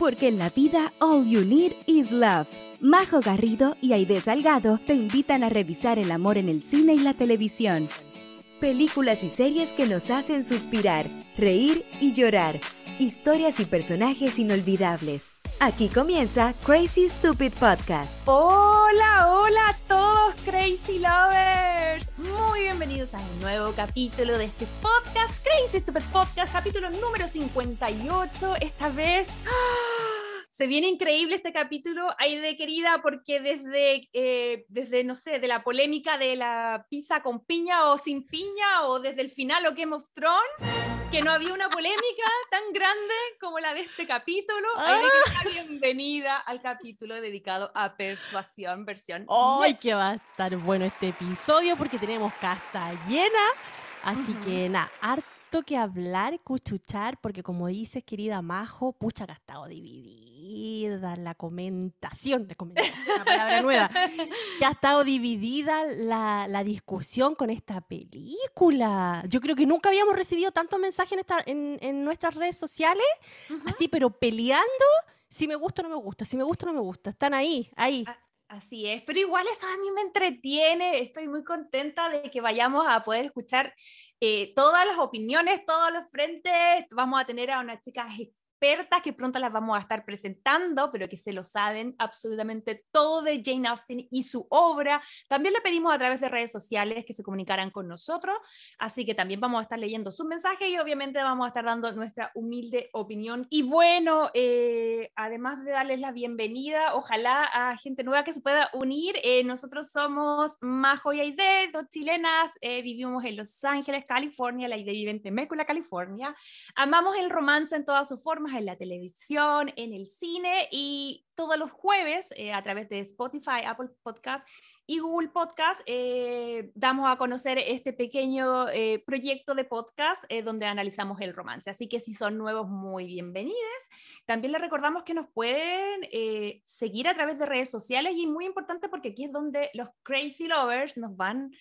porque en la vida all you need is love. Majo Garrido y Aide Salgado te invitan a revisar el amor en el cine y la televisión. Películas y series que nos hacen suspirar, reír y llorar. Historias y personajes inolvidables. Aquí comienza Crazy Stupid Podcast. Hola, hola a todos Crazy Lovers. Muy bienvenidos a un nuevo capítulo de este podcast, Crazy Stupid Podcast, capítulo número 58. Esta vez... ¡ah! Se viene increíble este capítulo, Aide querida, porque desde, eh, desde, no sé, de la polémica de la pizza con piña o sin piña, o desde el final o Game of Thrones, que no había una polémica tan grande como la de este capítulo. Ah. bienvenida al capítulo dedicado a persuasión, versión. ¡Ay, que va a estar bueno este episodio! Porque tenemos casa llena. Así que nada, harto que hablar, cuchuchar, porque como dices, querida Majo, pucha que ha estado dividida la comentación, de una palabra nueva, que ha estado dividida la, la discusión con esta película. Yo creo que nunca habíamos recibido tantos mensajes en, esta- en, en nuestras redes sociales, así, pero peleando, si me gusta o no me gusta, si me gusta o no me gusta. Están ahí, ahí. Así es, pero igual eso a mí me entretiene, estoy muy contenta de que vayamos a poder escuchar eh, todas las opiniones, todos los frentes, vamos a tener a unas chicas expertas que pronto las vamos a estar presentando, pero que se lo saben absolutamente todo de Jane Austen y su obra. También le pedimos a través de redes sociales que se comunicaran con nosotros, así que también vamos a estar leyendo sus mensajes y obviamente vamos a estar dando nuestra humilde opinión. Y bueno, eh, además de darles la bienvenida, ojalá a gente nueva que se pueda unir. eh, nosotros somos Majo y Aide, dos chilenas, eh, vivimos en Los Ángeles, California, la Aide vive en Temecula, California. Amamos el romance en todas sus formas, en la televisión, en el cine y todos los jueves eh, a través de Spotify, Apple Podcast y Google Podcast eh, damos a conocer este pequeño eh, proyecto de podcast donde analizamos el romance. Así que si son nuevos, muy bienvenidos. También les recordamos que nos pueden seguir a través de redes sociales y muy importante porque aquí es donde los crazy lovers nos van,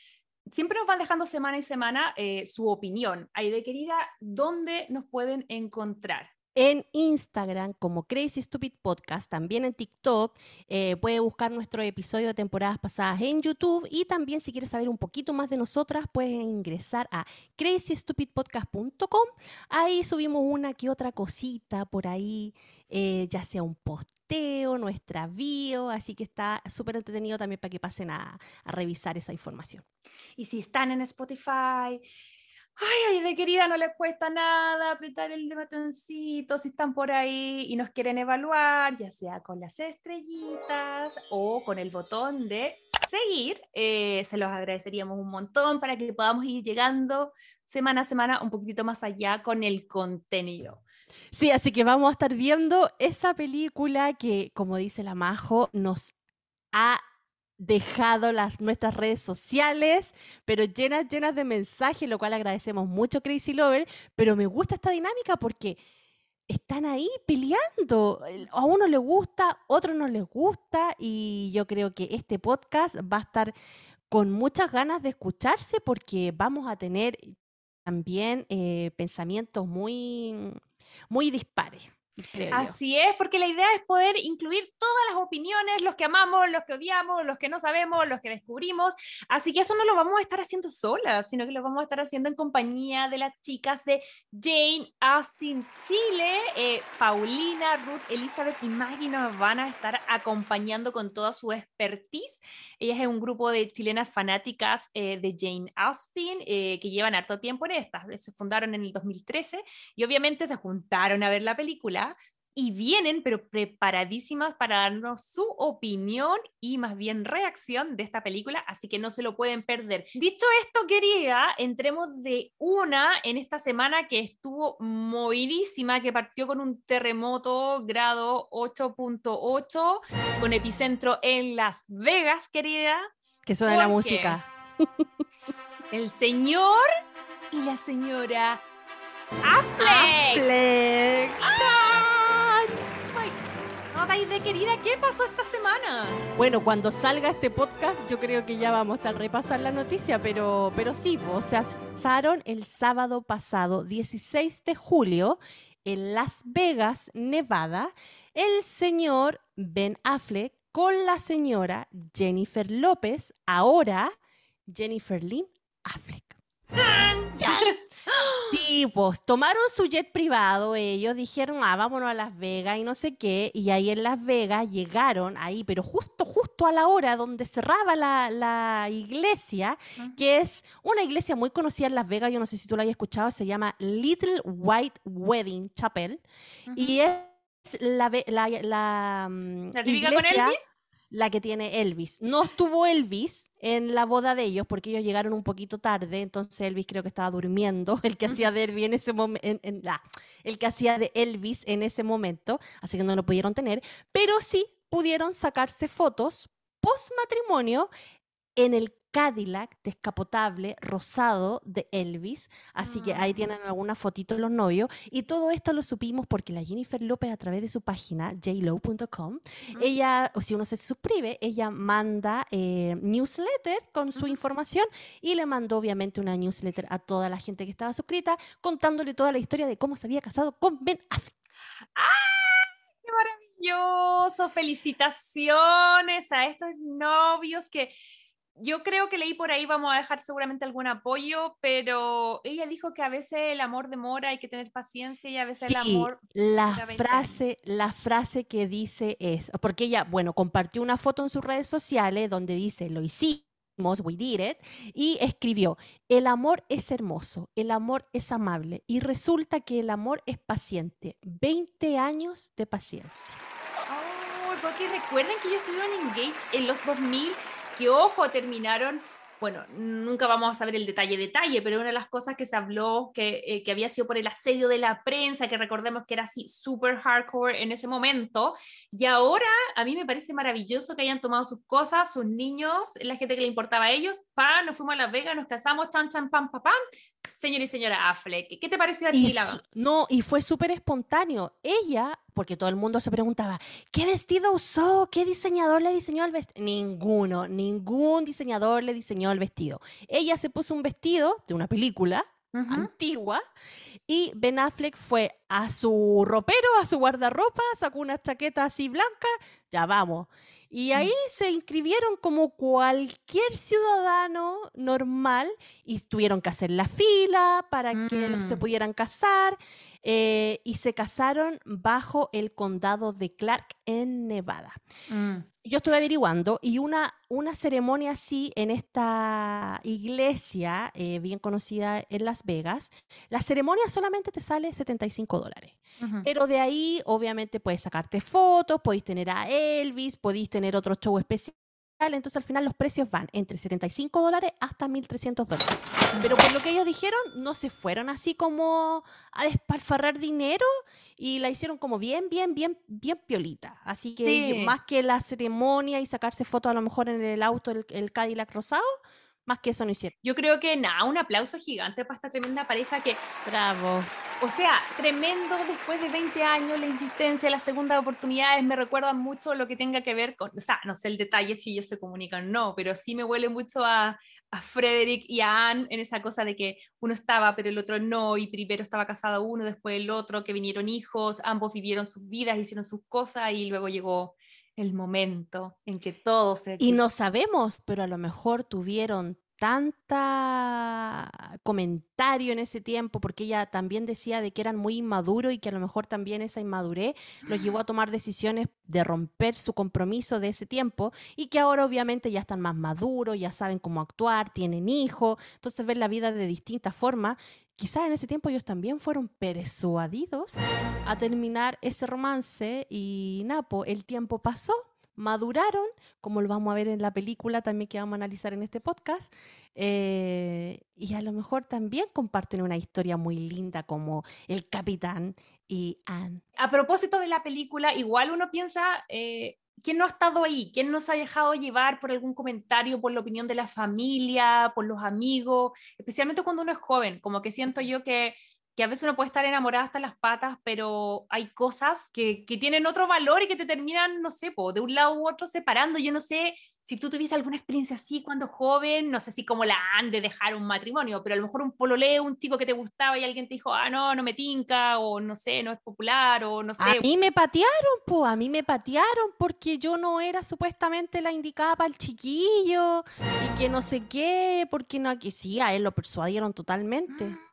siempre nos van dejando semana y semana su opinión. Aide querida, ¿dónde nos pueden encontrar? En Instagram como Crazy Stupid Podcast, también en TikTok. eh, puede buscar nuestro episodio de temporadas pasadas en YouTube y también si quieres saber un poquito más de nosotras, pueden ingresar a crazystupidpodcast.com. Ahí subimos una que otra cosita por ahí, eh, ya sea un posteo, nuestra bio, así que está súper entretenido también para que pasen a revisar esa información. Y si están en Spotify, ay, ay, de querida, no les cuesta nada apretar el botoncito si están por ahí y nos quieren evaluar, ya sea con las estrellitas o con el botón de seguir. eh, se los agradeceríamos un montón para que podamos ir llegando semana a semana un poquitito más allá con el contenido. Sí, así que vamos a estar viendo esa película que, como dice la Majo, nos ha dejado las, nuestras redes sociales, pero llenas, llenas de mensajes, lo cual agradecemos mucho, Crazy Lover, pero me gusta esta dinámica porque están ahí peleando. El- A uno le gusta, a otro no les gusta, y yo creo que este podcast va a estar con muchas ganas de escucharse porque vamos a tener también eh, pensamientos muy, muy dispares. Así es, porque la idea es poder incluir todas las opiniones, los que amamos, los que odiamos, los que no sabemos, los que descubrimos. Así que eso no lo vamos a estar haciendo solas, sino que lo vamos a estar haciendo en compañía de las chicas de Jane Austen Chile. Eh, Paulina, Ruth, Elizabeth y Maggie nos van a estar acompañando con toda su expertise. Ellas es un grupo de chilenas fanáticas eh, de Jane Austen eh, que llevan harto tiempo en estas. Se fundaron en el 2013 y obviamente se juntaron a ver la película y vienen, pero preparadísimas para darnos su opinión y más bien reacción de esta película, así que no se lo pueden perder. Dicho esto, querida, entremos de una en esta semana que estuvo movidísima, que partió con un terremoto grado 8.8, con epicentro en Las Vegas, querida. Que suena la música. El señor y la señora Affleck. Affleck. No, Daide, querida, ¿qué pasó esta semana? Bueno, cuando salga este podcast, yo creo que ya vamos a estar repasar la noticia, pero, pero sí, o sea, pasaron el sábado pasado, 16 de julio, en Las Vegas, Nevada, el señor Ben Affleck con la señora Jennifer López, ahora Jennifer Lynn Affleck. Sí, pues tomaron su jet privado, ellos dijeron, ah, vámonos a Las Vegas y no sé qué, y ahí en Las Vegas llegaron ahí, pero justo, justo a la hora donde cerraba la, iglesia, que es una iglesia muy conocida en Las Vegas, yo no sé si tú la hayas escuchado, se llama Little White Wedding Chapel, y es la, la, la, mm, iglesia, la que tiene Elvis. No estuvo Elvis, en la boda de ellos, porque ellos llegaron un poquito tarde, entonces Elvis creo que estaba durmiendo, el que hacía de Elvis en ese momento, el que hacía de Elvis en ese momento, así que no lo pudieron tener, pero sí pudieron sacarse fotos post matrimonio en el Cadillac descapotable rosado de Elvis. Así que ahí mm. tienen algunas fotitos de los novios. Y todo esto lo supimos porque la Jennifer López, a través de su página, jlow.com, ella, o si uno se suscribe, ella manda eh, newsletter con su información y le mandó obviamente una newsletter a toda la gente que estaba suscrita, contándole toda la historia de cómo se había casado con Ben Affleck. ¡Ah! ¡Qué maravilloso! Felicitaciones a estos novios que yo creo que leí por ahí, vamos a dejar seguramente algún apoyo, pero ella dijo que a veces el amor demora, hay que tener paciencia y a veces el amor... La frase, la frase que dice es, porque ella, bueno, compartió una foto en sus redes sociales donde dice, lo hicimos, we did it, y escribió, el amor es hermoso, el amor es amable, y resulta que el amor es paciente, 20 años de paciencia. Oh, porque recuerden que ellos estuvieron engaged en los 2000 que ojo, terminaron, bueno, nunca vamos a saber el detalle, detalle, pero una de las cosas que se habló que, eh, que había sido por el asedio de la prensa, que recordemos que era así súper hardcore en ese momento, y ahora a mí me parece maravilloso que hayan tomado sus cosas, sus niños, la gente que le importaba a ellos, pa, nos fuimos a Las Vegas, nos casamos, chan, chan, pam, pam, pam, señor y señora Affleck. ¿Qué te pareció a ti, No, y fue súper espontáneo. Ella, porque todo el mundo se preguntaba, ¿qué vestido usó? ¿Qué diseñador le diseñó el vestido? Ninguno, ningún diseñador le diseñó el vestido. Ella se puso un vestido de una película antigua y Ben Affleck fue a su ropero, a su guardarropa, sacó una chaqueta así blanca, ya vamos. Y ahí se inscribieron como cualquier ciudadano normal y tuvieron que hacer la fila para que se mm. pudieran casar eh, y se casaron bajo el condado de Clark en Nevada. Mm. Yo estuve averiguando y una, una ceremonia así en esta iglesia eh, bien conocida en Las Vegas, la ceremonia solamente te sale 75 dólares. Pero de ahí obviamente puedes sacarte fotos, podéis tener a Elvis, podéis tener otro show especial entonces al final los precios van entre 75 dólares hasta 1.300 dólares. Pero por lo que ellos dijeron, no se fueron así como a despalfarrar dinero y la hicieron como bien, bien, bien, bien piolita. Así que más que la ceremonia y sacarse fotos a lo mejor en el auto, el, el Cadillac rosado, más que eso no hicieron. Yo creo que nada, un aplauso gigante para esta tremenda pareja que... Bravo. O sea, tremendo después de 20 años, la insistencia, las segundas oportunidades me recuerdan mucho lo que tenga que ver con, o sea, no sé el detalle si ellos se comunican no, pero sí me huele mucho a, a Frederick y a Anne en esa cosa de que uno estaba, pero el otro no, y primero estaba casado uno, después el otro, que vinieron hijos, ambos vivieron sus vidas, hicieron sus cosas y luego llegó el momento en que todo se... Y no sabemos, pero a lo mejor tuvieron tanta comentario en ese tiempo, porque ella también decía de que eran muy inmaduros y que a lo mejor también esa inmadurez los llevó a tomar decisiones de romper su compromiso de ese tiempo y que ahora obviamente ya están más maduros, ya saben cómo actuar, tienen hijos, entonces ven la vida de distintas formas. Quizás en ese tiempo ellos también fueron persuadidos a terminar ese romance y Napo, el tiempo pasó maduraron, como lo vamos a ver en la película también que vamos a analizar en este podcast, eh, y a lo mejor también comparten una historia muy linda como el capitán y Anne. A propósito de la película, igual uno piensa, eh, ¿quién no ha estado ahí? ¿Quién no se ha dejado llevar por algún comentario, por la opinión de la familia, por los amigos? Especialmente cuando uno es joven, como que siento yo que que a veces uno puede estar enamorada hasta las patas, pero hay cosas que, que tienen otro valor y que te terminan, no sé, de un lado u otro separando. Yo no sé si tú tuviste alguna experiencia así cuando joven, no sé si como la han de dejar un matrimonio, pero a lo mejor un pololeo, un chico que te gustaba y alguien te dijo, ah, no, no me tinca, o no sé, no es popular, o no sé. A mí me patearon, po, a mí me patearon porque yo no era supuestamente la indicada para el chiquillo y que no sé qué, porque no, aquí sí, a él lo persuadieron totalmente. Mm.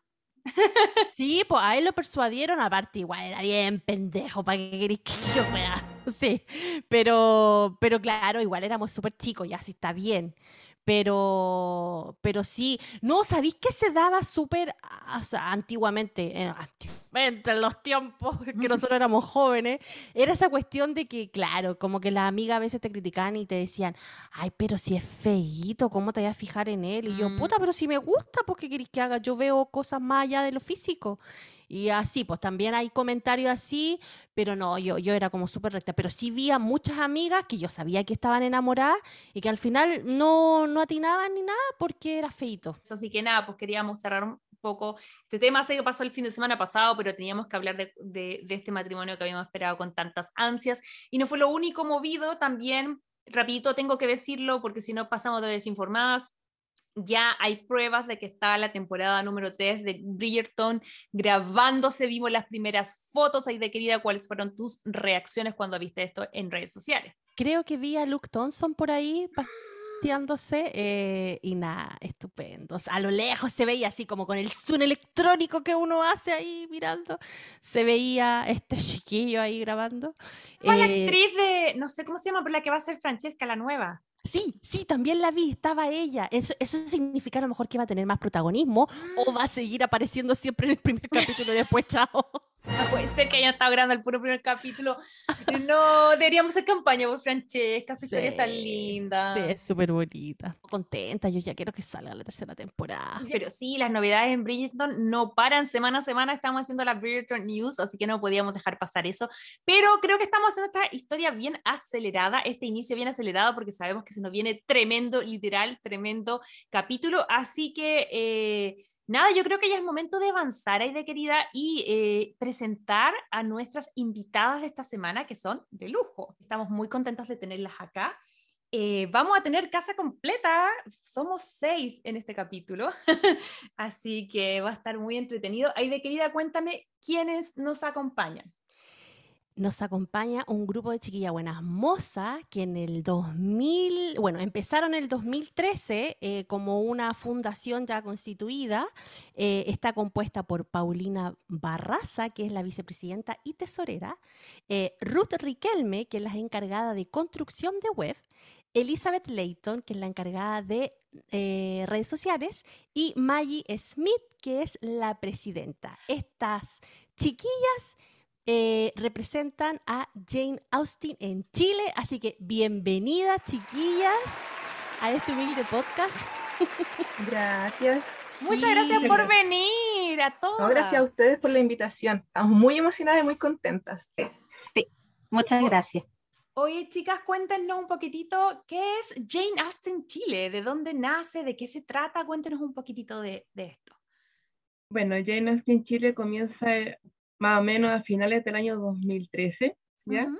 Sí, pues a él lo persuadieron, aparte igual era bien pendejo, ¿para que queréis que yo fuera? Sí, pero, pero claro, igual éramos súper chicos, ya sí está bien. Pero, pero sí, no, ¿sabéis que se daba súper, o sea, antiguamente, eh, antiguamente, en los tiempos que nosotros éramos jóvenes, era esa cuestión de que, claro, como que las amigas a veces te criticaban y te decían, ay, pero si es feíto, ¿cómo te vas a fijar en él? Y yo, Mm. puta, pero si me gusta, ¿por qué queréis que haga? Yo veo cosas más allá de lo físico. Y así, pues también hay comentarios así, pero no, yo, yo era como súper recta. Pero sí vi a muchas amigas que yo sabía que estaban enamoradas y que al final no, no atinaban ni nada porque era feito. Así que nada, pues queríamos cerrar poco este tema. Sé que pasó el fin de semana pasado, pero teníamos que hablar de, de- de este matrimonio que habíamos esperado con tantas ansias. Y no fue lo único movido, también, rapidito tengo que decirlo, porque si no pasamos de desinformadas. Ya hay pruebas de que está la temporada número 3 de Bridgerton grabándose. Vimos las primeras fotos ahí de querida. ¿Cuáles fueron tus reacciones cuando viste esto en redes sociales? Creo que vi a Luke Thompson por ahí paseándose eh, y nada, estupendo. O sea, a lo lejos se veía así como con el zoom electrónico que uno hace ahí mirando. Se veía este chiquillo ahí grabando. ¿Cuál Eh, actriz de, no sé cómo se llama, pero la que va a ser Francesca, la nueva? Sí, sí, también la vi, estaba ella. Eso, eso significa a lo mejor que va a tener más protagonismo o va a seguir apareciendo siempre en el primer capítulo y después chao. Ah, Puede ser que haya estado grabando el puro primer capítulo. No, deberíamos hacer campaña por Francesca, su historia es tan Sí, linda. Sí, es súper bonita. Contenta, yo ya quiero que salga la tercera temporada. Pero sí, las novedades en Bridgerton no paran semana a semana. Estamos haciendo la Bridgerton News, así que no podíamos dejar pasar eso. Pero creo que estamos haciendo esta historia bien acelerada, este inicio bien acelerado, porque sabemos que se nos viene tremendo, literal, tremendo capítulo. Así que, eh, nada, yo creo que ya es momento de avanzar ahí de querida y eh, presentar a nuestras invitadas de esta semana, que son de lujo. Estamos muy contentos de tenerlas acá. Eh, vamos a tener casa completa, somos seis en este capítulo, así que va a estar muy entretenido. Ahí de querida, cuéntame quiénes nos acompañan. Nos acompaña un grupo de chiquillas buenas mozas que en el 2000, bueno, empezaron en el 2013 eh, como una fundación ya constituida. Eh, está compuesta por Paulina Barraza, que es la vicepresidenta y tesorera, eh, Ruth Riquelme, que es la encargada de construcción de web, Elizabeth Layton, que es la encargada de redes sociales, y Maggie Smith, que es la presidenta. Estas chiquillas eh, representan a Jane Austen en Chile, así que bienvenidas chiquillas a este humilde podcast. Gracias. Muchas Sí. gracias por venir a todos. No, gracias a ustedes por la invitación. Estamos muy emocionadas y muy contentas. Sí, muchas gracias. Oye, chicas, cuéntenos un poquitito qué es Jane Austen Chile, de dónde nace, de qué se trata, cuéntenos un poquitito de, de esto. Bueno, Jane Austen Chile comienza más o menos a finales del año 2013, ¿ya? Ujú.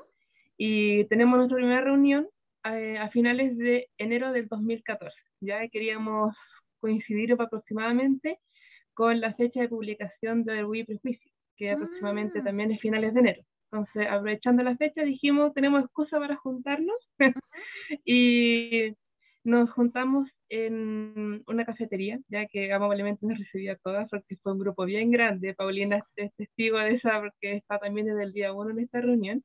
Y tenemos nuestra primera reunión eh, a finales de enero del 2014, ¿ya? Queríamos coincidir aproximadamente con la fecha de publicación de Orgullo y Prejuicio, que aproximadamente Ah. también es finales de enero. Entonces, aprovechando la fecha, dijimos, tenemos excusa para juntarnos y nos juntamos en una cafetería, ya que amablemente nos recibió a todas, porque fue un grupo bien grande. Paulina es testigo de esa, porque está también desde el día uno en esta reunión.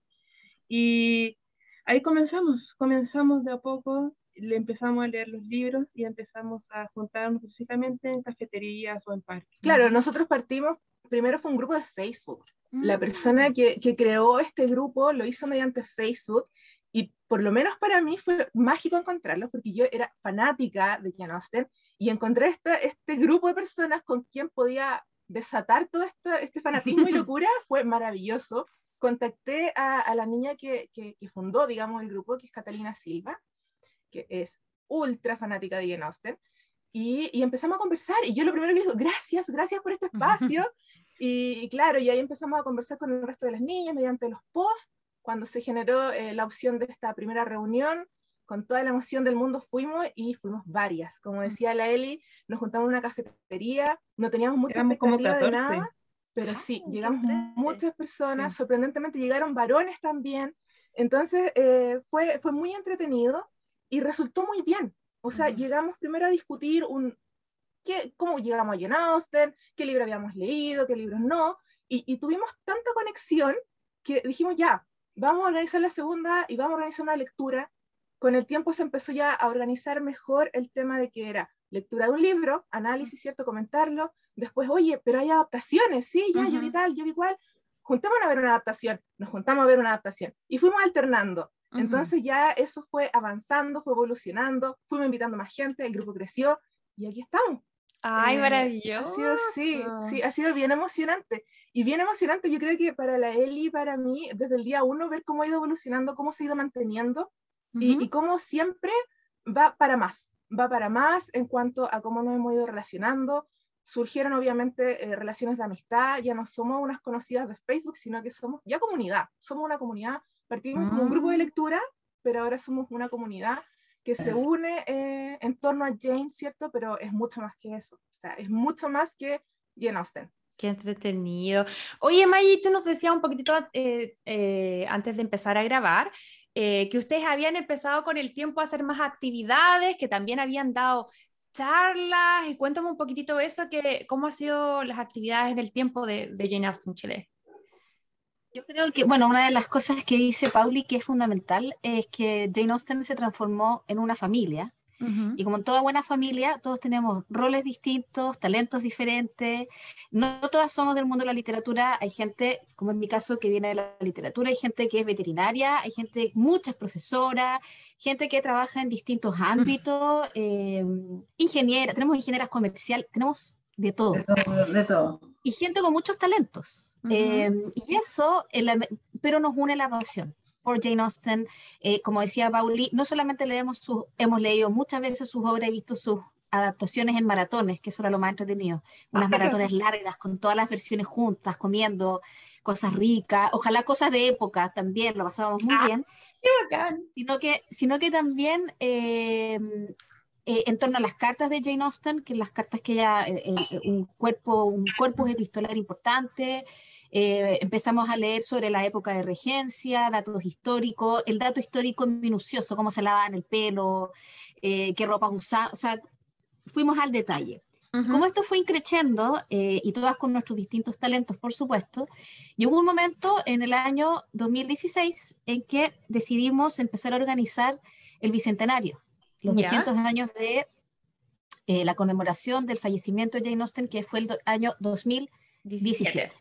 Y ahí comenzamos, comenzamos de a poco, le empezamos a leer los libros y empezamos a juntarnos físicamente en cafeterías o en parques. Claro, nosotros partimos, primero fue un grupo de Facebook. La Mm. persona que, que creó este grupo lo hizo mediante Facebook por lo menos para mí fue mágico encontrarlos porque yo era fanática de Jane Austen y encontré este, este grupo de personas con quien podía desatar todo esta- este fanatismo y locura fue maravilloso. Contacté a, a la niña que, que- que fundó, digamos, el grupo, que es Catalina Silva, que es ultra fanática de Jane Austen, y, y empezamos a conversar. Y yo lo primero que digo, gracias, gracias por este espacio. Y, claro, y ahí empezamos a conversar con el resto de las niñas mediante los posts. Cuando se generó eh, la opción de esta primera reunión, con toda la emoción del mundo fuimos y fuimos varias. Como decía la Eli, nos juntamos en una cafetería, no teníamos mucha expectativa de nada, pero sí, llegamos muchas personas, sorprendentemente llegaron varones también. Entonces eh, fue, fue muy entretenido y resultó muy bien. O sea, llegamos primero a discutir un, qué, cómo llegamos a Jane Austen, qué libro habíamos leído, qué libros no, y, y, tuvimos tanta conexión que dijimos ya, vamos a organizar la segunda y vamos a organizar una lectura. Con el tiempo se empezó ya a organizar mejor el tema de que era lectura de un libro, análisis, ¿cierto? Comentarlo. Después, oye, pero hay adaptaciones, sí, ya, yo vi tal, yo vi igual. Juntamos a ver una adaptación, nos juntamos a ver una adaptación y fuimos alternando. Entonces ya eso fue avanzando, fue evolucionando, fuimos invitando más gente, el grupo creció y aquí estamos. Ay, maravilloso. Ha sido, sí, sí, ha sido bien emocionante. Y bien emocionante, yo creo que para la Eli, para mí, desde el día uno, ver cómo ha ido evolucionando, cómo se ha ido manteniendo y, y, cómo siempre va para más, va para más en cuanto a cómo nos hemos ido relacionando. Surgieron obviamente eh, relaciones de amistad, ya no somos unas conocidas de Facebook, sino que somos ya comunidad, somos una comunidad, partimos como un grupo de mm. lectura, pero ahora somos una comunidad que se une eh, en torno a Jane, ¿cierto? Pero es mucho más que eso, o sea, es mucho más que Jane Austen. Qué entretenido. Oye, Maggie, tú nos decías un poquitito eh, eh, antes de empezar a grabar que ustedes habían empezado con el tiempo a hacer más actividades, que también habían dado charlas, y cuéntame un poquitito eso, que, cómo han sido las actividades en el tiempo de, de Jane Austen Chile. Yo creo que, bueno, una de las cosas que dice Pauli que es fundamental es que Jane Austen se transformó en una familia. Y como en toda buena familia, todos tenemos roles distintos, talentos diferentes. No todas somos del mundo de la literatura. Hay gente, como en mi caso, que viene de la literatura. Hay gente que es veterinaria. Hay gente, muchas profesoras. Gente que trabaja en distintos ámbitos. Eh, ingeniera. Tenemos ingenieras comerciales. Tenemos de todo. De todo, de todo. Y gente con muchos talentos. Em, y eso, pero nos une la pasión por Jane Austen. Eh, como decía Pauli, no solamente leemos sus, hemos leído muchas veces sus obras y visto sus adaptaciones en maratones, que eso era lo más entretenido. Unas maratones largas, con todas las versiones juntas, comiendo cosas ricas, ojalá cosas de época también, lo pasábamos muy ah, bien. ¡Qué bacán! Sino que, sino que también em, eh, en torno a las cartas de Jane Austen, que las cartas que ella, un cuerpo, un cuerpo epistolar importante, eh, empezamos a leer sobre la época de regencia, datos históricos, el dato histórico minucioso, cómo se lavaban el pelo, eh, qué ropas usaban, o sea, fuimos al detalle. Como esto fue increciendo, y todas con nuestros distintos talentos, por supuesto, llegó un momento en el año 2016 en que decidimos empezar a organizar el Bicentenario los 200 años de eh, la conmemoración del fallecimiento de Jane Austen, que fue el año 2017.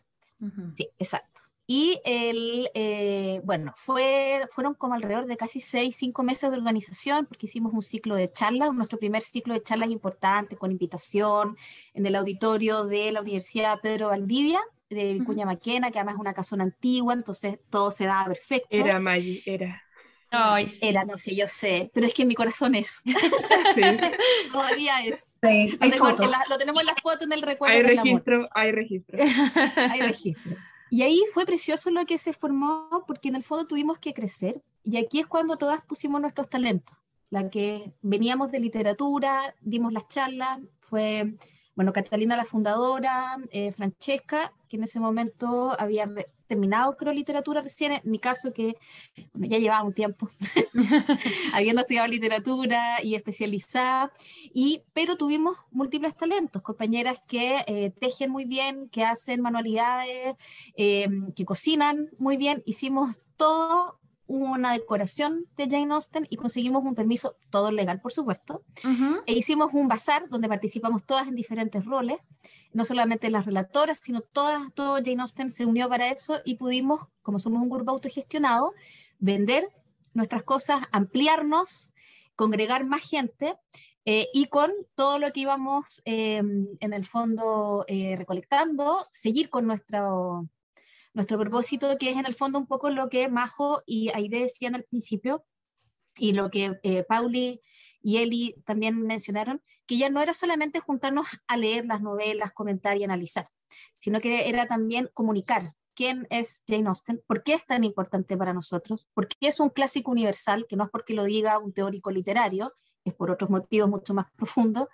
Sí, exacto. Y el, eh, bueno, fue, fueron como alrededor de casi seis, cinco meses de organización, porque hicimos un ciclo de charlas, nuestro primer ciclo de charlas importante, con invitación en el auditorio de la Universidad Pedro Valdivia, de Vicuña Maquena, que además es una casona antigua, entonces todo se daba perfecto. Era, Maggi, era. Era, no sé, yo sé, pero es que mi corazón es. Sí. Todavía es. Sí, hay lo tenemos en la foto en el recuerdo. Hay registro, hay registro. hay registro. Y ahí fue precioso lo que se formó, porque en el fondo tuvimos que crecer. Y aquí es cuando todas pusimos nuestros talentos. La que veníamos de literatura, dimos las charlas, fue bueno, Catalina la fundadora, eh, Francesca, que en ese momento había terminado, creo, literatura recién, en mi caso que bueno, ya llevaba un tiempo habiendo estudiado literatura y especializada, y, pero tuvimos múltiples talentos, compañeras que eh, tejen muy bien, que hacen manualidades, eh, que cocinan muy bien, hicimos todo una decoración de Jane Austen y conseguimos un permiso, todo legal por supuesto, e hicimos un bazar donde participamos todas en diferentes roles, no solamente las relatoras, sino todas, todo Jane Austen se unió para eso y pudimos, como somos un grupo autogestionado, vender nuestras cosas, ampliarnos, congregar más gente eh, y con todo lo que íbamos em, en el fondo eh, recolectando, seguir con nuestro nuestro propósito, que es en el fondo un poco lo que Majo y Aide decían al principio, y lo que eh, Pauli y Eli también mencionaron, que ya no era solamente juntarnos a leer las novelas, comentar y analizar, sino que era también comunicar quién es Jane Austen, por qué es tan importante para nosotros, por qué es un clásico universal, que no es porque lo diga un teórico literario, es por otros motivos mucho más profundos,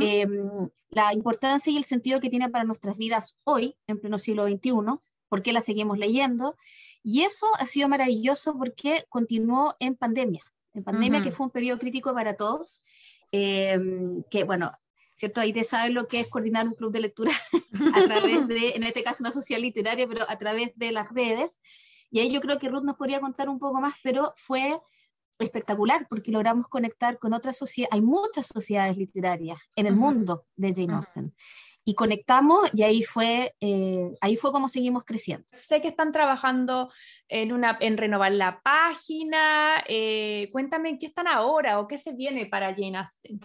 em, la importancia y el sentido que tiene para nuestras vidas hoy, en pleno siglo XXI, por qué la seguimos leyendo, y eso ha sido maravilloso porque continuó en pandemia, en pandemia que fue un periodo crítico para todos, em, que bueno, ¿cierto? Ahí te sabes lo que es coordinar un club de lectura a través de, en este caso una sociedad literaria, pero a través de las redes. Y ahí yo creo que Ruth nos podría contar un poco más, pero fue espectacular porque logramos conectar con otras sociedades. Hay muchas sociedades literarias en el mundo de Jane Austen. Y conectamos y ahí fue, eh, ahí fue como seguimos creciendo. Sé que están trabajando en, una, en renovar la página. Eh, cuéntame qué están ahora o qué se viene para Jane Austen.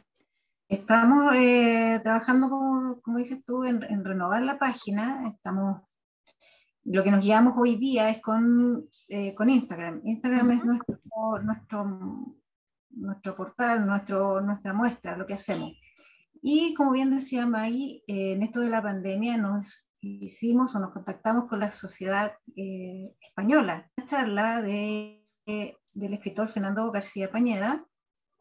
Estamos eh, trabajando, como, como, dices tú, en, en, renovar la página. Estamos lo que nos guiamos hoy día es con, eh, con Instagram. Instagram es nuestro, nuestro, nuestro portal, nuestro, nuestra muestra, lo que hacemos. Y como bien decía Maggie, eh, en esto de la pandemia nos hicimos o nos contactamos con la sociedad eh, española. Una charla de, del escritor Fernando García Pañeda,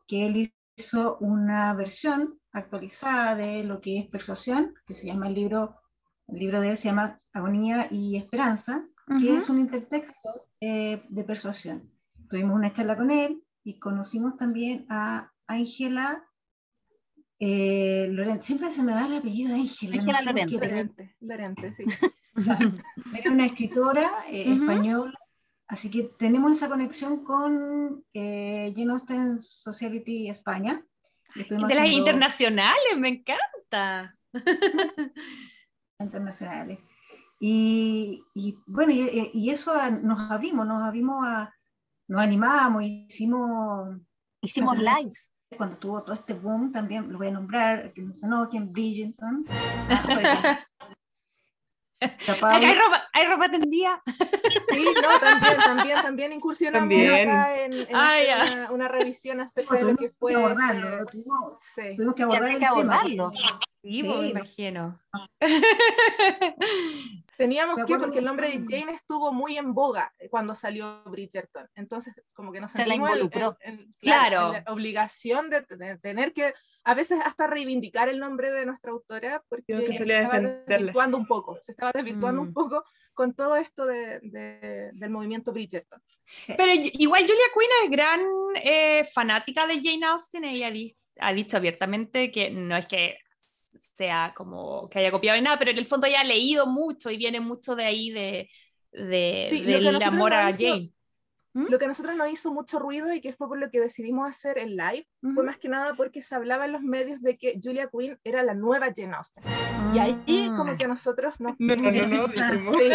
que él hizo una versión actualizada de lo que es persuasión, que se llama el libro el libro de él se llama Agonía y Esperanza, que es un intertexto de persuasión. Tuvimos una charla con él y conocimos también a Ángela eh, Lorente. Siempre se me va el apellido de Ángela. Ángela Lorente. Lorente. Lorente, sí. Era una escritora eh, española, así que tenemos esa conexión con eh, Jane Austen Society España. De las internacionales, me encanta internacionales. Y, y bueno, y, y, eso nos abrimos, nos abrimos a, nos animamos, hicimos... Hicimos lives. Cuando tuvo todo este boom, también lo voy a nombrar, que no sé, quién, Bridgerton. ¿Hay, ropa, ¿Hay ropa tendida? Sí, no, también, también, también incursionamos también. acá en, en ah, una, una, revisión acerca de lo que fue. Que abordarlo, tuvimos, sí. tuvimos que abordar el que abordarlo. Tema, Sí, sí. me imagino. Teníamos que, porque el nombre de Jane estuvo muy en boga cuando salió Bridgerton. Entonces, como que nos se la involucró. En, en, claro. la obligación de, de, tener que, a veces hasta reivindicar el nombre de nuestra autora, porque se, se estaba desvirtuando un poco. Se estaba desvirtuando mm. un poco con todo esto de, de, del movimiento Bridgerton. Pero igual Julia Quinn es gran eh, fanática de Jane Austen. Ella ha dicho abiertamente que no es que sea como que haya copiado ni nada, pero en el fondo ya ha leído mucho y viene mucho de ahí de, de sí, del amor a hizo, Jane. ¿Mm? Lo que a nosotros nos hizo mucho ruido y que fue por lo que decidimos hacer el live, uh -huh. fue más que nada porque se hablaba en los medios de que Julia Quinn era la nueva Jane Austen. Uh -huh. Y ahí como que a nosotros nos... No, no, no, no, sí,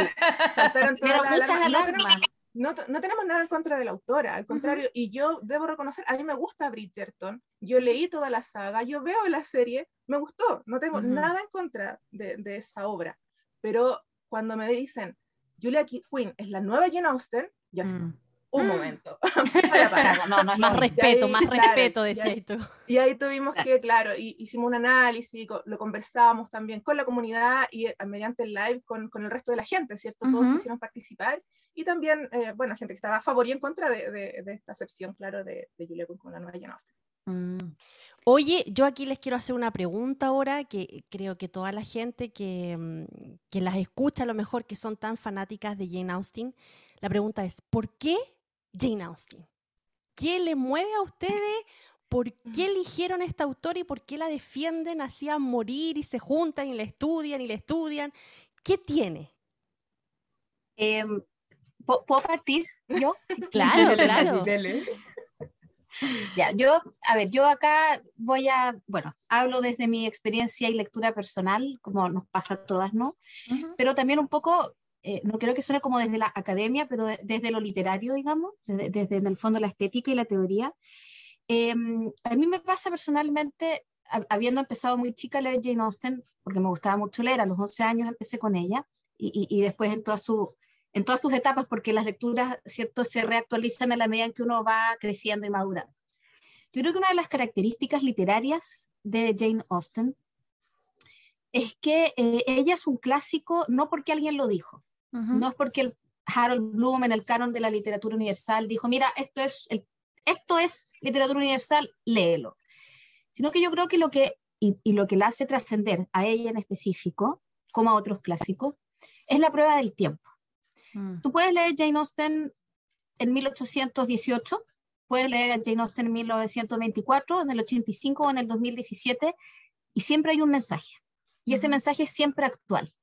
saltaron todas las muchas alarmas. No, no, tenemos nada en contra de la autora, al contrario, uh -huh. y yo debo reconocer, a mí me gusta Bridgerton, yo leí toda la saga, yo veo la serie, me gustó, no tengo uh -huh. nada en contra de, de, esa obra, pero cuando me dicen, Julia Quinn es la nueva Jane Austen, yo así, mm. un momento, para, para. No, no, más respeto, ahí, más claro, respeto, decía y, y ahí tuvimos que, claro, y, hicimos un análisis, lo conversábamos también con la comunidad y eh, mediante el live con, con el resto de la gente, ¿cierto? Todos quisieron participar y también, eh, bueno, gente que estaba a favor y en contra de, de, de esta acepción, claro, de, de Julia Quinn con la nueva Jane Austen. Mm. Oye, yo aquí les quiero hacer una pregunta ahora, que creo que toda la gente que, mm, que las escucha, a lo mejor que son tan fanáticas de Jane Austen, la pregunta es, ¿por qué Jane Austen? ¿Qué le mueve a ustedes? ¿Por qué eligieron a esta autora y por qué la defienden así a morir y se juntan y la estudian y la estudian? ¿Qué tiene? Eh, ¿Puedo partir yo? claro, claro. Ya, yo, a ver, yo acá voy a, bueno, hablo desde mi experiencia y lectura personal, como nos pasa a todas, ¿no? Uh -huh. Pero también un poco, eh, no quiero que suene como desde la academia, pero de, desde lo literario, digamos, desde, desde, en el fondo la estética y la teoría. Eh, a mí me pasa personalmente, habiendo empezado muy chica a leer Jane Austen, porque me gustaba mucho leer, a los 11 años empecé con ella, y, y, y después en toda su en todas sus etapas, porque las lecturas, ¿cierto?, se reactualizan a la medida en que uno va creciendo y madurando. Yo creo que una de las características literarias de Jane Austen es que eh, ella es un clásico no porque alguien lo dijo, no es porque el Harold Bloom en el canon de la literatura universal dijo, mira, esto es, el, esto es literatura universal, léelo. Sino que yo creo que lo que, y, y lo que la hace trascender a ella en específico, como a otros clásicos, es la prueba del tiempo. Mm. Tú puedes leer Jane Austen en 1818, puedes leer a Jane Austen en 1924, en el 85 o en el 2017, y siempre hay un mensaje. Y ese mensaje es siempre actual.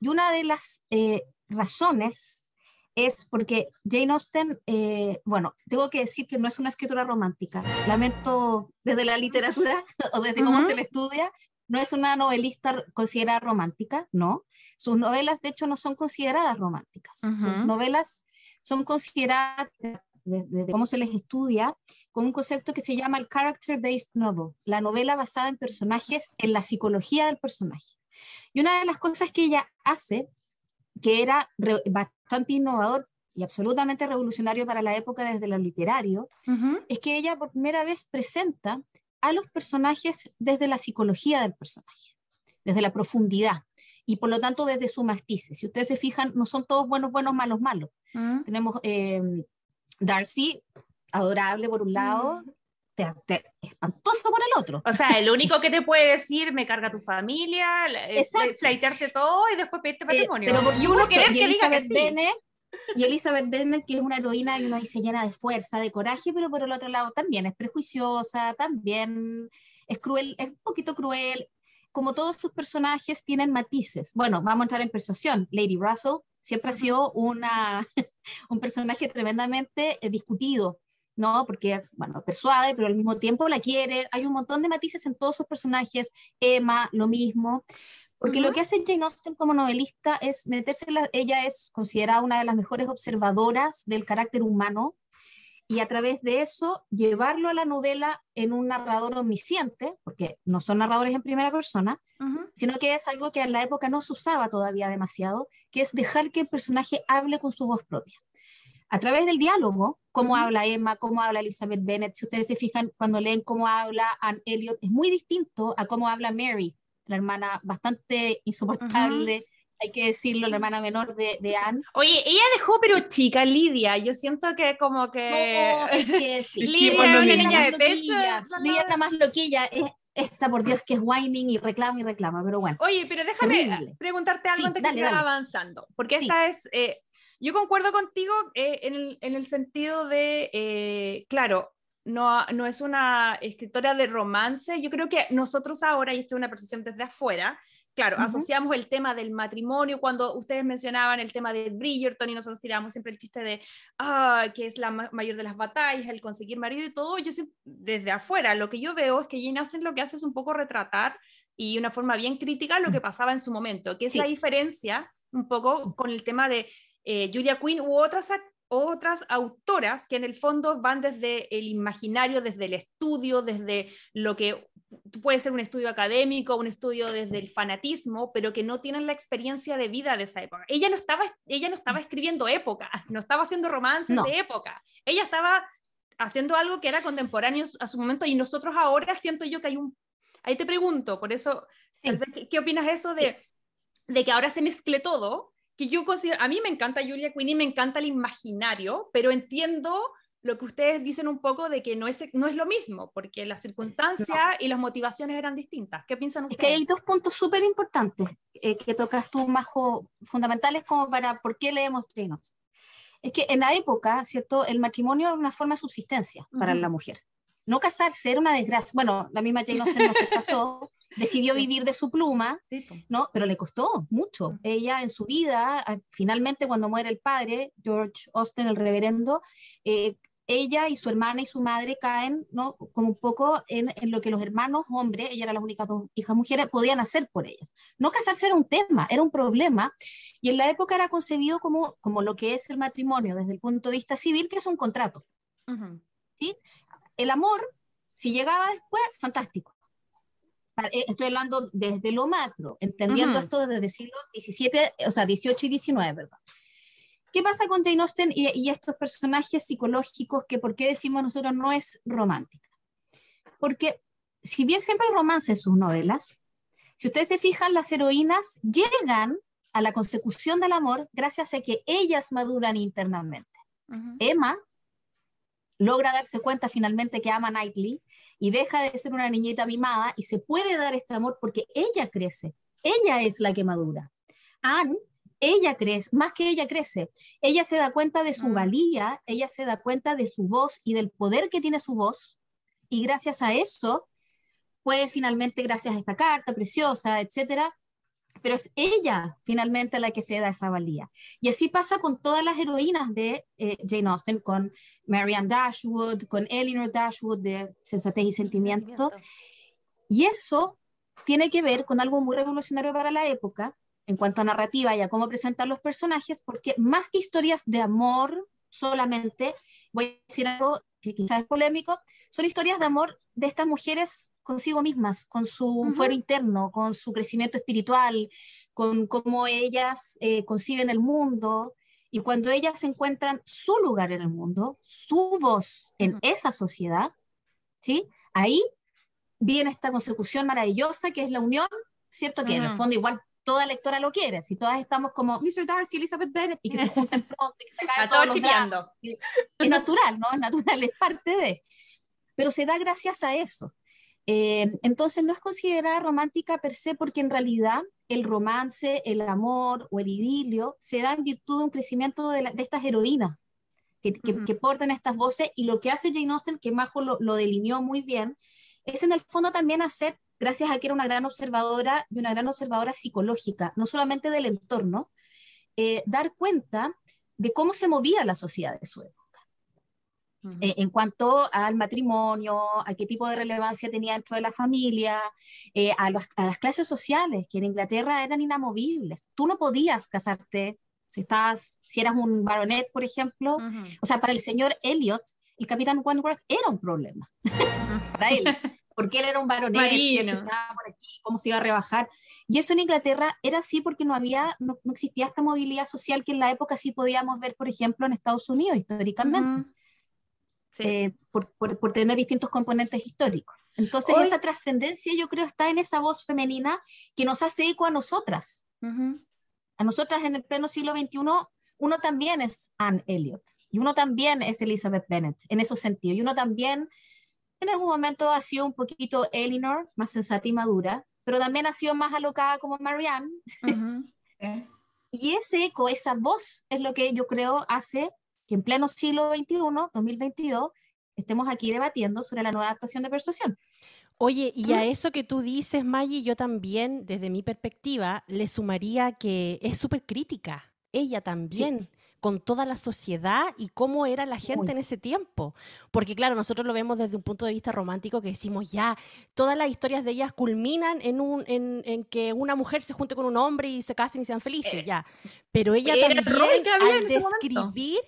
Y una de las eh, razones es porque Jane Austen, eh, bueno, tengo que decir que no es una escritora romántica. Lamento desde la literatura o desde cómo Ujú. se le estudia, no es una novelista considerada romántica, no. Sus novelas, de hecho, no son consideradas románticas. Sus novelas son consideradas, desde desde cómo se les estudia, con un concepto que se llama el character-based novel, la novela basada en personajes, en la psicología del personaje. Y una de las cosas que ella hace, que era bastante innovador y absolutamente revolucionario para la época desde lo literario, es que ella por primera vez presenta a los personajes desde la psicología del personaje, desde la profundidad y por lo tanto desde su matices. Si ustedes se fijan, no son todos buenos, buenos, malos, malos. Mm. Tenemos eh, Darcy, adorable por un lado, te- te- espantoso por el otro. O sea, el único que te puede decir me carga tu familia, eh, flaitearte todo y después pedirte Eh, patrimonio. pero por y uno querer que diga que sí. Bennet, y Elizabeth Bennet, que es una heroína y uno dice llena de fuerza, de coraje, pero por el otro lado también es prejuiciosa, también es cruel, es un poquito cruel. Como todos sus personajes tienen matices. Bueno, vamos a entrar en persuasión. Lady Russell siempre ha sido una, un personaje tremendamente eh, discutido, ¿no? Porque, bueno, persuade, pero al mismo tiempo la quiere. Hay un montón de matices en todos sus personajes. Emma, lo mismo. Porque lo Ujú. que hace Jane Austen como novelista es meterse, en la- ella es considerada una de las mejores observadoras del carácter humano y a través de eso llevarlo a la novela en un narrador omnisciente, porque no son narradores en primera persona, Ujú. sino que es algo que en la época no se usaba todavía demasiado, que es dejar que el personaje hable con su voz propia. A través del diálogo, cómo Ujú. habla Emma, cómo habla Elizabeth Bennet, si ustedes se fijan cuando leen cómo habla Anne Elliot, es muy distinto a cómo habla Mary, la hermana bastante insoportable, hay que decirlo, la hermana menor de, de Anne. Oye, ella dejó pero chica Lidia. Yo siento que como que No, es que sí. Lidia es una niña de más loquilla, la- Lidia es la más loquilla, es esta por Dios que es whining y reclama y reclama, pero bueno. Oye, pero déjame Terrible. preguntarte algo Sí, antes dale, que siga avanzando, porque Sí. esta es, eh, yo concuerdo contigo eh, en, el, en el sentido de, eh, claro, no, no es una escritora de romance, yo creo que nosotros ahora, y esto es una percepción desde afuera, claro, asociamos el tema del matrimonio, cuando ustedes mencionaban el tema de Bridgerton y nosotros tiramos siempre el chiste de, ah, que es la ma- mayor de las batallas, el conseguir marido y todo, yo siempre- desde afuera lo que yo veo es que Jane Austen lo que hace es un poco retratar y una forma bien crítica lo que pasaba en su momento, que es Sí. la diferencia un poco con el tema de eh, Julia Quinn u otras, otras autoras que en el fondo van desde el imaginario, desde el estudio, desde lo que puede ser un estudio académico, un estudio desde el fanatismo, pero que no tienen la experiencia de vida de esa época. Ella no estaba, ella no estaba escribiendo época, no estaba haciendo romances No. de época. Ella estaba haciendo algo que era contemporáneo a su momento y nosotros ahora siento yo que hay un... Ahí te pregunto, por eso, Sí. ¿qué, qué opinas eso de, de que ahora se mezcle todo? Que yo considero, a mí me encanta Julia Quinn y me encanta el imaginario, pero entiendo lo que ustedes dicen un poco de que no es, no es lo mismo, porque las circunstancias y las motivaciones eran distintas. ¿Qué piensan Es ustedes? que hay dos puntos súper importantes eh, que tocas tú, Majo, fundamentales como para por qué leemos Jane Austen. Es que en la época, ¿cierto? El matrimonio era una forma de subsistencia para la mujer. No casarse era una desgracia. Bueno, la misma Jane Austen no se casó, decidió vivir de su pluma, Sí. ¿no? Pero le costó mucho. Ella en su vida, finalmente cuando muere el padre, George Austen, el reverendo, eh, ella y su hermana y su madre caen, ¿no? Como un poco en, en lo que los hermanos hombres, ella era las únicas dos hijas mujeres, podían hacer por ellas. No casarse era un tema, era un problema, y en la época era concebido como, como lo que es el matrimonio desde el punto de vista civil, que es un contrato. Ujú. El amor, si llegaba después, fantástico. Eh, Estoy hablando desde lo macro, entendiendo Ujú. esto desde el siglo XVII, o sea, XVIII y XIX, ¿verdad? ¿Qué pasa con Jane Austen y, y estos personajes psicológicos que, por qué decimos nosotros, no es romántica? Porque si bien siempre hay romance en sus novelas, Si ustedes se fijan, las heroínas llegan a la consecución del amor gracias a que ellas maduran internamente. Emma logra darse cuenta finalmente que ama a Knightley y deja de ser una niñita mimada y se puede dar este amor porque ella crece, ella es la que madura. Anne, ella crece, más que ella crece, ella se da cuenta de su mm. valía, ella se da cuenta de su voz y del poder que tiene su voz y gracias a eso puede finalmente, gracias a esta carta preciosa, etcétera, pero es ella finalmente la que se da esa valía. Y así pasa con todas las heroínas de eh, Jane Austen, con Marianne Dashwood, con Eleanor Dashwood de Sensatez y Sentimiento. Y eso tiene que ver con algo muy revolucionario para la época en cuanto a narrativa y a cómo presentar los personajes, porque más que historias de amor solamente, voy a decir algo que quizás es polémico, son historias de amor de estas mujeres consigo mismas, con su fuero interno, con su crecimiento espiritual, con cómo ellas eh, conciben el mundo. Y cuando ellas encuentran su lugar en el mundo, su voz en esa sociedad, ¿sí? ahí viene esta consecución maravillosa que es la unión, ¿cierto? Que en el fondo igual toda lectora lo quiere, si todas estamos como Mr. Darcy, Elizabeth Bennet, y que se junten pronto y que se caigan todos chipeando. Es natural, ¿no? Es natural, es parte de. Pero se da gracias a eso. Eh, entonces no es considerada romántica per se porque en realidad el romance, el amor o el idilio se da en virtud de un crecimiento de, estas heroínas que, que, portan estas voces y lo que hace Jane Austen, que Majo lo, lo, delineó muy bien, es en el fondo también hacer, gracias a que era una gran observadora y una gran observadora psicológica, no solamente del entorno, eh, dar cuenta de cómo se movía la sociedad de su época. Eh, en cuanto al matrimonio, a qué tipo de relevancia tenía dentro de la familia, eh, a, las clases sociales, que en Inglaterra eran inamovibles. Tú no podías casarte si, estás, si eras un baronet, por ejemplo. O sea, para el señor Elliot, el capitán Wentworth era un problema para él. Porque él era un baronet, estaba por aquí, cómo se iba a rebajar. Y eso en Inglaterra era así porque no había, no, existía esta movilidad social que en la época sí podíamos ver, por ejemplo, en Estados Unidos históricamente. Eh, por, por, tener distintos componentes históricos. Entonces, esa trascendencia yo creo está en esa voz femenina que nos hace eco a nosotras. A nosotras en el pleno siglo XXI, uno también es Anne Elliot y uno también es Elizabeth Bennet en esos sentidos. Y uno también en algún momento ha sido un poquito Eleanor, más sensata y madura, pero también ha sido más alocada como Marianne. y ese eco, esa voz es lo que yo creo hace que en pleno siglo XXI, 2022, estemos aquí debatiendo sobre la nueva adaptación de persuasión. Oye, y a eso que tú dices, Maggie, yo también, desde mi perspectiva, le sumaría que es súper crítica. Ella también con toda la sociedad y cómo era la gente en ese tiempo. Porque claro, nosotros lo vemos desde un punto de vista romántico que decimos ya, todas las historias de ellas culminan en, un, en, que una mujer se junte con un hombre y se casen y sean felices, eh, ya. Pero ella también al describir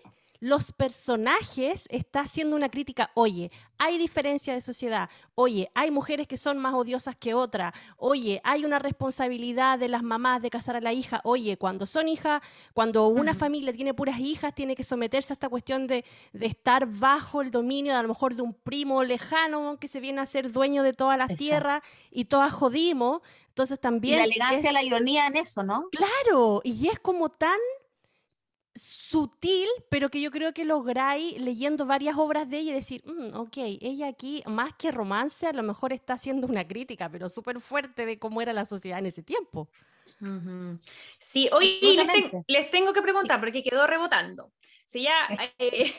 los personajes está haciendo una crítica, oye, hay diferencia de sociedad, oye, hay mujeres que son más odiosas que otras, oye, hay una responsabilidad de las mamás de casar a la hija, oye, cuando son hijas, cuando una familia tiene puras hijas, tiene que someterse a esta cuestión de, estar bajo el dominio a lo mejor de un primo lejano que se viene a ser dueño de todas las tierras y todas jodimos. Entonces también... Y la elegancia, la ironía en eso, ¿no? Claro, y es como tan sutil, pero que yo creo que lográis leyendo varias obras de ella y decir, mm, ok, ella aquí, más que romance, a lo mejor está haciendo una crítica, pero súper fuerte de cómo era la sociedad en ese tiempo. Sí, hoy les, tengo que preguntar porque quedó rebotando. Si ya eh,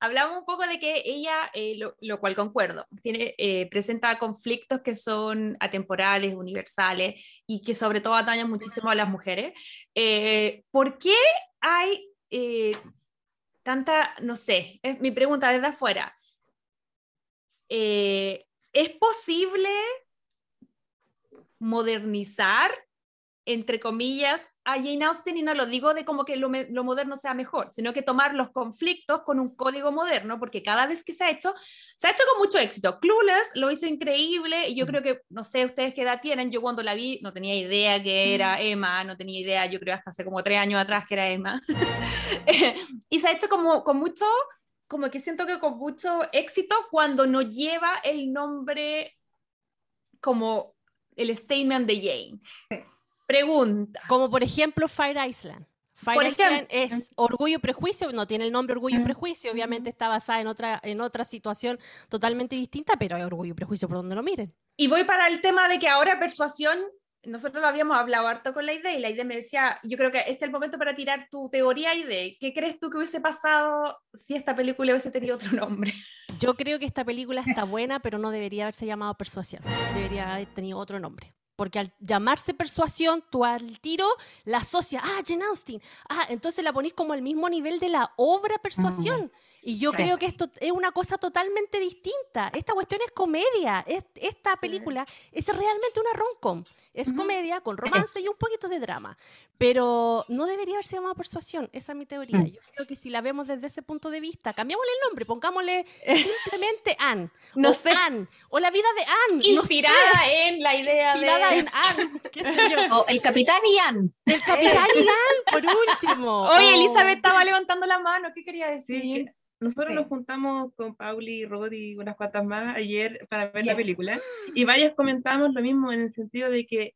hablamos un poco de que ella, eh, lo, cual concuerdo, tiene, eh, presenta conflictos que son atemporales, universales y que sobre todo atañan muchísimo a las mujeres. ¿Por qué hay eh, tanta, no sé, es mi pregunta desde afuera. Eh, ¿Es posible modernizar entre comillas, a Jane Austen, y no lo digo de como que lo, moderno sea mejor, sino que tomar los conflictos con un código moderno, porque cada vez que se ha hecho, se ha hecho con mucho éxito. Clueless lo hizo increíble, y yo creo que, no sé ustedes qué edad tienen, yo cuando la vi no tenía idea que era Emma, no tenía idea, yo creo hasta hace como tres años atrás que era Emma. y se ha hecho como con mucho, como que siento que con mucho éxito cuando no lleva el nombre como el statement de Jane. Pregunta. Como por ejemplo Fire Island. Fire Por Island ejemplo. es Orgullo y Prejuicio, no tiene el nombre Orgullo y Mm. Prejuicio, obviamente está basada en otra, en otra situación totalmente distinta, pero es Orgullo y Prejuicio por donde lo miren. Y voy para el tema de que ahora persuasión, nosotros lo habíamos hablado harto con la idea y la idea me decía, yo creo que este es el momento para tirar tu teoría y de qué crees tú que hubiese pasado si esta película hubiese tenido otro nombre. Yo creo que esta película está buena, pero no debería haberse llamado Persuasión, debería haber tenido otro nombre. Porque al llamarse persuasión, tú al tiro la asocias, ah, Jane Austen, ah, entonces la ponís como al mismo nivel de la obra persuasión. Y yo Sí. creo que esto es una cosa totalmente distinta. Esta cuestión es comedia. Es- esta película es realmente una rom-com. Es comedia con romance y un poquito de drama. Pero no debería haberse llamado persuasión. Esa es mi teoría. Mm. Yo creo que si la vemos desde ese punto de vista, cambiamosle el nombre, pongámosle simplemente Anne. No o sé. Anne. O la vida de Anne. no sé, Inspirada en la idea inspirada de... en Anne. ¿Qué sé yo? O el Capitán Ian. El Capitán Ian, por último. Oye, Elizabeth estaba levantando la mano, ¿qué quería decir? Sí, nosotros Sí. nos juntamos con Pauli, Rod y unas cuantas más ayer para ver Yeah. la película y varias comentamos lo mismo en el sentido de que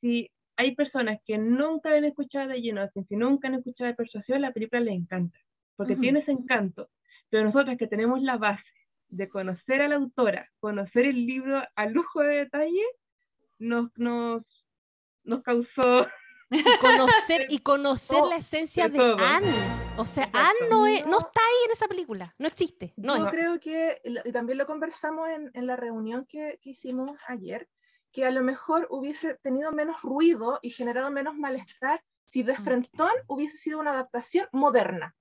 si hay personas que nunca han escuchado de Jane Austen, si nunca han escuchado de Persuasión, la película les encanta, porque tiene ese encanto. Pero nosotras que tenemos la base de conocer a la autora, conocer el libro a lujo de detalle, nos, nos, nos causó y conocer, y conocer la esencia de todo. Anne. O sea, Exacto. Anne no, es- no No. está ahí en esa película. No existe. No Yo es. creo que, y también lo conversamos en, en la reunión que, que hicimos ayer, que a lo mejor hubiese tenido menos ruido y generado menos malestar si de Frentón hubiese sido una adaptación moderna.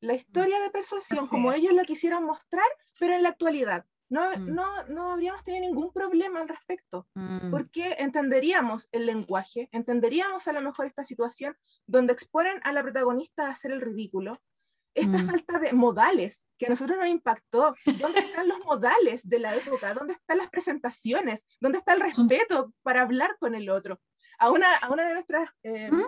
La historia de persuasión, como ellos la quisieran mostrar, pero en la actualidad. No, Mm. no, no habríamos tenido ningún problema al respecto Mm. porque entenderíamos el lenguaje, entenderíamos a lo mejor esta situación donde exponen a la protagonista a hacer el ridículo. Esta Mm. falta de modales que a nosotros nos impactó. ¿Dónde están los modales de la época? ¿Dónde están las presentaciones? ¿Dónde está el respeto para hablar con el otro? A una, a una de nuestras eh, ¿Mm?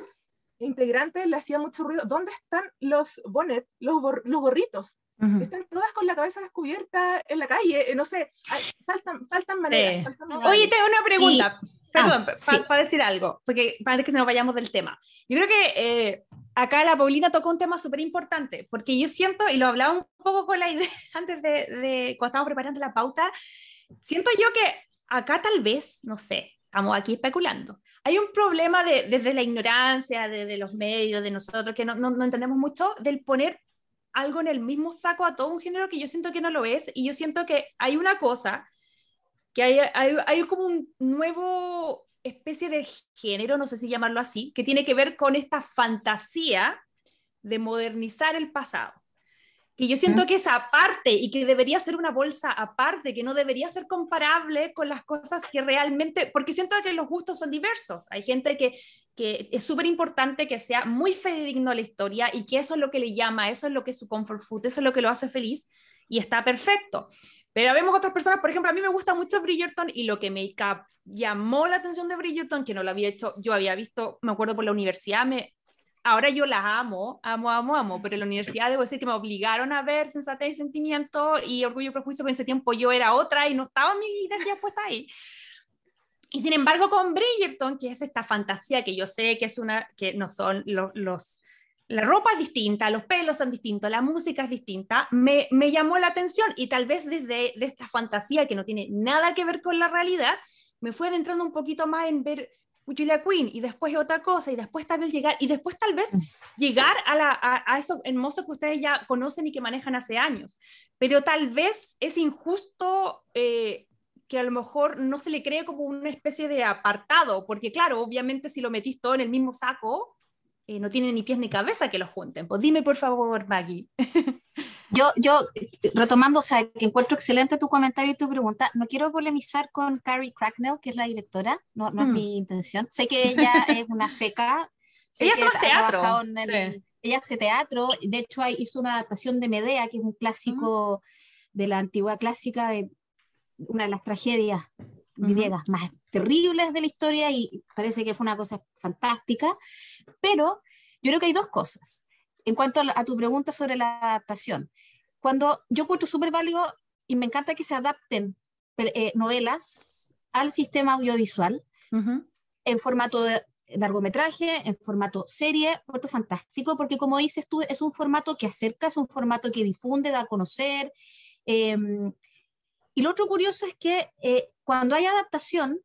integrantes le hacía mucho ruido. ¿Dónde están los bonnets, los, los gorritos? Ujú. Están todas con la cabeza descubierta en la calle. eh, no sé, hay- faltan, faltan maneras. Sí. faltan Oye, modales. tengo una pregunta. Perdón, ah, para sí. decir algo, porque para que se nos vayamos del tema. Yo creo que eh, acá la Paulina tocó un tema súper importante, porque yo siento, y lo hablaba un poco con la idea antes de, de cuando estábamos preparando la pauta, siento yo que acá tal vez, no sé, estamos aquí especulando, hay un problema de, desde la ignorancia, de, de los medios, de nosotros, que no, no, no entendemos mucho, del poner algo en el mismo saco a todo un género que yo siento que no lo es, y yo siento que hay una cosa que hay, hay, hay como un nuevo especie de género, no sé si llamarlo así, que tiene que ver con esta fantasía de modernizar el pasado. Que yo siento que es aparte y que debería ser una bolsa aparte, que no debería ser comparable con las cosas que realmente, porque siento que los gustos son diversos. Hay gente que, que es súper importante que sea muy fidedigno la historia y que eso es lo que le llama, eso es lo que es su comfort food, eso es lo que lo hace feliz y está perfecto. Pero vemos otras personas, por ejemplo, a mí me gusta mucho Bridgerton y lo que me llamó la atención de Bridgerton, que no lo había hecho, yo había visto, me acuerdo por la universidad, me, ahora yo la amo, amo, amo, amo, pero en la universidad debo decir que me obligaron a ver Sensatez y Sentimiento y Orgullo y Prejuicio, porque en ese tiempo yo era otra y no estaba mi identidad puesta ahí. Y sin embargo, con Bridgerton, que es esta fantasía que yo sé que es una, que no son los, los la ropa es distinta, los pelos son distintos, la música es distinta, me, me llamó la atención y tal vez desde de esta fantasía que no tiene nada que ver con la realidad, me fue adentrando un poquito más en ver Julia Queen y después otra cosa y después tal vez llegar y después tal vez llegar a, la, a, a eso hermoso que ustedes ya conocen y que manejan hace años. Pero tal vez es injusto eh, que a lo mejor no se le cree como una especie de apartado, porque claro, obviamente si lo metís todo en el mismo saco, eh, no tiene ni pies ni cabeza que los junten. Pues dime por favor, Maggie. Yo, yo, retomando, o sea, que encuentro excelente tu comentario y tu pregunta, no quiero polemizar con Carrie Cracknell, que es la directora, no, no es Mm. mi intención. Sé que ella es una seca. sé Ella que hace teatro, en el- sí. Ella hace teatro, de hecho hay- hizo una adaptación de Medea, que es un clásico de la antigua clásica, de una de las tragedias Ujú. griegas más terribles de la historia y parece que fue una cosa fantástica, pero yo creo que hay dos cosas. En cuanto a, la- a tu pregunta sobre la adaptación, cuando yo encuentro súper válido y me encanta que se adapten eh, novelas al sistema audiovisual en formato de largometraje, en formato serie, otro fantástico, porque como dices tú, es un formato que acerca, es un formato que difunde, da a conocer. Em, y lo otro curioso es que eh, cuando hay adaptación,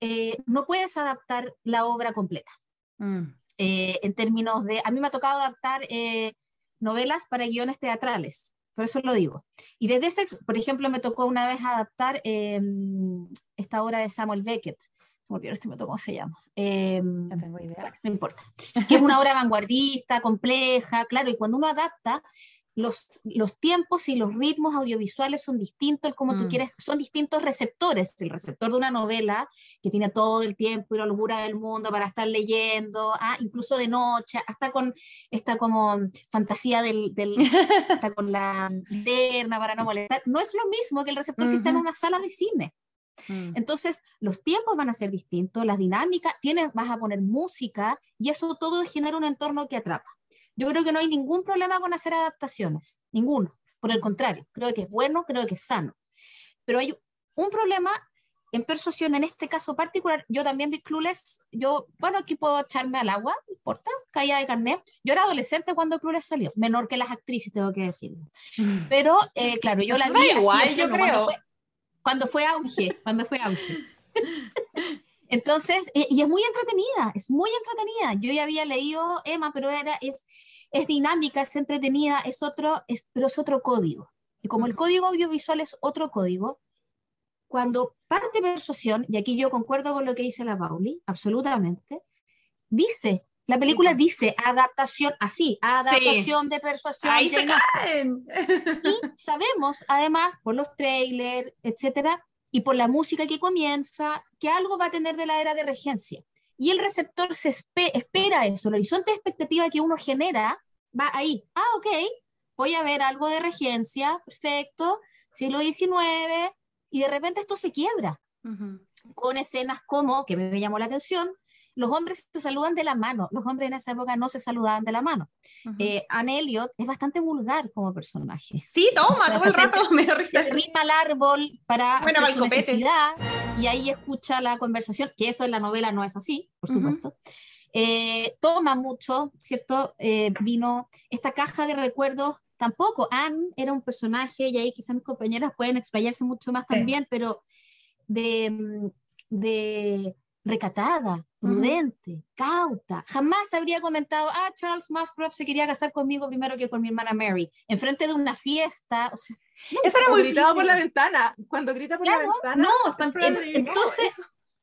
eh, no puedes adaptar la obra completa. Mm. Eh, en términos de, a mí me ha tocado adaptar novelas para guiones teatrales, por eso lo digo. Y desde ese, por ejemplo, me tocó una vez adaptar em, esta obra de Samuel Beckett, se me olvidó este cómo se llama. Em, no tengo idea. no importa. Que es una obra vanguardista, compleja, claro, y cuando uno adapta, los, los tiempos y los ritmos audiovisuales son distintos, como tú mm. quieres, son distintos receptores. El receptor de una novela que tiene todo el tiempo y la locura del mundo para estar leyendo, ah, incluso de noche, hasta con esta como fantasía del, del hasta con la linterna para no molestar, no es lo mismo que el receptor que está en una sala de cine. Mm. Entonces, los tiempos van a ser distintos, las dinámicas, tienes, vas a poner música y eso todo genera un entorno que atrapa. Yo creo que no hay ningún problema con hacer adaptaciones, ninguno. Por el contrario, creo que es bueno, creo que es sano. Pero hay un problema en persuasión, en este caso particular, yo también vi Clueless, yo, bueno, aquí puedo echarme al agua, no importa, caía de carnet. Yo era adolescente cuando Clueless salió, menor que las actrices, tengo que decirlo. Mm. Pero, eh, claro, yo la vi igual, yo creo cuando fue auge, cuando fue auge. Entonces, eh, y es muy entretenida, es muy entretenida. Yo ya había leído Emma, pero era, es, es dinámica, es entretenida, es otro, es, pero es otro código. Y como el código audiovisual es otro código, cuando parte persuasión, y aquí yo concuerdo con lo que dice la Pauli, absolutamente, dice, la película dice adaptación, así, adaptación de persuasión. Ahí se caen. Y sabemos, además, por los trailers, etcétera, y por la música que comienza, que algo va a tener de la era de regencia. Y el receptor se espera eso, el horizonte de expectativa que uno genera va ahí. Ah, ok, voy a ver algo de regencia, perfecto, siglo XIX, y de repente esto se quiebra. Con escenas como, que me llamó la atención, los hombres se saludan de la mano. Los hombres en esa época no se saludaban de la mano. Uh Anne Elliot es bastante vulgar como personaje. Sí, toma, todo el rato me Se rima al árbol para hacer su necesidad y ahí escucha la conversación, que eso en la novela no es así, por supuesto. Eh, toma mucho, ¿cierto? Eh, vino esta caja de recuerdos tampoco. Anne era un personaje, y ahí quizás mis compañeras pueden explayarse mucho más también, pero de, de recatada, prudente, cauta. Jamás habría comentado, ah, Charles Musgrove se quería casar conmigo primero que con mi hermana Mary, enfrente de una fiesta. O sea, Eso era muy gritado por la ventana. Cuando grita por la ventana. No, em, entonces.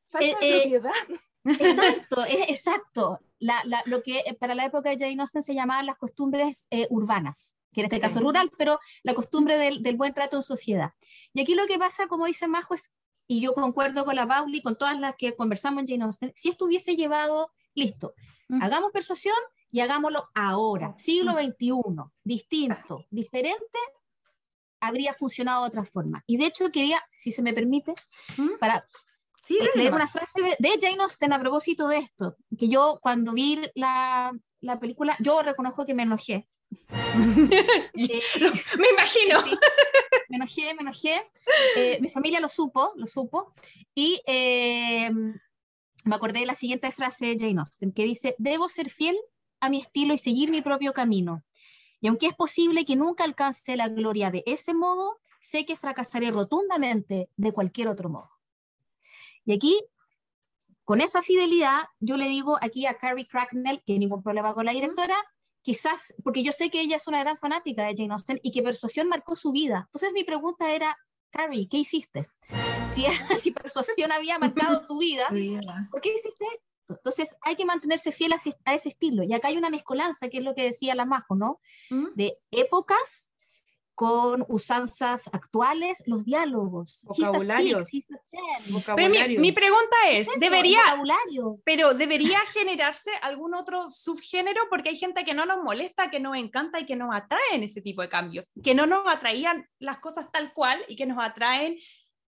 falta de eh, eh, propiedad. Exacto, exacto. La, la, lo que eh, para la época de Jane Austen se llamaban las costumbres urbanas, que en este caso rural, pero la costumbre del, del, buen trato en sociedad. Y aquí lo que pasa, como dice Majo, es y yo concuerdo con la Pauli, con todas las que conversamos en Jane Austen, si esto hubiese llevado, listo, mm. hagamos persuasión y hagámoslo ahora, siglo XXI, distinto, diferente, habría funcionado de otra forma. Y de hecho quería, si se me permite, mm. para sí, eh, leer una frase de Jane Austen a propósito de esto, que yo cuando vi la, la película, yo reconozco que me enojé. Eh, me imagino me enojé, me enojé. Eh, mi familia lo supo, lo supo. Y eh, me acordé de la siguiente frase de Jane Austen, que dice, debo ser fiel a mi estilo y seguir mi propio camino. Y aunque es posible que nunca alcance la gloria de ese modo, sé que fracasaré rotundamente de cualquier otro modo. Y aquí, con esa fidelidad, yo le digo aquí a Carrie Cracknell, que ningún problema con la directora, quizás, porque yo sé que ella es una gran fanática de Jane Austen y que Persuasión marcó su vida. Entonces mi pregunta era, Carrie, ¿qué hiciste? Si, si Persuasión había marcado tu vida, ¿por qué hiciste esto? Entonces hay que mantenerse fiel a, ese estilo. Y acá hay una mezcolanza, que es lo que decía la Majo, ¿no? ¿Mm? De épocas con usanzas actuales, los diálogos. Vocabulario. Pero mi, pregunta es, ¿debería, pero ¿debería generarse algún otro subgénero? Porque hay gente que no nos molesta, que nos encanta y que nos atraen ese tipo de cambios, que no nos atraían las cosas tal cual y que nos atraen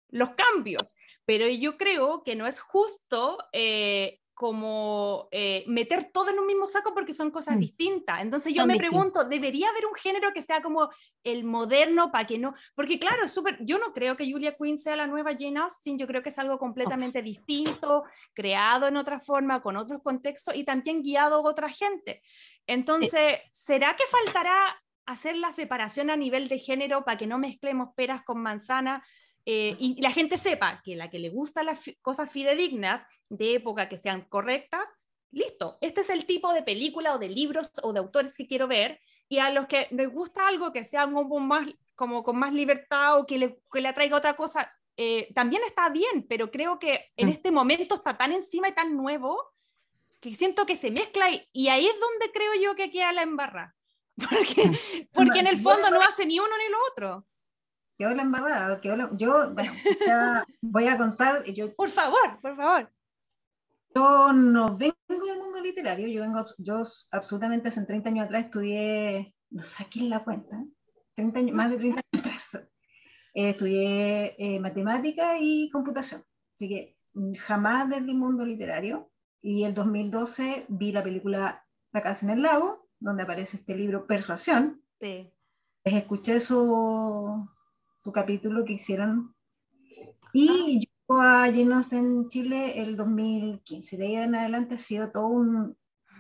los cambios. Pero yo creo que no es justo eh, como eh, meter todo en un mismo saco porque son cosas Mm. distintas. Entonces yo me distintas. pregunto, ¿debería haber un género que sea como el moderno para que no? Porque claro, es súper, yo no creo que Julia Quinn sea la nueva Jane Austen, yo creo que es algo completamente distinto, creado en otra forma, con otros contextos y también guiado a otra gente. Entonces, ¿será que faltará hacer la separación a nivel de género para que no mezclemos peras con manzanas? Eh, y la gente sepa que la que le gustan las cosas fidedignas de época que sean correctas, listo, este es el tipo de película o de libros o de autores que quiero ver, y a los que les gusta algo que sea como más, como con más libertad o que le, que le atraiga otra cosa, eh, también está bien, pero creo que en Mm. este momento está tan encima y tan nuevo que siento que se mezcla y, y ahí es donde creo yo que queda la embarra. Porque, porque en el fondo no hace ni uno ni lo otro. Quedó la embarrada, quedó la- Yo, bueno, ya voy a contar, yo, Por favor, por favor. yo no vengo del mundo literario, yo vengo, yo absolutamente hace 30 años atrás estudié, no saquen la cuenta, 30 años, más de 30 años atrás, eh, estudié eh, matemática y computación, así que jamás del mundo literario, y el 2012 vi la película La casa en el lago, donde aparece este libro Persuasión, Sí. les escuché su, su capítulo que hicieron y yo a Jane Austen en Chile el 2015. De ahí en adelante ha sido todo un,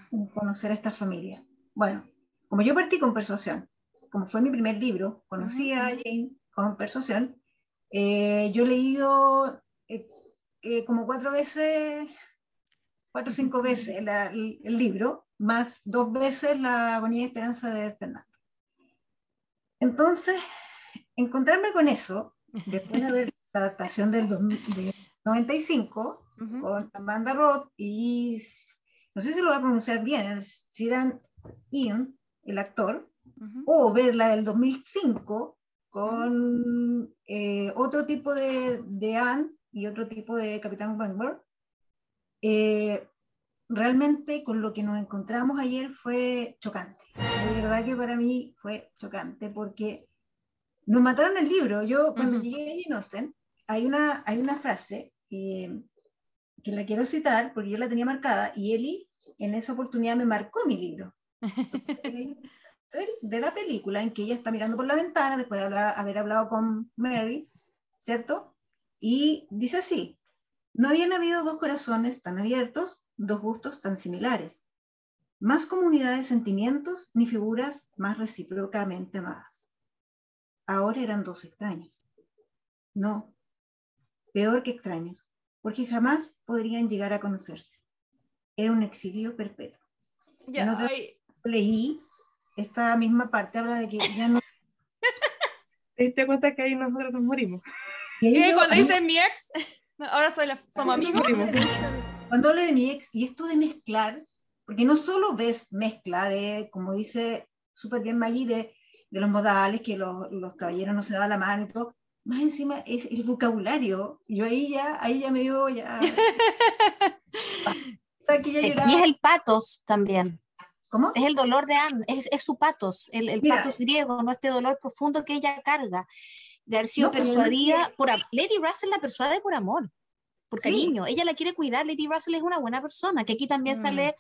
un conocer a esta familia. Bueno, como yo partí con Persuasión, como fue mi primer libro, conocí a Jane con Persuasión, eh, yo he leído eh, eh, como cuatro veces, cuatro o cinco veces la- el, el libro, más dos veces la agonía y esperanza de Fernando. Entonces, encontrarme con eso, después de ver la adaptación del 2000 de 95, Ujú. con Amanda Roth y, no sé si lo voy a pronunciar bien, Ciaran Ian, el actor, o ver la del 2005 con eh, otro tipo de, de Anne y otro tipo de Capitán Wentworth. Eh, realmente con lo que nos encontramos ayer fue chocante. De verdad que para mí fue chocante porque nos mataron el libro. Yo cuando Ujú. llegué a Jane Austen, hay una, hay una frase eh, que la quiero citar porque yo la tenía marcada y Eli en esa oportunidad me marcó mi libro. Entonces, eh, de- de la película en que ella está mirando por la ventana después de hablar- haber hablado con Mary, ¿cierto? Y dice así, no habían habido dos corazones tan abiertos, dos gustos tan similares, más comunidad de sentimientos ni figuras más recíprocamente amadas. Ahora eran dos extraños. No, peor que extraños, porque jamás podrían llegar a conocerse. Era un exilio perpetuo. Ya, en otra- ay, Leí esta misma parte, habla de que ya no... ¿Te diste cuenta que ahí nosotros nos morimos? y cuando dice mi ex, ahora soy la, somos amigos. Cuando hablé de mi ex, y esto de mezclar, porque no solo ves mezcla de, como dice súper bien Maggie, de, de los modales, que los, los caballeros no se daban la mano y todo, más encima es el vocabulario. Yo ahí ya, ahí ya me dio ya... Ya Eh. Y es el patos también. ¿Cómo? Es el dolor de Anne, es, es su patos, el, el Mira. patos griego, no este dolor profundo que ella carga, de haber sido No, persuadida por Lady Russell la persuade por amor, por Sí. cariño, ella la quiere cuidar, Lady Russell es una buena persona, que aquí también Mm. sale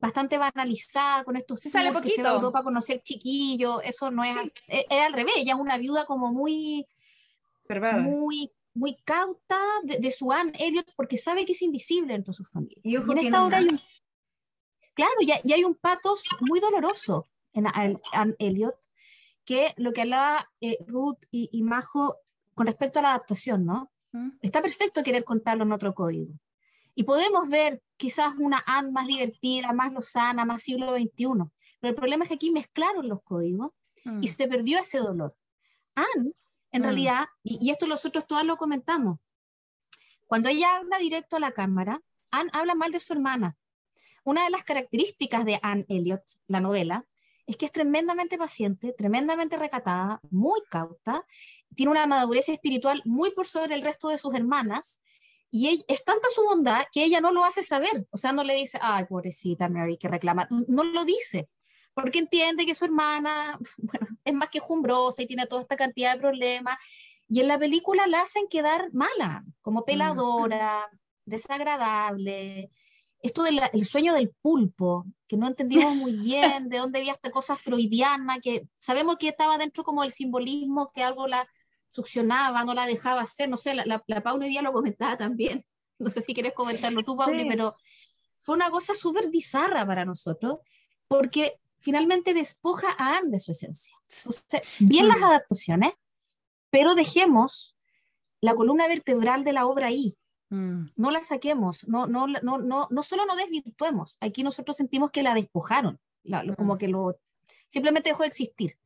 bastante banalizada con estos Sí, sale tours, que se va a poquito. Europa a conocer chiquillos, eso no es, Sí. as- es, es al revés, ella es una viuda como muy, muy, muy cauta de, de su Anne Elliot porque sabe que es invisible entre sus familias. Y ojo Y en que esta no obra hay un, claro, y hay, y hay un patos muy doloroso en Anne Anne Elliot, que lo que hablaba eh, Ruth y, y Majo con respecto a la adaptación, ¿no? Mm. Está perfecto querer contarlo en otro código. Y podemos ver quizás una Anne más divertida, más lozana, más siglo XXI. Pero el problema es que aquí mezclaron los códigos Mm. y se perdió ese dolor. Anne, en Mm. realidad, y, y esto nosotros todas lo comentamos, cuando ella habla directo a la cámara, Anne habla mal de su hermana. Una de las características de Anne Elliot, la novela, es que es tremendamente paciente, tremendamente recatada, muy cauta, tiene una madurez espiritual muy por sobre el resto de sus hermanas, y es tanta su bondad que ella no lo hace saber, o sea, no le dice, ay, pobrecita Mary, que reclama, no lo dice, porque entiende que su hermana bueno, es más que jumbrosa y tiene toda esta cantidad de problemas, y en la película la hacen quedar mala, como peladora, desagradable, esto del el sueño del pulpo, que no entendíamos muy bien de dónde había esta cosa freudiana, que sabemos que estaba dentro como el simbolismo, que algo la succionaba, no la dejaba hacer, no sé, la, la, la Paula hoy día lo comentaba también, no sé si quieres comentarlo tú, Pauli, Sí. pero fue una cosa súper bizarra para nosotros, porque finalmente despoja a Anne de su esencia. Entonces, bien las Mm. adaptaciones, pero dejemos la columna vertebral de la obra ahí, Mm. no la saquemos, no, no, no, no, no solo no desvirtuemos, aquí nosotros sentimos que la despojaron, la- lo- como Mm. que lo simplemente dejó de existir.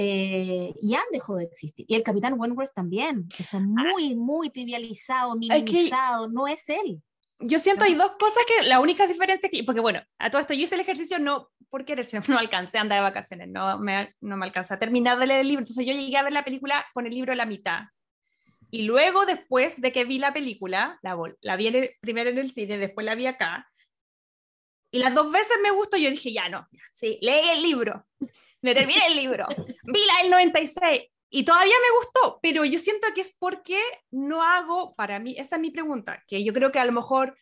Eh, y Anne dejó de existir. Y el capitán Wentworth también, está muy, muy trivializado, que- minimizado, no es él. Yo siento hay dos cosas que la única diferencia que, porque bueno, a todo esto yo hice el ejercicio no por no alcancé a andar de vacaciones, no me, no me alcanza a terminar de leer el libro, entonces yo llegué a ver la película con el libro a la mitad. Y luego, después de que vi la película, la, la vi en el- primero en el cine, después la vi acá, y las dos veces me gustó, yo dije, ya no, sí, leí el libro, me terminé el libro, vi la del 96, y todavía me gustó, pero yo siento que es porque no hago, para mí, esa es mi pregunta, que yo creo que a lo mejor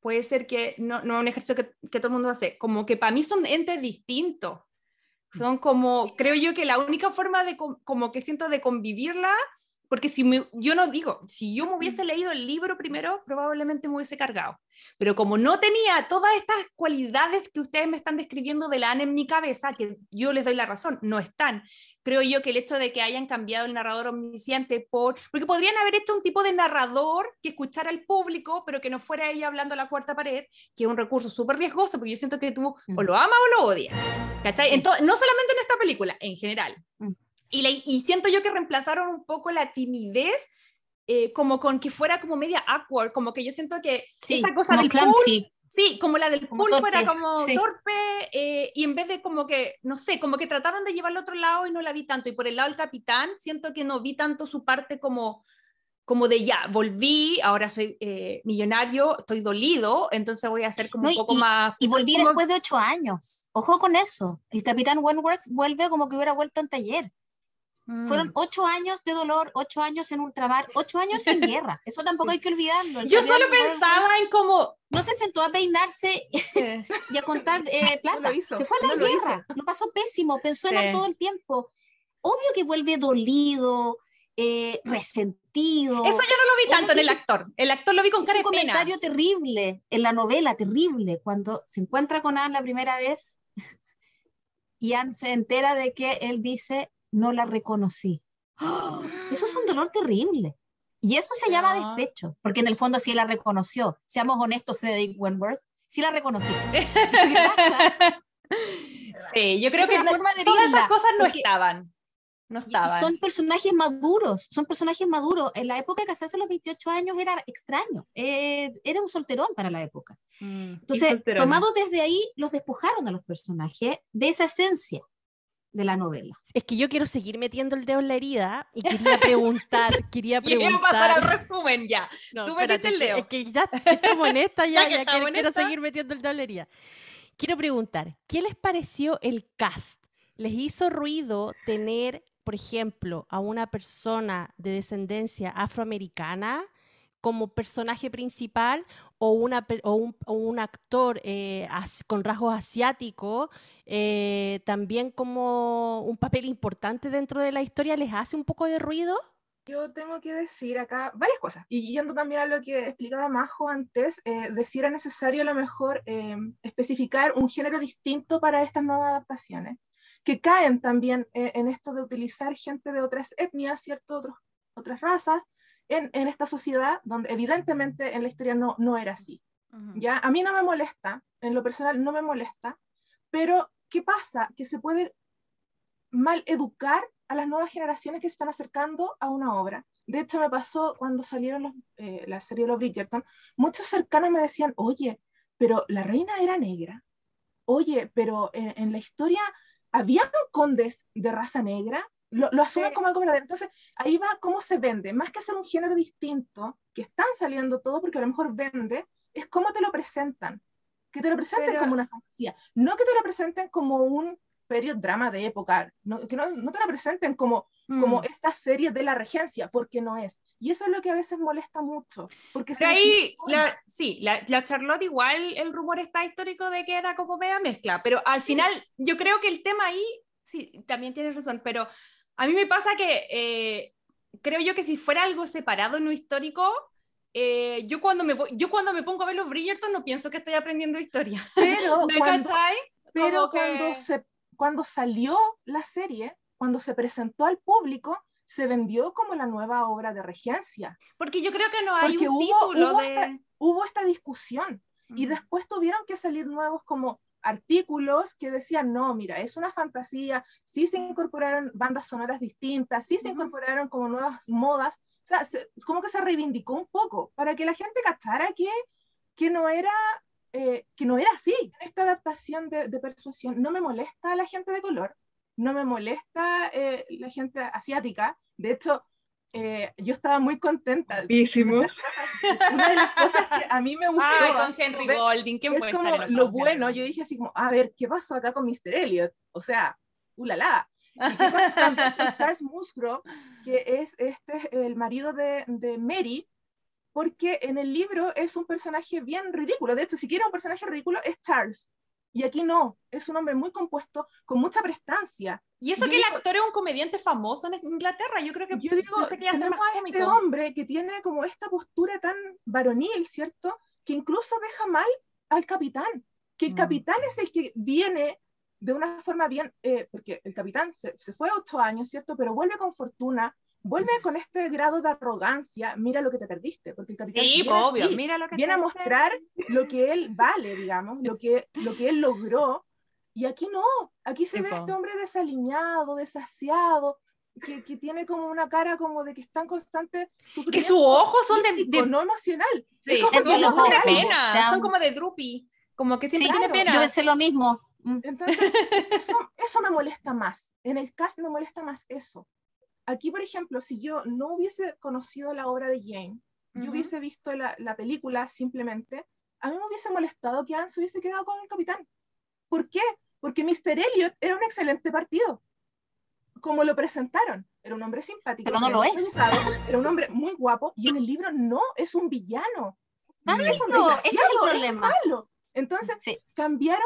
puede ser que no, no es un ejercicio que, que todo el mundo hace, como que para mí son entes distintos. Son como, creo yo que la única forma de, como que siento de convivirla, porque si me- yo no digo, si yo me hubiese leído el libro primero, probablemente me hubiese cargado. Pero como no tenía todas estas cualidades que ustedes me están describiendo de la en mi cabeza, que yo les doy la razón, no están. Creo yo que el hecho de que hayan cambiado el narrador omnisciente por... Porque podrían haber hecho un tipo de narrador que escuchara al público, pero que no fuera ella hablando a la cuarta pared, que es un recurso súper riesgoso, porque yo siento que tú o Mm. lo amas o lo odias. ¿Cachai? Entonces, no solamente en esta película, en general. Y, la- y siento yo que reemplazaron un poco la timidez eh, como con que fuera como media awkward, como que yo siento que Sí, esa cosa del pool, clumsy. sí, como la del Como pulpo era torpe, como sí. torpe, eh, y en vez de como que, no sé, como que trataron de llevarlo al otro lado y no la vi tanto, y por el lado del capitán, siento que no vi tanto su parte como como de ya, volví, ahora soy eh, millonario, estoy dolido, entonces voy a ser como No, un y- poco más... Y volví como- después de ocho años. Ojo con eso. El capitán Wentworth vuelve como que hubiera vuelto en taller. Mm. Fueron ocho años de dolor, ocho años en ultramar, ocho años en guerra. Eso tampoco hay que olvidarlo. Yo solo pensaba en como... No se sentó a peinarse y a contar eh, plata. lo hizo, se fue a la no guerra. Lo, pasó pésimo. Pensó en Sí. todo el tiempo. Obvio que vuelve dolido, eh, resentido. Eso yo no lo vi tanto en el actor. El actor lo vi con cara de pena. comentario terrible en la novela, terrible, cuando se encuentra con Anne la primera vez y Anne se entera de que él dice, no la reconocí. ¡Ah! Eso es un dolor terrible. Y eso se llama despecho, porque en el fondo sí la reconoció. Seamos honestos, Frederick Wentworth, sí la reconocí. ¿Qué pasa? Sí, yo creo Es que una forma de todas esas cosas no estaban. No estaban. Son personajes maduros, son personajes maduros. En la época de casarse a los 28 años era extraño, eh, era un solterón para la época. Mm. Entonces, tomados desde ahí, los despojaron a los personajes de esa esencia de la novela. Es que yo quiero seguir metiendo el dedo en la herida y quería preguntar, quería voy a pasar al preguntar. resumen ya. No, Tú metiste el dedo. Es que ya estamos en esta, ya, Ya que ya quiero, quiero esta. seguir metiendo el dedo en la herida. Quiero preguntar, ¿qué les pareció el cast? ¿Les hizo ruido tener, por ejemplo, a una persona de descendencia afroamericana como personaje principal o, una, o, un, o un actor eh, as- con rasgos asiáticos eh, también como un papel importante dentro de la historia? ¿Les hace un poco de ruido? Yo tengo que decir acá varias cosas. Y yendo también a lo que explicaba Majo antes, eh, de si era necesario a lo mejor eh, especificar un género distinto para estas nuevas adaptaciones, que caen también eh, en esto de utilizar gente de otras etnias, ¿cierto? Otros, otras razas, en, en esta sociedad donde evidentemente en la historia no, no era así. ¿ya? A mí no me molesta, en lo personal no me molesta, pero ¿qué pasa? Que se puede mal educar a las nuevas generaciones que se están acercando a una obra. De hecho, me pasó cuando salieron los, eh, la serie de los Bridgerton, muchos cercanos me decían, oye, pero la reina era negra. Oye, pero en, en la historia había condes de raza negra. Lo, lo asumen Sí. como algo verdadero. Entonces, ahí va cómo se vende. Más que hacer un género distinto, que están saliendo todo porque a lo mejor vende, es cómo te lo presentan. Que te lo presenten Pero- como una fantasía. No que te lo presenten como un period drama de época, no, que no, no te la presenten como, como Mm. esta serie de la regencia, porque no es. Y eso es lo que a veces molesta mucho. Porque Pero ahí, la, sí, la, la Charlotte igual, el rumor está histórico de que era como media mezcla, pero al final yo creo que el tema ahí, sí, también tienes razón, pero a mí me pasa que eh, creo yo que si fuera algo separado en lo histórico, eh, yo, cuando me, yo cuando me pongo a ver los Bridgerton no pienso que estoy aprendiendo historia. Pero ¿Me cuando, cachai? pero Como que- cuando, se, cuando salió la serie, cuando se presentó al público, se vendió como la nueva obra de regencia. Porque yo creo que no hay Porque un hubo- título hubo de... esta- Hubo esta discusión y después tuvieron que salir nuevos como artículos que decían, no, mira, es una fantasía, sí se incorporaron bandas sonoras distintas, sí se incorporaron como nuevas modas, o sea, se- como que se reivindicó un poco para que la gente cachara que, que no era... eh, que no era así. Esta adaptación de, de persuasión no me molesta a la gente de color, no me molesta eh, la gente asiática. De hecho, eh, yo estaba muy contenta. Una de, las cosas, una de las cosas que a mí me gustó Ay, con Henry como Golding, ¿quién puede como estar lo bueno, yo dije así como, a ver, ¿qué pasó acá con Mr. Elliot? O sea, ulala. ¿Y qué pasó con Charles Musgrove, que es este, el marido de, de Mary? Porque en el libro es un personaje bien ridículo. De hecho, si quiere un personaje ridículo, es Charles. Y aquí no, es un hombre muy compuesto, con mucha prestancia. Y eso Yo que el actor es un comediante famoso en Inglaterra, yo creo que Yo digo, que iba a ser tenemos más a este hombre que tiene como esta postura tan varonil, ¿cierto? Que incluso deja mal al capitán, que el Mm. capitán es el que viene de una forma bien, eh, porque el capitán se, se fue ocho años, ¿cierto? Pero vuelve con fortuna, vuelve con este grado de arrogancia, mira lo que te perdiste, porque el capitán Sí, viene obvio, así, mira lo que viene a mostrar lo que él vale, digamos, lo que, lo que él logró, y aquí no, aquí se Sí, ve po. este hombre desaliñado, desasiado, que, que tiene como una cara como de que está en constante Que sus ojos son de, físico, de- no emocional. sí, como sus que son de los ojos, pena, son como de droopy, como que siempre Sí, tiene claro, pena. Yo pensé lo mismo. Mm. Entonces, eso, eso me molesta más. En el cast me molesta más eso. Aquí, por ejemplo, si yo no hubiese conocido la obra de Jane, yo Ujú. hubiese visto la, la película simplemente, a mí me hubiese molestado que Anne se hubiese quedado con el capitán. ¿Por qué? Porque Mr. Elliot era un excelente partido. Como lo presentaron, era un hombre simpático, Pero no lo es. era un hombre muy guapo, y en el libro no, es un villano, Malo, es un ese es el es problema. malo. Entonces, Sí. cambiaron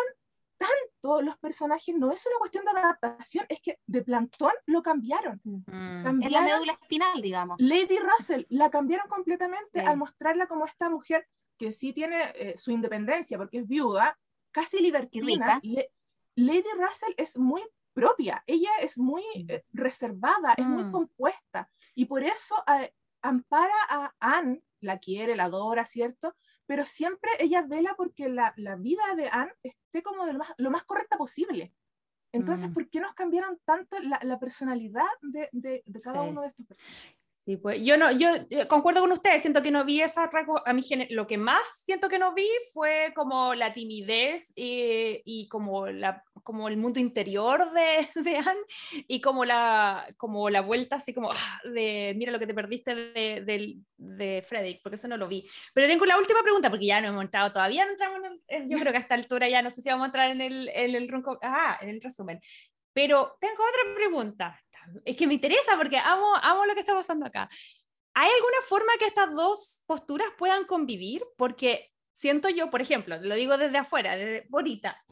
tanto los personajes, no es una cuestión de adaptación, es que de Plankton lo cambiaron. Mm. Es la Cambiaron médula espinal, digamos. Lady Russell, la cambiaron completamente Sí. al mostrarla como esta mujer que sí tiene eh, su independencia porque es viuda, casi libertina. rica. Lady Russell es muy propia, ella es muy eh, reservada, es muy Mm. compuesta y por eso eh, ampara a Anne, la quiere, la adora, ¿cierto? Pero siempre ella vela porque la, la vida de Anne esté como de lo más, lo más correcta posible. Entonces, Mm. ¿por qué nos cambiaron tanto la, la personalidad de, de- de cada Sí. uno de estos personajes? Sí, pues yo no, yo eh, concuerdo con ustedes, siento que no vi esa rasgo, a mí lo que más siento que no vi fue como la timidez eh, y como la como el mundo interior de, de Anne y como la como la vuelta así como ah, de mira lo que te perdiste de, del- de Frederick, porque eso no lo vi. Pero tengo la última pregunta, porque ya no hemos entrado todavía, no entramos en el- yo creo que a esta altura ya no sé si vamos a entrar en el, en el, ah, en el resumen. Pero tengo otra pregunta. Es que me interesa porque amo, amo lo que está pasando acá. ¿Hay alguna forma que estas dos posturas puedan convivir? Porque siento yo, por ejemplo, lo digo desde afuera, desde ahorita,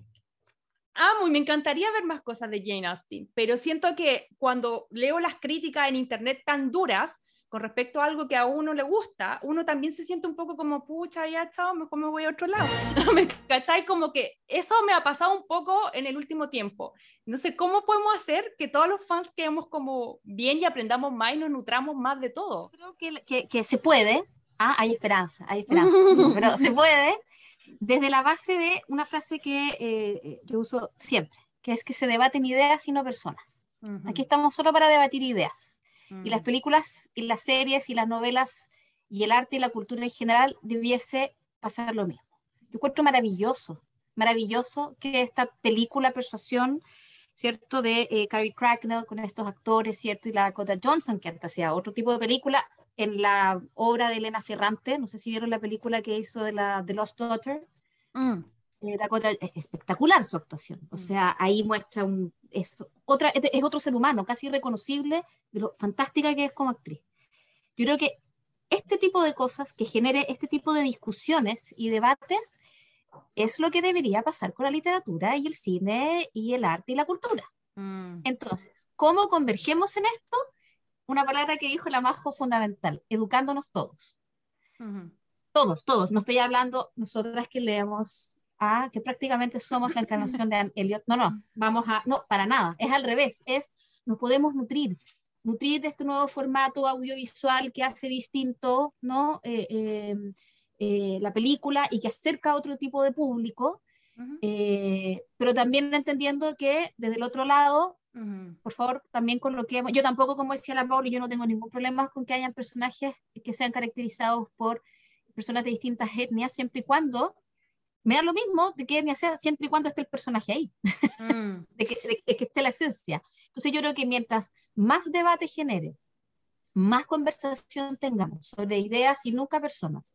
amo y me encantaría ver más cosas de Jane Austen, pero siento que cuando leo las críticas en internet tan duras con respecto a algo que a uno le gusta, uno también se siente un poco como, pucha, ya chao, mejor me voy a otro lado. ¿Me cachai? Como que eso me ha pasado un poco en el último tiempo. No sé cómo podemos hacer que todos los fans quedemos como bien y aprendamos más y nos nutramos más de todo. Creo que, que, que se puede. Ah, hay esperanza, hay esperanza. pero se puede desde la base de una frase que eh, yo uso siempre, que es que se debaten ideas y no personas. Aquí estamos solo para debatir ideas. Y las películas y las series y las novelas y el arte y la cultura en general debiese pasar lo mismo. Yo encuentro maravilloso, maravilloso que esta película Persuasión, ¿cierto? De eh, Carrie Cracknell con estos actores, ¿cierto? Y la Dakota Johnson, que antes hacía otro tipo de película, en la obra de Elena Ferrante, no sé si vieron la película que hizo de la The Lost Daughter, Mm. Eh, Dakota es espectacular su actuación. O sea, ahí muestra un. Es, otra, es otro ser humano, casi reconocible de lo fantástica que es como actriz. Yo creo que este tipo de cosas, que genere este tipo de discusiones y debates, es lo que debería pasar con la literatura y el cine y el arte y la cultura. Mm. Entonces, ¿cómo convergemos en esto? Una palabra que dijo la Majo fundamental, educándonos todos. Todos, todos. No estoy hablando nosotras que leemos a que prácticamente somos la encarnación de Elliot. No, no, vamos a, no, para nada. Es al revés. Es, nos podemos nutrir, nutrir de este nuevo formato audiovisual que hace distinto, ¿no? Eh, eh, eh, la película y que acerca a otro tipo de público, Ujú. eh, pero también entendiendo que desde el otro lado por favor, también coloquemos, yo tampoco, como decía la Pauli, yo no tengo ningún problema con que hayan personajes que sean caracterizados por personas de distintas etnias, siempre y cuando, me da lo mismo de qué etnia sea, siempre y cuando esté el personaje ahí, Mm. de que, de que esté la esencia. Entonces yo creo que mientras más debate genere, más conversación tengamos sobre ideas y nunca personas,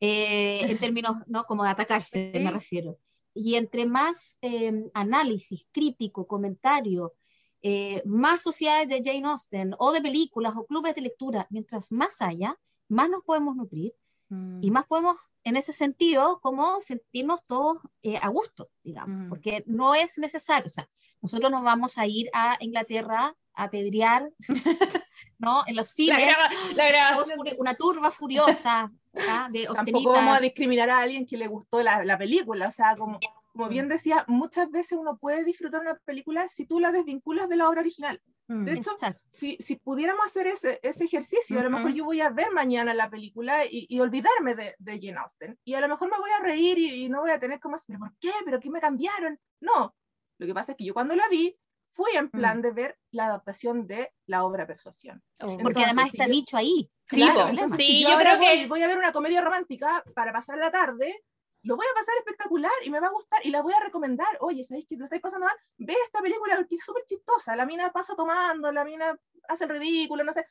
eh, en términos, ¿no? Como de atacarse, me Sí. refiero. Y entre más eh, análisis, crítico, comentario, eh, más sociedades de Jane Austen o de películas o clubes de lectura, mientras más haya, más nos podemos nutrir Mm. y más podemos, en ese sentido, como sentirnos todos eh, a gusto, digamos, Mm. porque no es necesario, o sea, nosotros nos vamos a ir a Inglaterra a pedrear, ¿no? En los La, cines, graba- la grabación. una turba furiosa ¿ah? de Tampoco vamos a discriminar a alguien que le gustó la, la película. O sea, como, como bien decía, muchas veces uno puede disfrutar una película si tú la desvinculas de la obra original. Mm. De hecho, Exacto. si, si pudiéramos hacer ese, ese ejercicio, a lo mejor yo voy a ver mañana la película y, y olvidarme de, de Jane Austen. Y a lo mejor me voy a reír y, y no voy a tener como, ¿pero por qué? ¿Pero qué me cambiaron? No, lo que pasa es que yo cuando la vi, fui en plan de ver la adaptación de la obra Persuasión. Oh. Porque además si está yo- dicho ahí. Sí, Claro, po. problema. Entonces, Sí, si yo creo voy, que- voy a ver una comedia romántica para pasar la tarde, lo voy a pasar espectacular y me va a gustar y la voy a recomendar. Oye, ¿sabéis que lo estáis pasando mal? Ve esta película porque es súper chistosa. La mina pasa tomando, la mina hace el ridículo, no sé.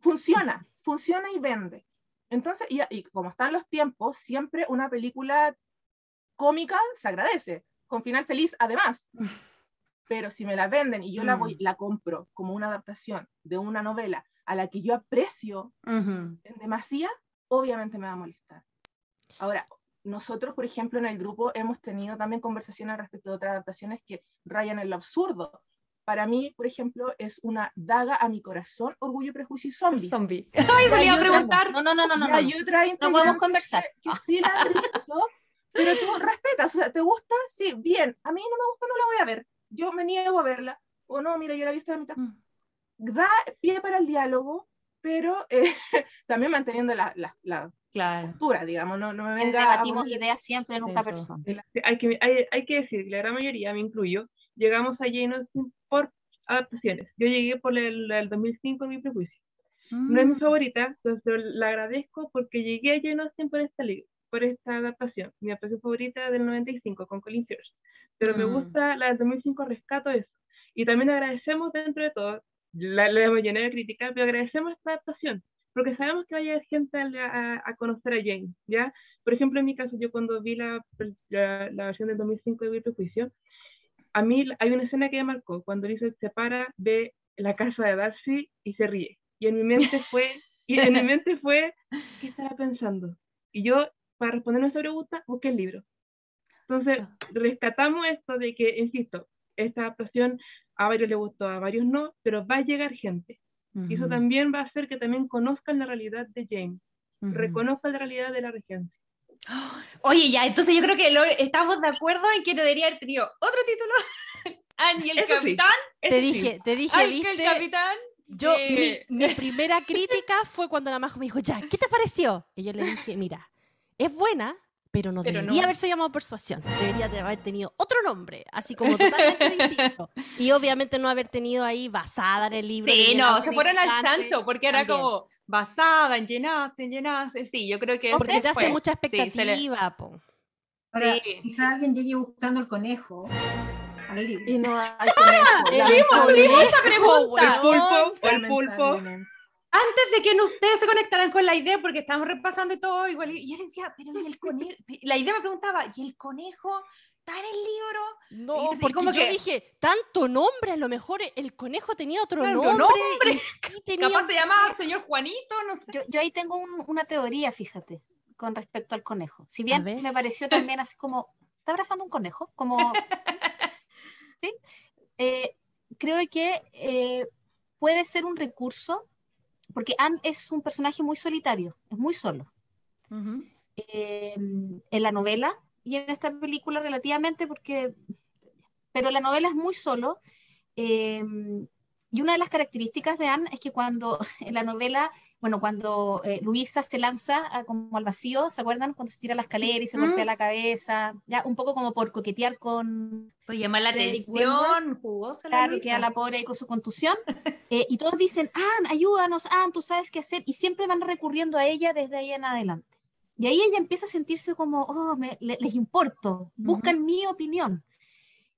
Funciona, funciona y vende. Entonces, y, y como están los tiempos, siempre una película cómica se agradece, con final feliz además. Pero si me la venden y yo la, voy, Mm. la compro como una adaptación de una novela a la que yo aprecio Ujú. en demasía, obviamente me va a molestar. Ahora, nosotros, por ejemplo, en el grupo hemos tenido también conversaciones respecto de otras adaptaciones que rayan en lo absurdo. Para mí, por ejemplo, es una daga a mi corazón, Orgullo, Prejuicio y Zombies. Zombie. Ay, se iba a preguntar. No, no, no, no, no. Hay otra No podemos conversar. Que, que sí la han visto, pero tú respetas, o sea, ¿te gusta? Sí, bien. A mí no me gusta, no la voy a ver. Yo me niego a verla. O no, mira, yo la he visto a la mitad. Mm. Da pie para el diálogo, pero eh, también manteniendo la, la, la Claro. postura, digamos, no, no me venga Debatimos poner- ideas siempre, nunca Sí, personas. Sí, hay, que, hay, hay que decir, que la gran mayoría, me incluyo, llegamos a Austen por adaptaciones. Yo llegué por el, el 2005 en mi prejuicio. No es mi Mm. favorita, entonces la agradezco porque llegué a Jane Austen por esta, por esta adaptación. Mi adaptación favorita del 95 con Colin Firth. Pero me Mm. gusta la del 2005, rescato eso. Y también agradecemos dentro de todo, la, la hemos llenado de criticar, pero agradecemos esta adaptación. Porque sabemos que va a llegar gente a, a- conocer a Jane, ¿ya? Por ejemplo, en mi caso, yo cuando vi la, la, la versión del 2005 de Virtud y Juicio, a mí hay una escena que me marcó, cuando Elizabeth se para, ve la casa de Darcy y se ríe. Y en mi mente fue, y en mi mente fue, ¿qué estará pensando? Y yo, para responder a esa pregunta, busqué el libro. Entonces, rescatamos esto de que, insisto, esta adaptación a varios les gustó, a varios no, pero va a llegar gente. Y eso también va a hacer que también conozcan la realidad de James, Ujú. reconozcan la realidad de la regencia. Oye, ya, entonces yo creo que lo- estamos de acuerdo en que debería haber tenido otro título. Annie el Eso sí. capitán. Te sí. dije, te dije, Ay, que el viste. capitán. Yo, sí. mi, mi primera crítica fue cuando la Majo me dijo, ya, ¿qué te pareció? Y yo le dije, mira, es buena, pero no Pero debería no. haberse llamado Persuasión. Debería de haber tenido otro nombre, así como totalmente distinto. Y obviamente no haber tenido ahí basada en el libro. Sí, no, se fueron al chancho porque era también. como basada en llenarse, en llenarse. Sí, yo creo que Porque te hace después, mucha sí, le- expectativa, po. Ahora, Sí. quizá alguien llegue buscando el conejo al libro. Y no hay conejo, tuvimos esa pregunta. El pulpo, el pulpo. Antes de que ustedes se conectaran con la idea, porque estamos repasando y todo igual, y yo decía, pero ¿y el conejo? La idea me preguntaba, ¿y el conejo está en el libro? No, así porque como yo que- dije, tanto nombre, a lo mejor el conejo tenía otro Claro, nombre. nombre. y sí tenía Capaz se llamaba señor Juanito, no sé. Yo, yo ahí tengo un- una teoría, fíjate, con respecto al conejo. Si bien me pareció también así como, ¿está abrazando un conejo? Como, ¿sí? Eh, creo que eh, puede ser un recurso, porque Anne es un personaje muy solitario, es muy solo. Eh, en la novela y en esta película relativamente, porque, pero la novela es muy solo. eh, y una de las características de Anne es que cuando en la novela, bueno, cuando eh, Luisa se lanza a- como al vacío, ¿se acuerdan? Cuando se tira la escalera y se golpea Mm. la cabeza, ya un poco como por coquetear con, Pues llama la atención, jugosa la Claro, queda la pobre ahí con su contusión. eh, y todos dicen, Ann, ayúdanos, Ann, tú sabes qué hacer. Y siempre van recurriendo a ella desde ahí en adelante. Y ahí ella empieza a sentirse como, oh, me- le- les importo, buscan mi opinión.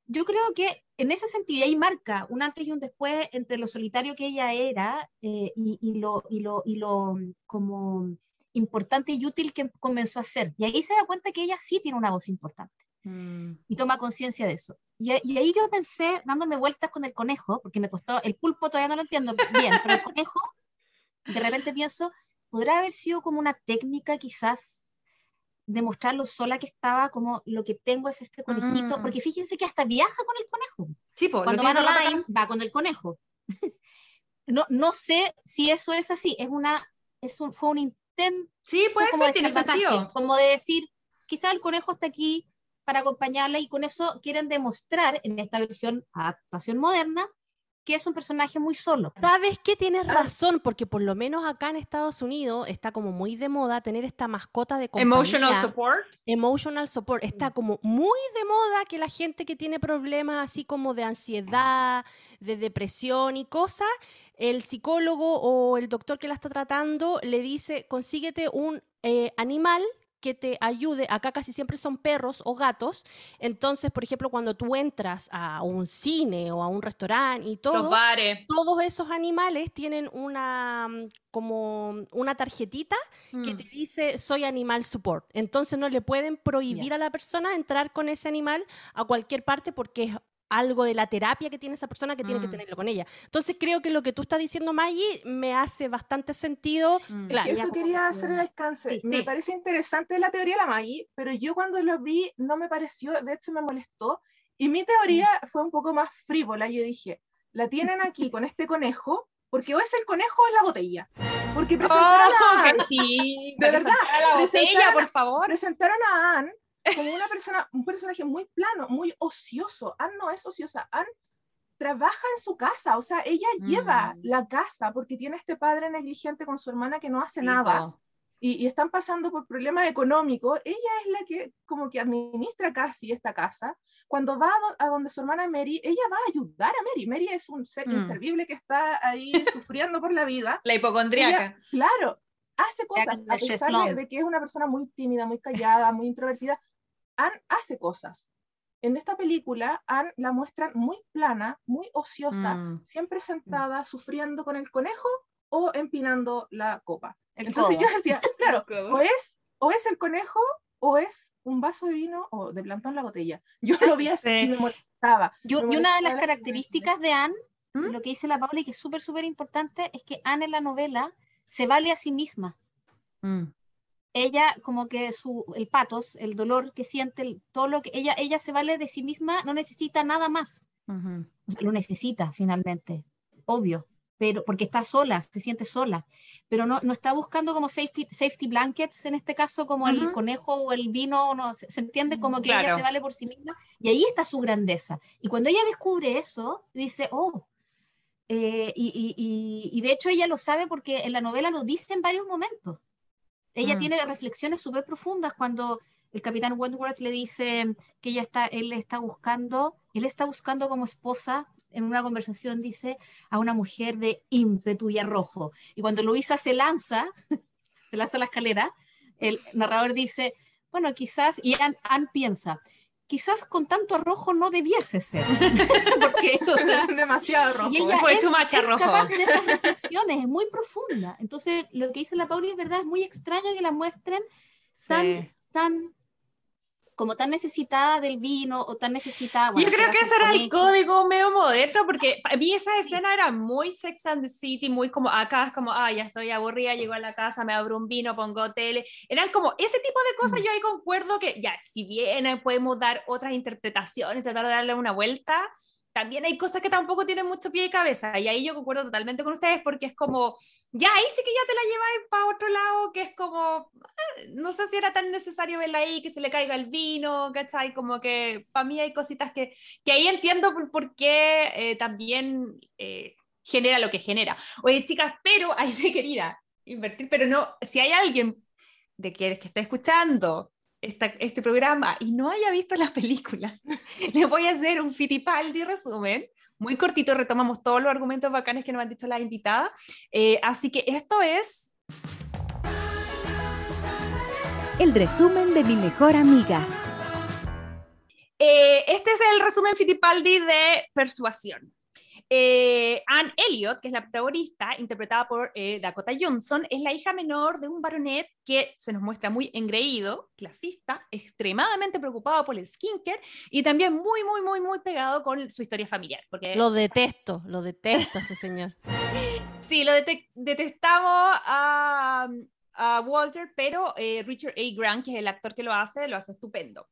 Yo creo que en ese sentido, ahí marca un antes y un después entre lo solitario que ella era eh, y, y lo, y, lo, y lo mm, como importante y útil que comenzó a ser. Y ahí se da cuenta que ella sí tiene una voz importante Mm. y toma conciencia de eso. Y, y ahí yo pensé, dándome vueltas con el conejo, porque me costó, el pulpo todavía no lo entiendo bien, pero el conejo, de repente pienso, ¿podrá haber sido como una técnica quizás de mostrar lo sola que estaba, como lo que tengo es este conejito? Mm. Porque fíjense que hasta viaja con el conejo. Sí, po, Cuando la online, va con el conejo. No, no sé si eso es así, es una, es un, fue un intento Sí, puede como ser, de tiene sentido. como de decir, quizá el conejo está aquí para acompañarla y con eso quieren demostrar en esta versión adaptación moderna que es un personaje muy solo. ¿Sabes qué? Tienes Ah. razón, porque por lo menos acá en Estados Unidos está como muy de moda tener esta mascota de compañía. Emotional support. Emotional support. Está como muy de moda que la gente que tiene problemas así como de ansiedad, de depresión y cosas, el psicólogo o el doctor que la está tratando le dice, consíguete un eh, animal que te ayude, acá casi siempre son perros o gatos, entonces, por ejemplo, cuando tú entras a un cine o a un restaurante y todo, todos esos animales tienen una mm, como una tarjetita que Mm. te dice soy animal support. Entonces no le pueden prohibir a la persona entrar con ese animal a cualquier parte porque es algo de la terapia que tiene esa persona que tiene que Mm. tenerlo con ella. Entonces creo que lo que tú estás diciendo, Maggie, me hace bastante sentido. Mm. Claro. Eso quería que hacer el alcance. Sí, me sí. parece interesante la teoría de la Maggie, pero yo cuando lo vi no me pareció, de hecho me molestó. Y mi teoría fue un poco más frívola. Yo dije, la tienen aquí con este conejo, porque o es el conejo o es la botella. Porque presentaron, Oh, a, Anne, sí, De verdad, la botella, presentaron por favor. presentaron a Anne como una persona, un personaje muy plano, muy ocioso. Anne no es ociosa, Anne trabaja en su casa, o sea, ella lleva Mm. la casa porque tiene este padre negligente con su hermana que no hace nada y, y están pasando por problemas económicos, ella es la que como que administra casi esta casa. Cuando va a, do- a donde su hermana Mary, ella va a ayudar a Mary. Mary es un ser Mm. inservible que está ahí sufriendo por la vida. La hipocondríaca. Claro, hace cosas, a pesar de, de que es una persona muy tímida, muy callada, muy introvertida, Anne hace cosas. En esta película, Anne la muestran muy plana, muy ociosa, Mm. siempre sentada, sufriendo con el conejo o empinando la copa. El Entonces yo decía, claro, o es, o es el conejo o es un vaso de vino o de plantón la botella. Yo lo vi así y Sí. me molestaba. Yo- me y una de las la- características de Anne, ¿Mm? lo que dice la Paula y que es súper, súper importante, es que Anne en la novela se vale a sí misma. Mm. Ella como que su el patos, el dolor que siente, el- todo lo que ella ella se vale de sí misma, no necesita nada más. O sea, lo necesita finalmente, obvio, pero porque está sola, se siente sola, pero no, no está buscando como safety, safety blankets en este caso como el conejo o el vino, no se, se entiende como que ella Claro. se vale por sí misma y ahí está su grandeza. Y cuando ella descubre eso, dice, oh, eh, y, y- y- y de hecho ella lo sabe porque en la novela lo dice en varios momentos. Ella Mm. tiene reflexiones súper profundas cuando el capitán Wentworth le dice que ella está, él está buscando, él está buscando como esposa, en una conversación dice, a una mujer de ímpetu y arrojo. Y cuando Luisa se lanza, se lanza a la escalera, el narrador dice, bueno, quizás, y Anne, Anne piensa, quizás con tanto arrojo no debiese ser. Porque, o sea, Demasiado rojo. y ella Fue es, capaz de esas reflexiones, es muy profunda. Entonces, lo que dice la Pauli es verdad, es muy extraño que la muestren tan, Sí. tan, como tan necesitada del vino o tan necesitada. bueno, Yo creo que ese era el código medio moderno, porque para mí esa escena era muy Sex and the City, muy como acá es como, ah, ya estoy aburrida, llego a la casa, me abro un vino, pongo tele. Eran como ese tipo de cosas, Mm. yo ahí concuerdo que ya, si bien eh, podemos dar otras interpretaciones, tratar de darle una vuelta, también hay cosas que tampoco tienen mucho pie y cabeza, y ahí yo concuerdo totalmente con ustedes, porque es como, ya ahí sí que ya te la lleváis para otro lado, que es como, ah, no sé si era tan necesario verla ahí, que se le caiga el vino, ¿cachai? Como que para mí hay cositas que, que ahí entiendo por, por qué eh, también eh, genera lo que genera. Oye, chicas, pero ahí me quería invertir, pero no, si hay alguien de que, que esté escuchando esta- este programa y no haya visto la película, les voy a hacer un Fittipaldi resumen. Muy cortito, retomamos todos los argumentos bacanes que nos han dicho las invitadas. Eh, así que esto es El resumen de mi mejor amiga. Eh, este es el resumen Fittipaldi de Persuasión. Eh, Anne Elliot, que es la protagonista, interpretada por eh, Dakota Johnson, es la hija menor de un baronet que se nos muestra muy engreído, clasista, extremadamente preocupado por el skincare y también muy, muy, muy, muy pegado con su historia familiar. Porque Lo detesto, lo detesto ese señor. Sí, lo dete- detestamos a, a Walter, pero eh, Richard A. Grant, que es el actor que lo hace, lo hace estupendo.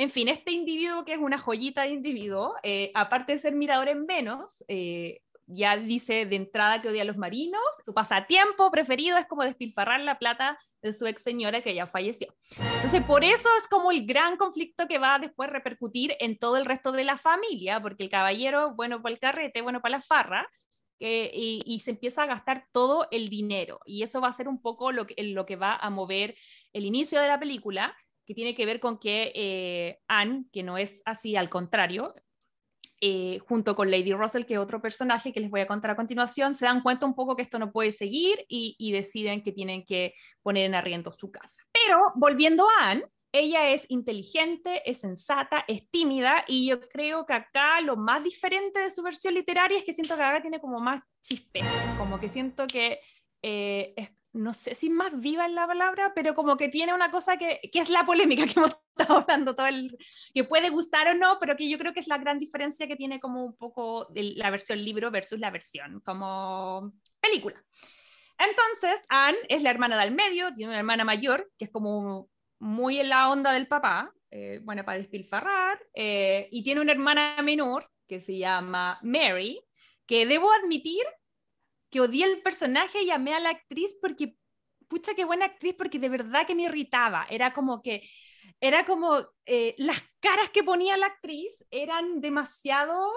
En fin, este individuo que es una joyita de individuo, eh, aparte de ser mirador en Venus, eh, ya dice de entrada que odia a los marinos, su pasatiempo preferido es como despilfarrar la plata de su ex señora que ya falleció. Entonces, por eso es como el gran conflicto que va a después repercutir en todo el resto de la familia, porque el caballero, bueno para el carrete, bueno para la farra, y, se empieza a gastar todo el dinero. Y eso va a ser un poco lo que va a mover el inicio de la película, que tiene que ver con que eh, Anne, que no es así, al contrario, eh, junto con Lady Russell, que es otro personaje que les voy a contar a continuación, se dan cuenta un poco que esto no puede seguir y, y deciden que tienen que poner en arriendo su casa. Pero volviendo a Anne, ella es inteligente, es sensata, es tímida y yo creo que acá lo más diferente de su versión literaria es que siento que acá tiene como más chispeza, como que siento que eh, es- no sé si más viva es la palabra, pero como que tiene una cosa que, que es la polémica que hemos estado hablando todo el, que puede gustar o no, pero que yo creo que es la gran diferencia que tiene como un poco de la versión libro versus la versión como película. Entonces, Anne es la hermana del medio, tiene una hermana mayor, que es como muy en la onda del papá, eh, bueno, para despilfarrar, eh, y tiene una hermana menor que se llama Mary, que debo admitir que odié el personaje y amé a la actriz porque, pucha, qué buena actriz, porque de verdad que me irritaba. Era como que, era como, eh, las caras que ponía la actriz eran demasiado,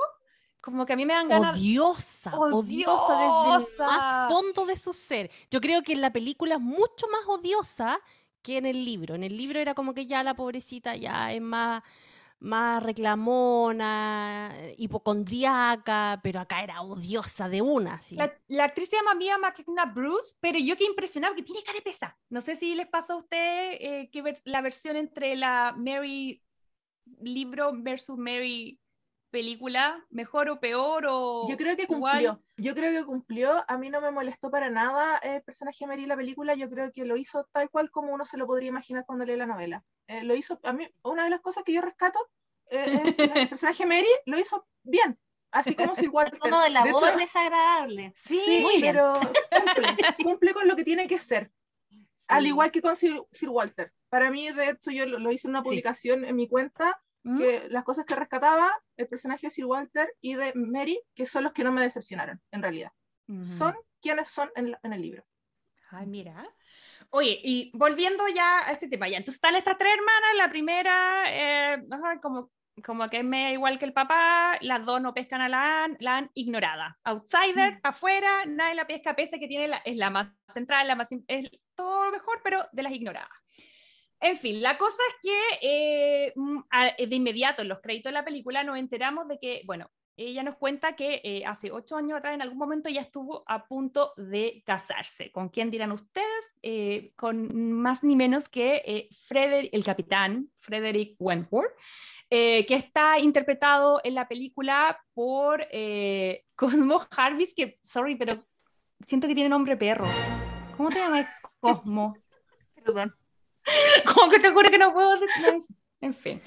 como que a mí me dan ganas. Odiosa, odiosa desde el Odiosa. más fondo de su ser. Yo creo que en la película es mucho más odiosa que en el libro. En el libro era como que ya la pobrecita ya es más, más reclamona, eh, hipocondriaca, pero acá era odiosa de una. La, actriz se llama Mia McKenna Bruce, pero yo qué impresionado que tiene cara de pesa. No sé si les pasó a ustedes eh, que la versión entre la Mary libro versus Mary película, mejor o peor o Yo creo que igual. cumplió. Yo creo que cumplió. A mí no me molestó para nada el personaje de Mary en la película. Yo creo que lo hizo tal cual como uno se lo podría imaginar cuando lee la novela. Eh, lo hizo, a mí, una de las cosas que yo rescato, eh, es que el personaje Mary lo hizo bien. Así como Sir Walter. Tono de la De voz hecho, es desagradable. Sí, muy bien. pero cumple, cumple con lo que tiene que ser. Al Sí. igual que con Sir, Sir Walter. Para mí, de hecho, yo lo, lo hice en una Sí. publicación en mi cuenta, ¿Mm? que las cosas que rescataba, el personaje de Sir Walter y de Mary, que son los que no me decepcionaron, en realidad. Son quienes son en, en el libro. Ay, mira. Oye, y volviendo ya a este tema, ya, entonces están estas tres hermanas, la primera, eh, como, como que es media igual que el papá, las dos no pescan a la Anne, la Anne ignorada. Outsider, afuera, nadie la pesca, pese que tiene la, es la más central, la más, es todo lo mejor, pero de las ignoradas. En fin, la cosa es que eh, mm, a- de inmediato en los créditos de la película nos enteramos de que, bueno, ella nos cuenta que eh, hace ocho años atrás, en algún momento, ya estuvo a punto de casarse. ¿Con quién dirán ustedes? Eh, con más ni menos que eh, Frederick, el capitán Frederick Wentworth, que está interpretado en la película por Cosmo Jarvis, que, sorry, pero siento que tiene nombre perro. ¿Cómo te llamas, Cosmo? Perdón. ¿Cómo que te ocurre que no puedo decir? En fin.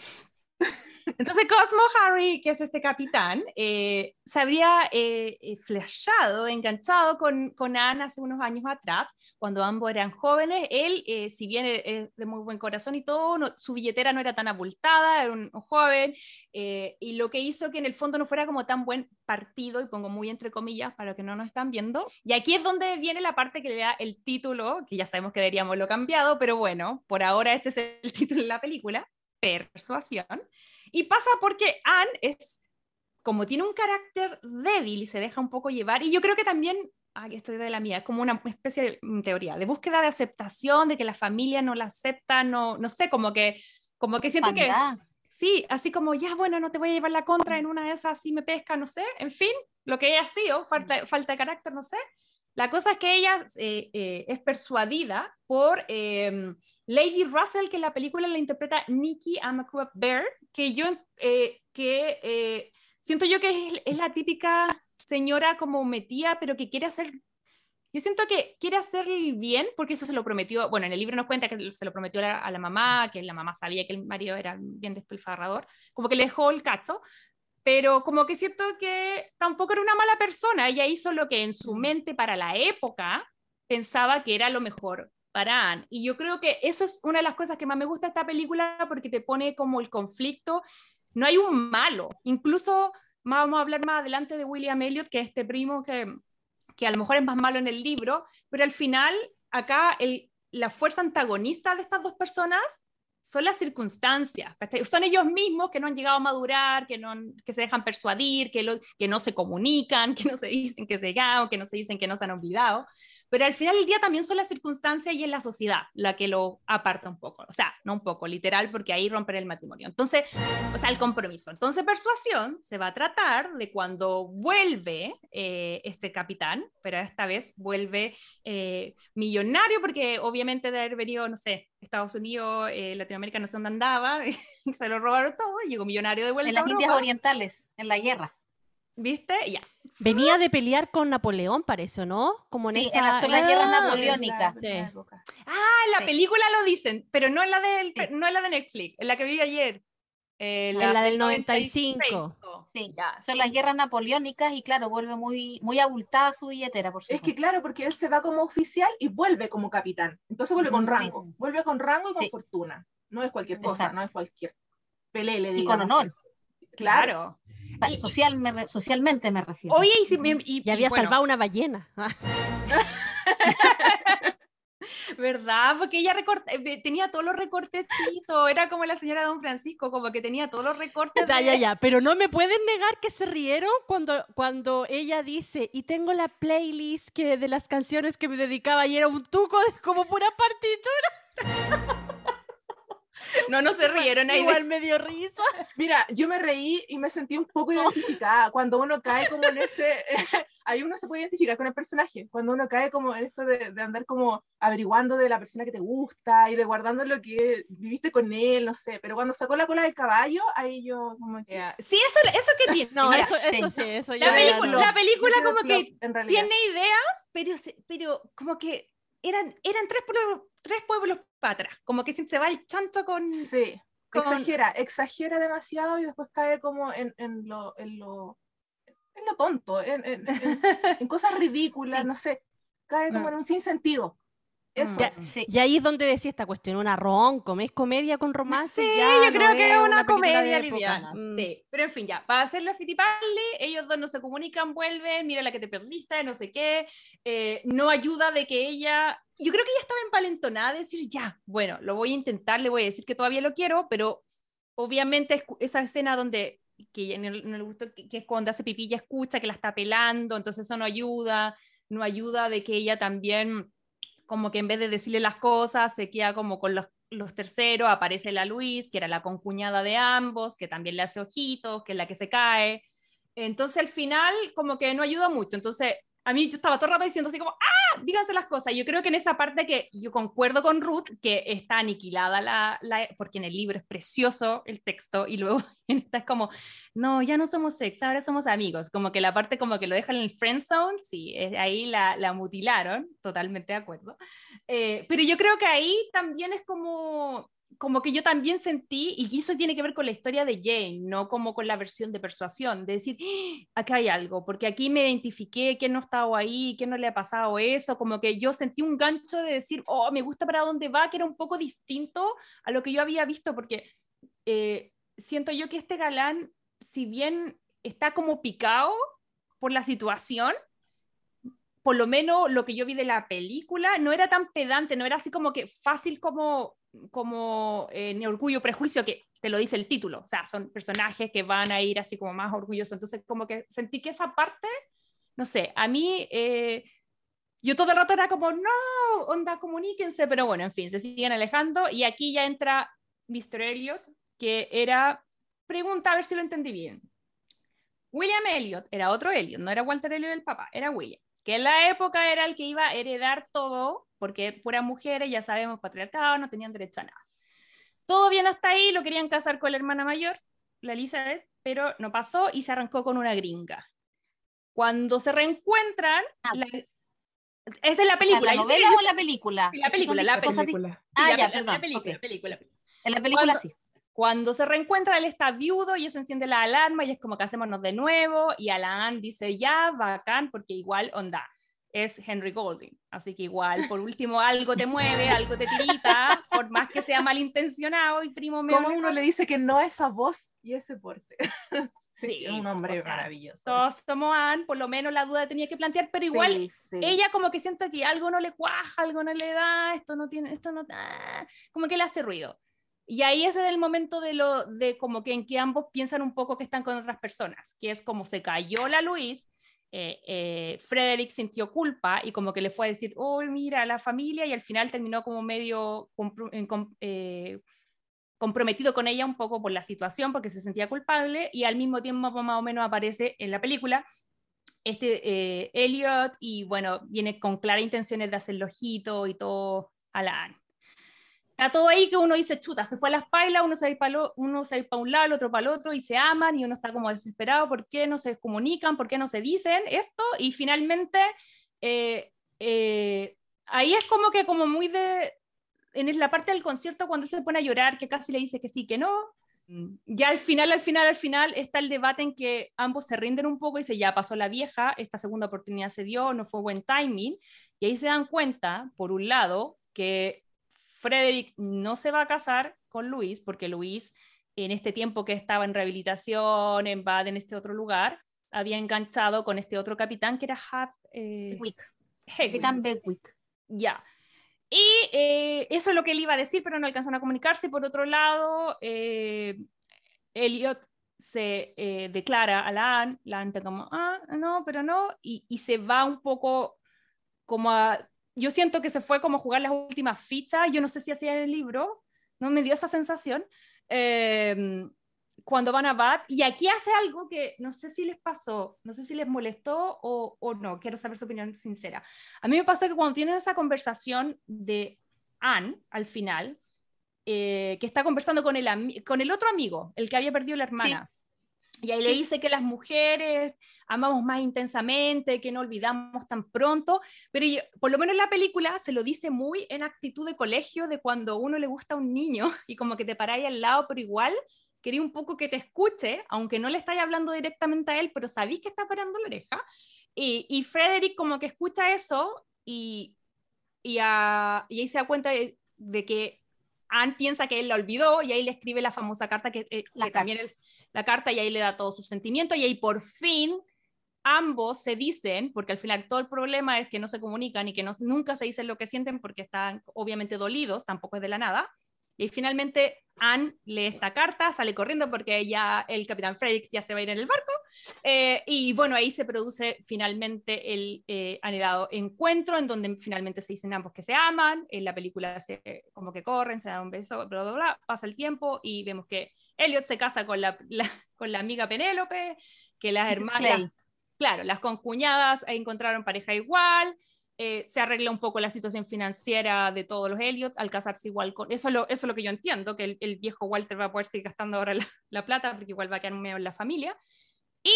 Entonces Cosmo Harry, que es este capitán, eh, se habría eh, eh, flashado, enganchado con, con Anne hace unos años atrás, cuando ambos eran jóvenes. Él, si bien es de muy buen corazón y todo, su billetera no era tan abultada, era un, joven, y lo que hizo que en el fondo no fuera como tan buen partido, y pongo muy entre comillas para que no nos están viendo. Y aquí es donde viene la parte que le da el título, que ya sabemos que deberíamos lo cambiado, pero bueno, por ahora este es el título de la película, Persuasión. Y pasa porque Anne es, como tiene un carácter débil y se deja un poco llevar, y yo creo que también, aquí estoy de la mía, es como una especie de mm, teoría, de búsqueda de aceptación, de que la familia no la acepta, no, no sé, como que, como que siento que... Sí, así como, ya, bueno, no te voy a llevar la contra en una de esas, así me pesca, no sé, en fin, lo que ella ha sido, falta, falta de carácter, no sé. La cosa es que ella eh, eh, es persuadida por em, Lady Russell, que en la película la interpreta Nikki Amakua Bear, que yo eh, que, siento yo que es, la típica señora como metía, pero que quiere hacer... Yo siento que quiere hacer bien, porque eso se lo prometió, bueno, en el libro nos cuenta que se lo prometió a la, a la mamá, que la mamá sabía que el marido era bien despilfarrador, como que le dejó el cacho, pero como que siento que tampoco era una mala persona, ella hizo lo que en su mente para la época pensaba que era lo mejor para Anne. Y yo creo que eso es una de las cosas que más me gusta de esta película porque te pone como el conflicto, no hay un malo, incluso vamos a hablar más adelante de William Elliot, que es este primo que, que a lo mejor es más malo en el libro, pero al final acá el, la fuerza antagonista de estas dos personas son las circunstancias, Son ellos mismos que no han llegado a madurar, que, no, que se dejan persuadir, que, lo, que no se comunican, que no se dicen que se llegaron, que no se dicen que no se han olvidado pero al final del día también son las circunstancias y es la sociedad la que lo aparta un poco, o sea, no un poco, literal, porque ahí romper el matrimonio. Entonces, o sea, el compromiso. Entonces, persuasión se va a tratar de cuando vuelve eh, este capitán, pero esta vez vuelve eh, millonario, porque obviamente de haber venido, no sé, Estados Unidos, eh, Latinoamérica, no sé dónde andaba, se lo robaron todo, llegó millonario de vuelta. En las Indias Orientales, en la guerra. ¿Viste? Ya. Venía de pelear con Napoleón, parece, ¿no? Como en esa... en las, las guerras ah, napoleónicas. Ah, en la película lo dicen, pero no en la, del, no en la de Netflix, en la que vi ayer. Eh, la, en la del 95. Sí, ya. son las guerras napoleónicas y claro, vuelve muy, muy abultada su billetera, por supuesto. Es que claro, porque él se va como oficial y vuelve como capitán. Entonces vuelve con rango, vuelve con rango y con fortuna. No es cualquier cosa, no es cualquier pelele. Y con honor. Claro. Social, socialmente me refiero. Oye, y, había salvado una ballena. ¿Verdad? Porque ella eh, tenía todos los recortecitos, era como la señora Don Francisco, como que tenía todos los recortes. Ya, ya, ya, pero no me pueden negar que se rieron cuando, cuando ella dice, y tengo la playlist que de las canciones que me dedicaba y era un tuco de como pura partitura. No, no se rieron ahí. Igual me dio risa. Mira, yo me reí y me sentí un poco identificada. Cuando uno cae como en ese. ahí uno se puede identificar con el personaje. Cuando uno cae como en esto de, de, andar como averiguando de la persona que te gusta y de guardando lo que viviste con él, no sé. Pero cuando sacó la cola del caballo, ahí yo como que. Sí, eso, eso que tiene. No, eso, eso sí, eso ya. La película, la película como que tiene ideas, pero, pero como que eran, eran tres, tres pueblos para atrás, como que se va el chanto con... Sí, exagera, exagera demasiado y después cae como en, en, lo, en, lo, en lo tonto, en, en, cosas ridículas, no sé, cae como en un sinsentido. Mm. Y ahí es donde decía esta cuestión, una rom es comedia con romance. Sí, yo creo que es una, comedia liviana. Mm. Sí, pero en fin, ya, para hacer la fitipalli, ellos dos no se comunican, vuelven, mira la que te perdiste, no sé qué, eh, no ayuda de que ella, yo creo que ella estaba empalentonada de decir, ya, bueno, lo voy a intentar, le voy a decir que todavía lo quiero, pero obviamente esa escena donde que no, le gustó, que, que, es cuando hace pipí, escucha que la está pelando, entonces eso no ayuda, no ayuda de que ella también como que en vez de decirle las cosas, se queda como con los, terceros, aparece la Luis, que era la concuñada de ambos, que también le hace ojitos, que es la que se cae. entonces al final como que no ayuda mucho. Entonces a mí yo estaba todo el rato diciendo así como, ah, díganse las cosas. Yo creo que en esa parte que yo concuerdo con Ruth, que está aniquilada la, la porque en el libro es precioso el texto y luego en esta es como, no, ya no somos sex, ahora somos amigos. Como que la parte como que lo dejan en el friend zone, sí, ahí la, la, mutilaron, totalmente de acuerdo. Eh, pero yo creo que ahí también es como, como que yo también sentí, y eso tiene que ver con la historia de Jane, no como con la versión de persuasión, de decir, ¡Ah! acá hay algo, porque aquí me identifiqué, quién no estaba ahí, quién no le ha pasado eso, como que yo sentí un gancho de decir, oh, me gusta para dónde va, que era un poco distinto a lo que yo había visto, porque eh, siento yo que este galán, si bien está como picado por la situación, por lo menos lo que yo vi de la película, no era tan pedante, no era así como que fácil como como eh, Orgullo Prejuicio, que te lo dice el título, o sea, son personajes que van a ir así como más orgullosos, entonces como que sentí que esa parte, no sé, a mí, eh, yo todo el rato era como, no, onda, comuníquense, pero bueno, en fin, se siguen alejando y aquí ya entra Mr. Elliot, que era, pregunta a ver si lo entendí bien. William Elliot era otro Elliot, no era Walter Elliot el papá, era William, que en la época era el que iba a heredar todo porque puras mujeres, ya sabemos, patriarcado, no tenían derecho a nada. Todo bien hasta ahí, lo querían casar con la hermana mayor, la Elizabeth, pero no pasó y se arrancó con una gringa. Cuando se reencuentran, Ah. la- esa es la película. ¿La novela o la película? la película, la película. Ah, ya, perdón. La película, ok. película. En la película Cuando- sí. Cuando se reencuentra, él está viudo y eso enciende la alarma y es como que hacémonos de nuevo y Alan dice ya, bacán, porque igual, onda, es Henry Golding. Así que igual, por último, algo te mueve, algo te tirita, por más que sea malintencionado y primo mío. ¿Cómo uno le dice que no a esa voz y ese porte? sí, Sí, un hombre o sea, maravilloso. Todos somos Anne, por lo menos la duda tenía que plantear, pero igual Sí, sí. ella como que siente que algo no le cuaja, algo no le da, esto no tiene, esto no, ah, como que le hace ruido. Y ahí es el momento de lo de como que en que ambos piensan un poco que están con otras personas, que es como se cayó la Luis, eh, eh, Frederick sintió culpa y como que le fue a decir, oh, mira, la familia, y al final terminó como medio eh, comprometido con ella un poco por la situación, porque se sentía culpable, y al mismo tiempo más o menos aparece en la película este Elliot, y bueno, viene con claras intenciones de hacerlo ojito y todo a la Anne. Está todo ahí que uno dice, chuta, se fue a las pailas, uno se va para uno se para un lado, el otro para el otro, y se aman, y uno está como desesperado, ¿por qué no se comunican? ¿Por qué no se dicen esto? Y finalmente, eh, eh, ahí es como que como muy de, en la parte del concierto cuando se pone a llorar, que casi le dice que sí, que no, ya al final, al final, al final está el debate en que ambos se rinden un poco y dice, ya pasó la vieja, esta segunda oportunidad se dio, no fue buen timing, y ahí se dan cuenta, por un lado, que Frederick no se va a casar con Luis, porque Luis, en este tiempo que estaba en rehabilitación, en Bad, en este otro lugar, había enganchado con este otro capitán que era Hat, eh. Capitán Bedwick. Ya. Y eh, eso es lo que él iba a decir, pero no alcanzan a comunicarse. Por otro lado, eh, Elliot se eh, declara a la Anne, la Anne está como, ah, no, pero no, y, y se va un poco como a... Yo siento que se fue como a jugar las últimas fichas, yo no sé si hacía en el libro, no me dio esa sensación. Eh, cuando van a Bath, y aquí hace algo que no sé si les pasó, no sé si les molestó o, o no, quiero saber su opinión sincera. A mí me pasó que cuando tienen esa conversación de Anne al final, eh, que está conversando con el, con el otro amigo, el que había perdido la hermana, y ahí le Sí. dice que las mujeres amamos más intensamente, que no olvidamos tan pronto, pero yo- por lo menos en la película se lo dice muy en actitud de colegio, de cuando a uno le gusta un niño y como que te paráis al lado, pero igual quería un poco que te escuche, aunque no le estáis hablando directamente a él, pero sabéis que está parando la oreja. Y, y Frederick como que escucha eso y, y, a- y ahí se da cuenta de, de que Anne piensa que él la olvidó y ahí le escribe la famosa carta que, eh, La que también es la carta y ahí le da todos sus sentimientos y ahí por fin ambos se dicen, porque al final todo el problema es que no se comunican y que no, nunca se dicen lo que sienten porque están obviamente dolidos, tampoco es de la nada. Y finalmente Anne lee esta carta, sale corriendo porque ya el capitán Frederick ya se va a ir en el barco. eh, y bueno, ahí se produce finalmente el eh, anhelado encuentro en donde finalmente se dicen ambos que se aman. En la película se, como que corren, se dan un beso, bla, bla, bla. Pasa el tiempo y vemos que Elliot se casa con la, la- con la amiga Penélope. que las Mrs. hermanas, claro, las concuñadas encontraron pareja igual, eh, se arregla un poco la situación financiera de todos los Elliot al casarse igual con... Eso es lo, eso es lo que yo entiendo, que el, el viejo Walter va a poder seguir gastando ahora la, la plata porque igual va a quedar medio en la familia. Y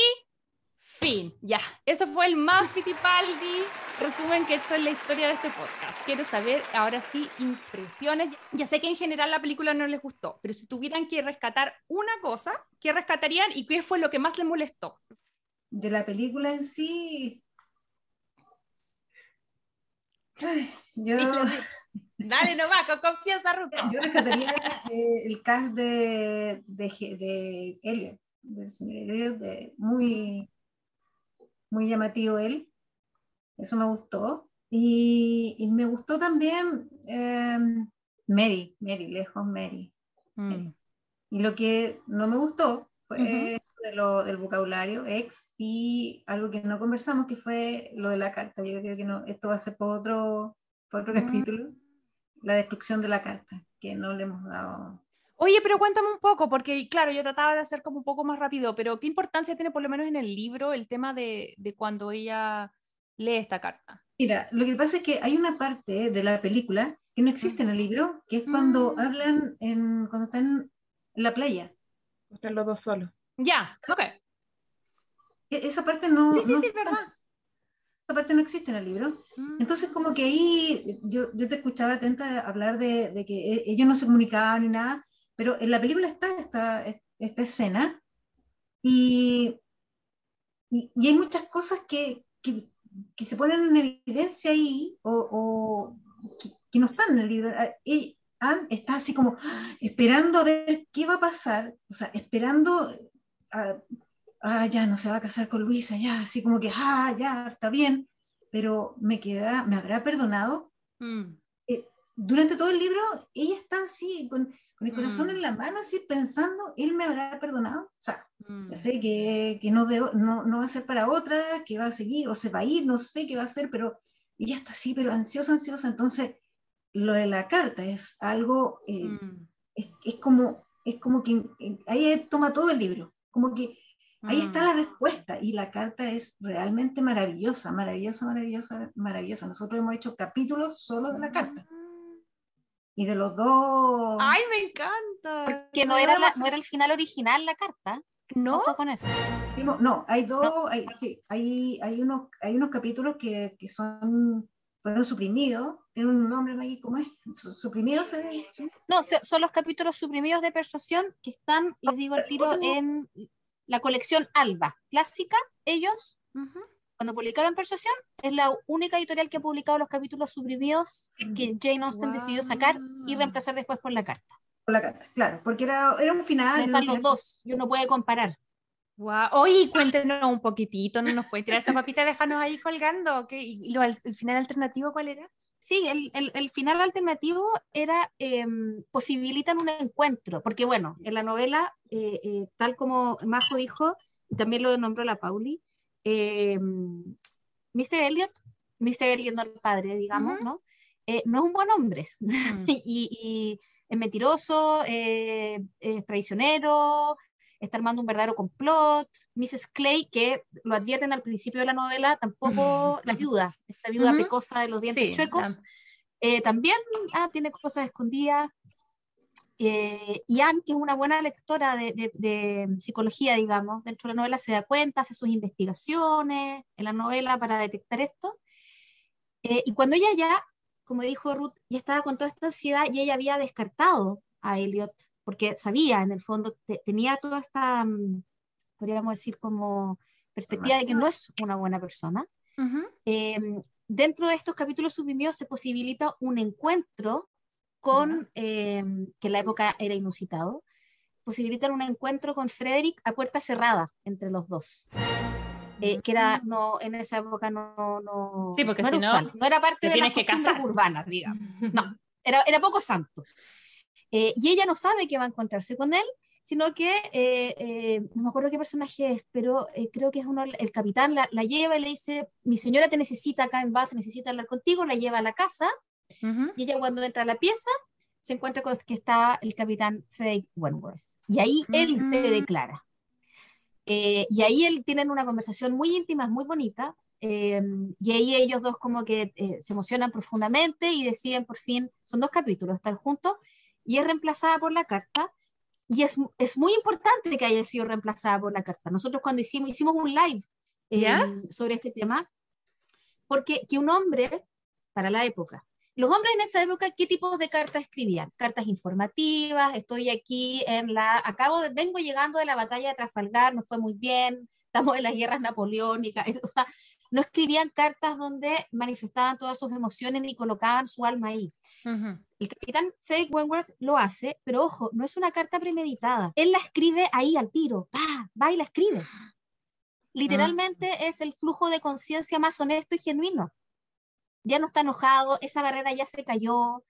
fin, ya. Eso fue el más Fittipaldi resumen que esto es la historia de este podcast. Quiero saber ahora sí impresiones. Ya sé que en general la película no les gustó, pero si tuvieran que rescatar una cosa, ¿qué rescatarían y qué fue lo que más les molestó? De la película en sí. Ay, yo, Dale nomás, con confianza, Ruth. yo rescataría eh, el cast de, de, de Elliot, del señor Elliot, de- muy, muy llamativo él. Eso me gustó. Y, y me gustó también eh, Mary, Mary, lejos Mary. Mm. Y lo que no me gustó fue esto de lo, del vocabulario ex y algo que no conversamos que fue lo de la carta. Yo creo que no, esto va a ser por otro, por otro Mm. capítulo, la destrucción de la carta, que no le hemos dado. Oye, pero cuéntame un poco, porque claro, yo trataba de hacer como un poco más rápido, pero ¿qué importancia tiene por lo menos en el libro el tema de, de cuando ella lee esta carta? Mira, lo que pasa es que hay una parte de la película que no existe en el libro, que es cuando Mm. hablan, en, cuando están en la playa. Están los dos solos. Ya, ok. E- Esa parte no, Sí, sí, no sí, está- verdad. esa parte no existe en el libro. Mm. Entonces, como que ahí yo, yo te escuchaba atenta hablar de, de que e- ellos no se comunicaban ni nada, pero en la película está esta, esta escena y, y, y hay muchas cosas que, que, que se ponen en evidencia ahí o, o que, que no están en el libro. Ah, Y Anne está así como esperando a ver qué va a pasar, o sea, esperando a, ah, ya no se va a casar con Luisa, ya, así como que, ah, ya, está bien, pero me queda, me habrá perdonado. Mm. Durante todo el libro, ella está así, con, con el corazón Mm. en la mano, así pensando, él me habrá perdonado. O sea, Mm. ya sé que, que no, debo- no, no va a ser para otra, que va a seguir, o se va a ir, no sé qué va a hacer, pero ella está así, pero ansiosa, ansiosa. Entonces, lo de la carta es algo, eh, Mm. es, es como, es como que eh, ahí toma todo el libro, como que Ahí está Mm. la respuesta y la carta es realmente maravillosa, maravillosa, maravillosa, maravillosa. Nosotros hemos hecho capítulos solo de la carta y de los dos. Ay, me encanta. Porque no era, la- no era el final original la carta. ¿No? Con eso. no, hay dos, hay, sí, hay, hay, unos, hay unos capítulos que, que son, fueron suprimidos. Tienen un nombre, Maggie, ¿cómo es? Su- ¿Suprimidos? No, so- son los capítulos suprimidos de persuasión que están, les digo al tiro, Otro- en la colección Alba, clásica. Ellos, Ujú. Cuando publicaron Persuasión, es la única editorial que ha publicado los capítulos suprimidos que Jane Austen decidió sacar y reemplazar después por la carta. Con la carta, claro, porque era, era un final. Están los final- dos, yo no puede comparar. Guau. Oye, cuéntenos un poquitito, no nos pueden tirar esa papita y dejarnos ahí colgando. ¿ok? ¿Y lo, el final alternativo cuál era? Sí, el, el- el final alternativo era, eh, posibilitan un encuentro, porque bueno, en la novela, eh, eh, tal como Majo dijo, y también lo nombró la Pauli, eh, Mr. Elliot, Mr. Elliot no el padre, digamos, Ujú. ¿no? Eh, no es un buen hombre Mm. y, y es mentiroso, eh, es traicionero, está armando un verdadero complot. Mrs. Clay, que lo advierten al principio de la novela, tampoco la ayuda, esta viuda pecosa de los dientes Sí, chuecos, eh, también ah, tiene cosas escondidas. Eh, y Anne, que es una buena lectora de, de- de psicología, digamos, dentro de la novela se da cuenta, hace sus investigaciones en la novela para detectar esto. Eh, y cuando ella ya, como dijo Ruth, ya estaba con toda esta ansiedad y ella había descartado a Elliot, porque sabía, en el fondo, te- tenía toda esta, mm, podríamos decir, como perspectiva de que no es una buena persona. Ujú. Eh, dentro de estos capítulos suprimidos se posibilita un encuentro con, eh, que en la época era inusitado, posibilitan un encuentro con Frederick a puerta cerrada entre los dos. Eh, que era, no, en esa época no, no, Sí, porque no era si no, usual, no era parte te de las que casar. urbanas, digamos. No, era, era poco santo. Eh, y ella no sabe que va a encontrarse con él, sino que, eh, eh, no me acuerdo qué personaje es, pero eh, creo que es uno, el capitán la, la lleva y le dice, mi señora te necesita acá en Bath, necesita hablar contigo, la lleva a la casa, Ujú. y ella cuando entra a la pieza, se encuentra con que está el capitán Frederick Wentworth. Y ahí él se declara. Eh, y ahí él tienen una conversación muy íntima, muy bonita, eh, y ahí ellos dos como que eh, se emocionan profundamente y deciden por fin, son dos capítulos, estar juntos, y es reemplazada por la carta, y es, es muy importante que haya sido reemplazada por la carta. Nosotros cuando hicimos, hicimos un live eh, ¿Ya? sobre este tema, porque que un hombre, para la época, los hombres en esa época, ¿qué tipos de cartas escribían? Cartas informativas, estoy aquí en la, acabo de, vengo llegando de la batalla de Trafalgar, nos fue muy bien, estamos en las guerras napoleónicas, o sea, no escribían cartas donde manifestaban todas sus emociones ni colocaban su alma ahí. El capitán Frederick Wentworth lo hace, pero ojo, no es una carta premeditada. Él la escribe ahí al tiro, va, va y la escribe. Literalmente es el flujo de conciencia más honesto y genuino. Ya no está enojado, esa barrera ya se cayó.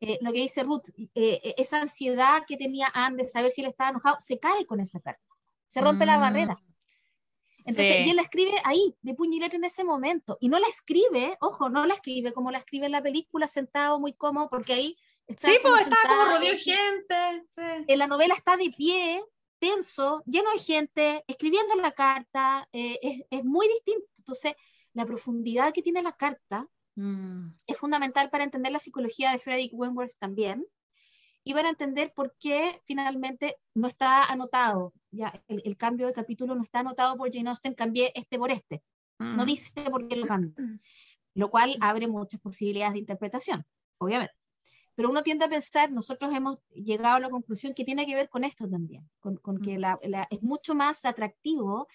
Eh, lo que dice Ruth, eh, eh, esa ansiedad que tenía Anne de saber si él estaba enojado, se cae con esa carta. Se rompe la Mm. barrera. Entonces, Sí. y él la escribe ahí, de puño y letra en ese momento. Y no la escribe, ojo, no la escribe como la escribe en la película, sentado muy cómodo, porque ahí está Sí, como pues estaba como de gente. sí. en la novela está de pie, tenso, lleno de gente, escribiendo la carta, eh, es, es muy distinto. Entonces, la profundidad que tiene la carta Mm. es fundamental para entender la psicología de Frederick Wentworth también y para entender por qué finalmente no está anotado, ya el, el cambio de capítulo no está anotado por Jane Austen, cambié este por este, no Mm. dice por qué lo cambió, lo cual abre muchas posibilidades de interpretación, obviamente. Pero uno tiende a pensar, nosotros hemos llegado a la conclusión que tiene que ver con esto también, con, con que la- la- es mucho más atractivo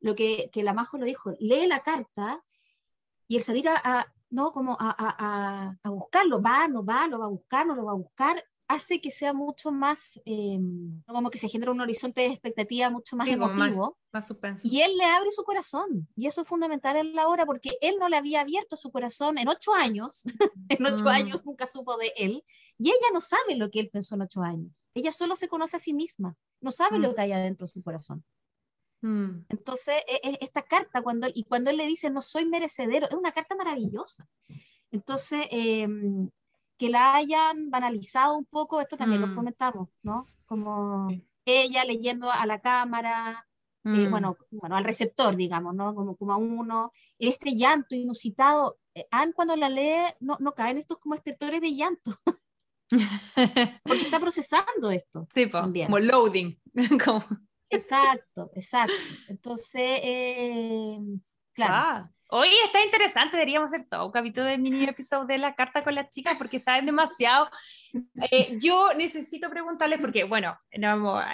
lo que, que la Majo lo dijo, lee la carta y el salir a, a- no como a, a- a- buscarlo, va, no va, lo va a buscar, no lo va a buscar, hace que sea mucho más, eh, como que se genera un horizonte de expectativa mucho más Sí, más- emotivo. Más suspenso. Y él le abre su corazón. Y eso es fundamental en la obra porque él no le había abierto su corazón en ocho años. en ocho Mm. años nunca supo de él. Y ella no sabe lo que él pensó en ocho años. Ella solo se conoce a sí misma. No sabe Mm. lo que hay adentro de su corazón. Mm. Entonces, e- e- esta carta, cuando, y cuando él le dice, no soy merecedero, es una carta maravillosa. Entonces, eh, que la hayan banalizado un poco, esto también lo Mm. comentamos, ¿no? Como Sí. ella leyendo a la cámara, eh, Mm. bueno, bueno, al receptor, digamos, ¿no? Como, como a uno, este llanto inusitado. Eh, Anne cuando la lee no, no caen estos como estertores de llanto, porque está procesando esto. Sí, po, También. como loading. como, Exacto, exacto. Entonces, eh, claro. ah. Oye, está interesante, deberíamos hacer todo un capítulo de mini episodio de la carta con las chicas porque saben demasiado. Eh, yo necesito preguntarles, porque bueno, no hemos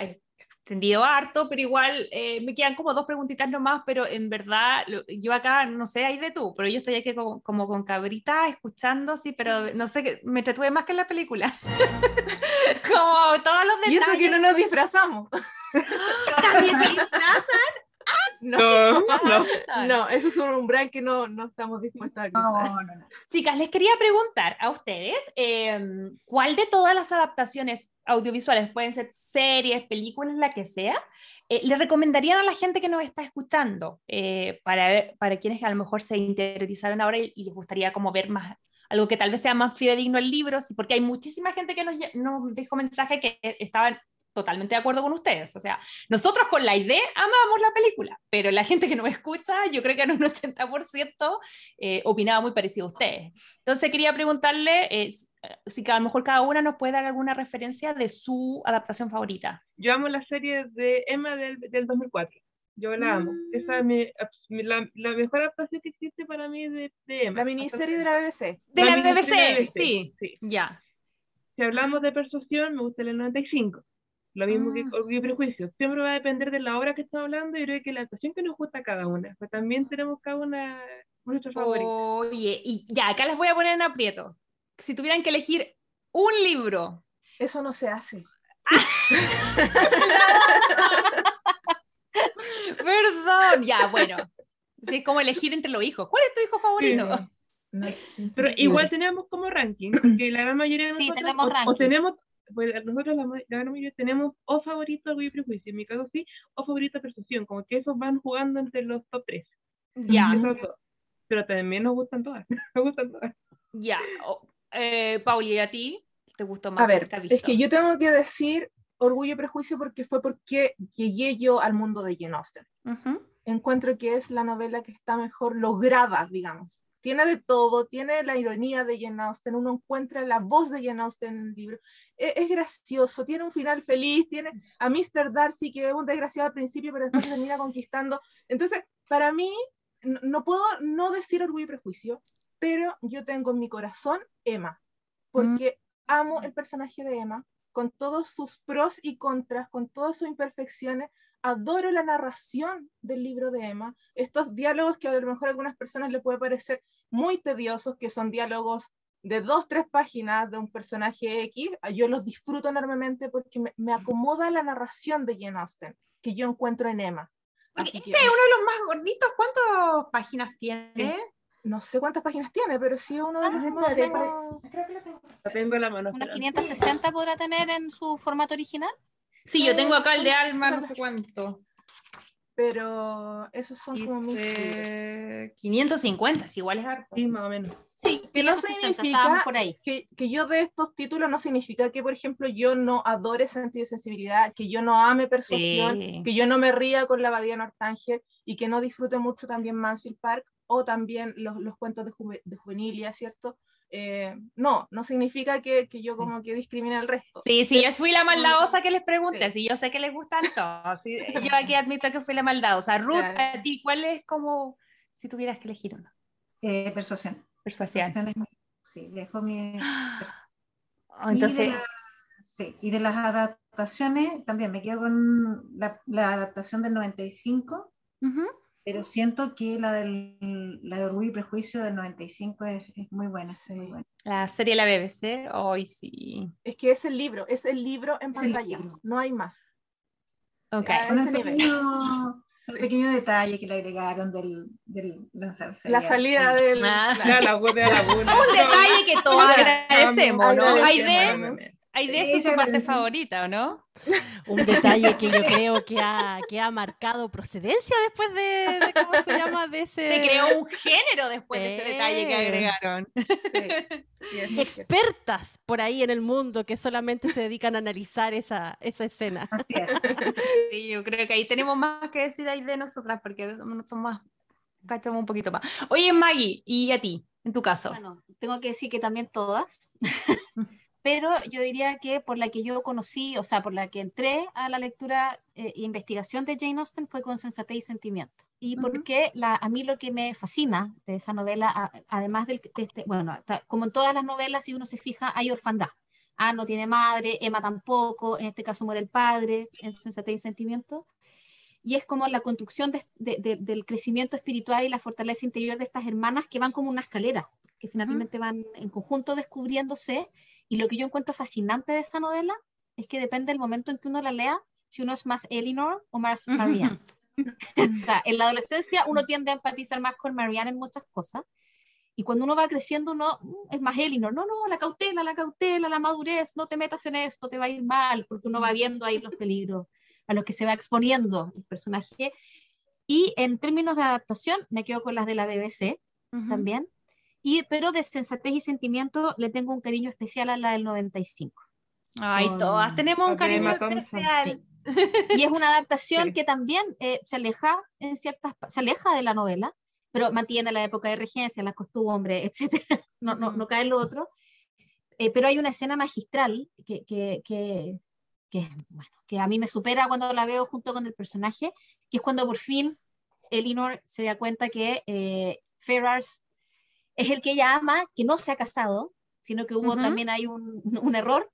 extendido harto, pero igual eh, me quedan como dos preguntitas nomás, pero en verdad lo- yo acá, no sé, hay de tú, pero yo estoy aquí como, como con cabrita escuchando, sí, pero no sé, que me entretuve más que en la película. como todos los detalles. Y eso que no nos disfrazamos. también se disfrazan. No, No, no. no, eso es un umbral que no, no estamos dispuestos a cruzar. No, no, no. Chicas, les quería preguntar a ustedes, eh, ¿cuál de todas las adaptaciones audiovisuales, pueden ser series, películas, la que sea, eh, le recomendarían a la gente que nos está escuchando, eh, para, para quienes a lo mejor se interiorizaron ahora y, y les gustaría como ver más, algo que tal vez sea más fidedigno al libro, porque hay muchísima gente que nos, nos dejó mensaje que estaban totalmente de acuerdo con ustedes. O sea, nosotros con la idea amamos la película, pero la gente que nos escucha, yo creo que en un 80% eh, opinaba muy parecido a ustedes. Entonces quería preguntarle eh, si- si a lo mejor cada una nos puede dar alguna referencia de su adaptación favorita. Yo amo la serie de Emma del, del 2004. Yo la amo. Mm. Esa es mi, la, la mejor adaptación que existe para mí de, de Emma. La miniserie de la BBC. De la, miniserie BBC, de BBC, sí. sí. Ya. Si hablamos de persuasión, me gusta el 95. Lo mismo que Mm. Orgullo y Prejuicio. Siempre va a depender de la obra que estamos hablando y creo que la actuación que nos gusta a cada una. Pero también tenemos cada una nuestra favorita. Oye, y ya, acá les voy a poner en aprieto. Si tuvieran que elegir un libro, Eso no se hace. perdón, ya, bueno. Sí, es como elegir entre los hijos. ¿Cuál es tu hijo favorito? Sí. No, Pero igual tenemos como ranking, porque la gran mayoría de Sí, nosotros, tenemos o- o, ranking. tenemos, pues nosotros la, ma- la gran mayoría tenemos o favorito Orgullo y Prejuicio, en mi caso sí, o favorito Persuasión, como que esos van jugando entre los top 3. Ya, Pero también nos gustan todas, nos gustan todas. ya. O- eh, Pauli, ¿y a ti? ¿Te gustó más? A ver, que es que yo tengo que decir Orgullo y Prejuicio porque fue porque llegué yo al mundo de Jane Austen. Encuentro que es la novela que está mejor lograda, digamos. Tiene de todo, tiene la ironía de Jane Austen, uno encuentra la voz de Jane Austen en el libro. E- Es, gracioso, tiene un final feliz, tiene a Mr. Darcy que es un desgraciado al principio, pero después termina conquistando. Entonces, para mí, no, no puedo no decir Orgullo y Prejuicio, pero yo tengo en mi corazón Emma, porque amo el personaje de Emma, con todos sus pros y contras, con todas sus imperfecciones. Adoro la narración del libro de Emma, estos diálogos que a lo mejor a algunas personas le puede parecer muy tediosos, que son diálogos de dos, tres páginas de un personaje X, yo los disfruto enormemente porque me, me acomoda la narración de Jane Austen, que yo encuentro en Emma. Así que- ese es uno de los más gorditos. ¿Cuántas páginas tiene? no sé cuántas páginas tiene, pero sí es uno de los Ah, más... tengo- La tengo en la mano. Unas espera. 560 podrá tener en su formato original. Sí, yo tengo acá el de Alma, no sé cuánto. Pero esos son como mis libros. Dice 550, si igual es harto. Sí, más o menos. Sí, Que no 560, significa por ahí. que, que yo de estos títulos no significa que, por ejemplo, yo no adore sentido de sensibilidad, que yo no ame persuasión, Sí. que yo no me ría con la abadía Northanger y que no disfrute mucho también Mansfield Park o también los, los cuentos de, juve- de juvenilia, ¿cierto? Eh, no, no significa que, que yo como que discrimine al resto. Sí, sí, yo fui la maldadosa que les pregunté, Sí. sí, yo sé que les gustan todos. sí, yo aquí admito que fui la maldadosa. Ruth, Claro. a ti, ¿cuál es como, si tuvieras que elegir uno? Eh, persuasión. Persuasión. Persuasión es mi- sí, dejo mi... Oh, entonces, Y de, la- sí, y de las adaptaciones, también me quedo con la, la adaptación del 95, ujú. Pero siento que la, del, la de Orgullo y Prejuicio del 95 es, es muy buena. es muy Sí. buena. la serie de la BBC, hoy sí. Es que es el libro, es el libro en pantalla, libro. no hay más. Ok. A Con ese el nivel. pequeño, Sí. pequeño detalle que le agregaron del, del lanzarse. La al- salida al- del... Ah. la la laguna. Un detalle que todos agradecemos, ¿no? Agradecemos Aide, enormemente. Aide Sí, tu parte favorita, ¿o no? Un detalle que yo creo que ha, que ha marcado procedencia después de, de ¿cómo se llama? De ese... Se creó un género después de ese detalle que Eh. agregaron. Sí, sí, es muy cierto. expertas por ahí en el mundo que solamente se dedican a analizar esa, esa escena. Así es. Sí, yo creo que ahí tenemos más que decir ahí de nosotras, porque somos más, cachamos un poquito más. Oye, Maggie, ¿y a ti, en tu caso? Bueno, tengo que decir que también todas, pero yo diría que por la que yo conocí, o sea, por la que entré a la lectura eh, e investigación de Jane Austen fue con Sensatez y Sentimiento. Y Ujú. porque la, a mí lo que me fascina de esa novela, a- además del, de este, bueno, como en todas las novelas, si uno se fija, hay orfandad. Ah, no tiene madre, Emma tampoco, en este caso muere el padre, en Sensatez y Sentimiento. Y es como la construcción de- de- de- del crecimiento espiritual y la fortaleza interior de estas hermanas que van como una escalera, que finalmente van en conjunto descubriéndose. Y lo que yo encuentro fascinante de esta novela es que depende del momento en que uno la lea, si uno es más Elinor o más Marianne. o sea, en la adolescencia uno tiende a empatizar más con Marianne en muchas cosas. Y cuando uno va creciendo, uno mm, es más Elinor. No, no, la cautela, la cautela, la madurez, no te metas en esto, te va a ir mal, porque uno va viendo ahí los peligros a los que se va exponiendo el personaje. Y en términos de adaptación, me quedo con las de la BBC también. Y, pero de sensatez y sentimiento le tengo un cariño especial a la del 95. Ay, Con- todas tenemos un cariño especial. Y es una adaptación Sí. que también eh, se aleja en ciertas se aleja de la novela, pero mantiene la época de regencia, las costumbres, etcétera. No, no, no cae en lo otro. Eh, pero hay una escena magistral que, que, que, que, bueno, que a mí me supera cuando la veo junto con el personaje, que es cuando por fin Elinor se da cuenta que eh, Ferrars es el que ella ama, que no se ha casado, sino que hubo también hay un, un error.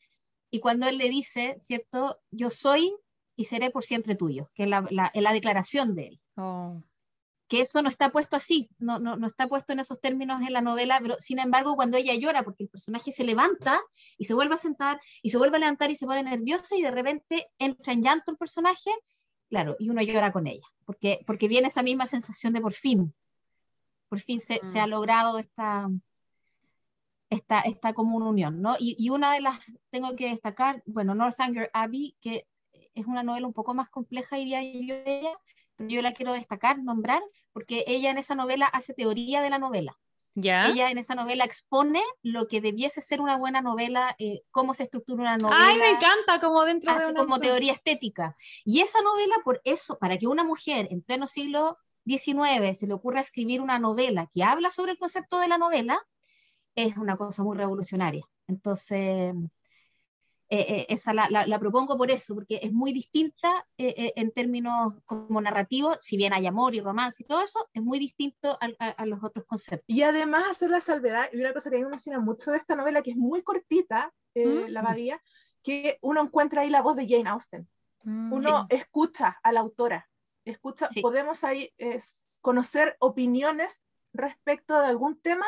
Y cuando él le dice, ¿cierto? Yo soy y seré por siempre tuyo, que es la, la- es la declaración de él. Oh. Que eso no está puesto así, no, no, no está puesto en esos términos en la novela, pero sin embargo cuando ella llora, porque el personaje se levanta y se vuelve a sentar y se vuelve a levantar y se pone nerviosa y de repente entra en llanto el personaje, claro, y uno llora con ella, porque, porque viene esa misma sensación de por fin, por fin se, se ha Mm. logrado esta, esta, esta común unión, ¿no? Y, y una de las, tengo que destacar, bueno, Northanger Abbey, que es una novela un poco más compleja, diría yo, de ella, pero yo la quiero destacar, nombrar, porque ella en esa novela hace teoría de la novela. ¿Ya? Ella en esa novela expone lo que debiese ser una buena novela, eh, cómo se estructura una novela. Ay, me encanta, como dentro de hace una... como teoría estética. Y esa novela, por eso, para que una mujer en pleno siglo XIX se le ocurra escribir una novela que habla sobre el concepto de la novela, es una cosa muy revolucionaria. Entonces, eh, eh, esa la, la- la propongo por eso, porque es muy distinta eh, eh, en términos como narrativos, si bien hay amor y romance y todo eso, es muy distinto al- a, a los otros conceptos. Y además hacer la salvedad, y una cosa que a mí me emociona mucho de esta novela, que es muy cortita, eh, ¿Mm? La Abadía, que uno encuentra ahí la voz de Jane Austen. Mm, Uno escucha a la autora, escucha, Sí. podemos ahí es, conocer opiniones respecto de algún tema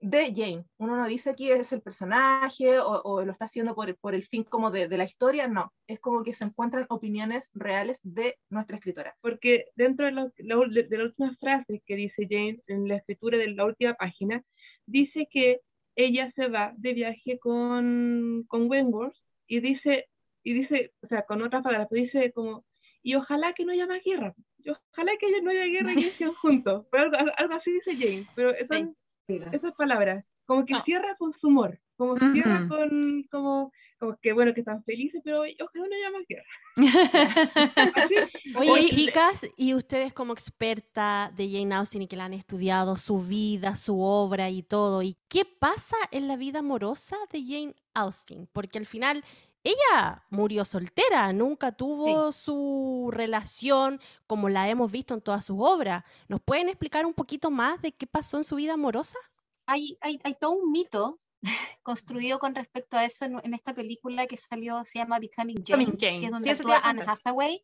de Jane. Uno no dice aquí es el personaje o, o lo está haciendo por, por el fin como de, de la historia, no, es como que se encuentran opiniones reales de nuestra escritora. porque dentro de, lo- la ul- de, las últimas frases que dice Jane en la escritura de la última página, dice que ella se va de viaje con, con Wentworth y dice, y dice, o sea, con otras palabras, dice como, y ojalá que no haya más guerra, y ojalá que no haya guerra y que estén juntos, pero algo, algo así dice Jane, pero esas palabras, como que No. cierra con su humor, como que cierra con, como, como que bueno, que están felices, pero ojalá no haya más guerra. Así, Oye, Oye, chicas, y ustedes como experta de Jane Austen y que la han estudiado, su vida, su obra y todo, ¿y qué pasa en la vida amorosa de Jane Austen? Porque al final ella murió soltera, nunca tuvo su relación como la hemos visto en todas sus obras. ¿Nos pueden explicar un poquito más de qué pasó en su vida amorosa? Hay, hay, hay todo un mito construido con respecto a eso en, en esta película que salió, se llama Becoming Jane, Becoming Jane, que es donde sí, actúa a Anne. Hathaway.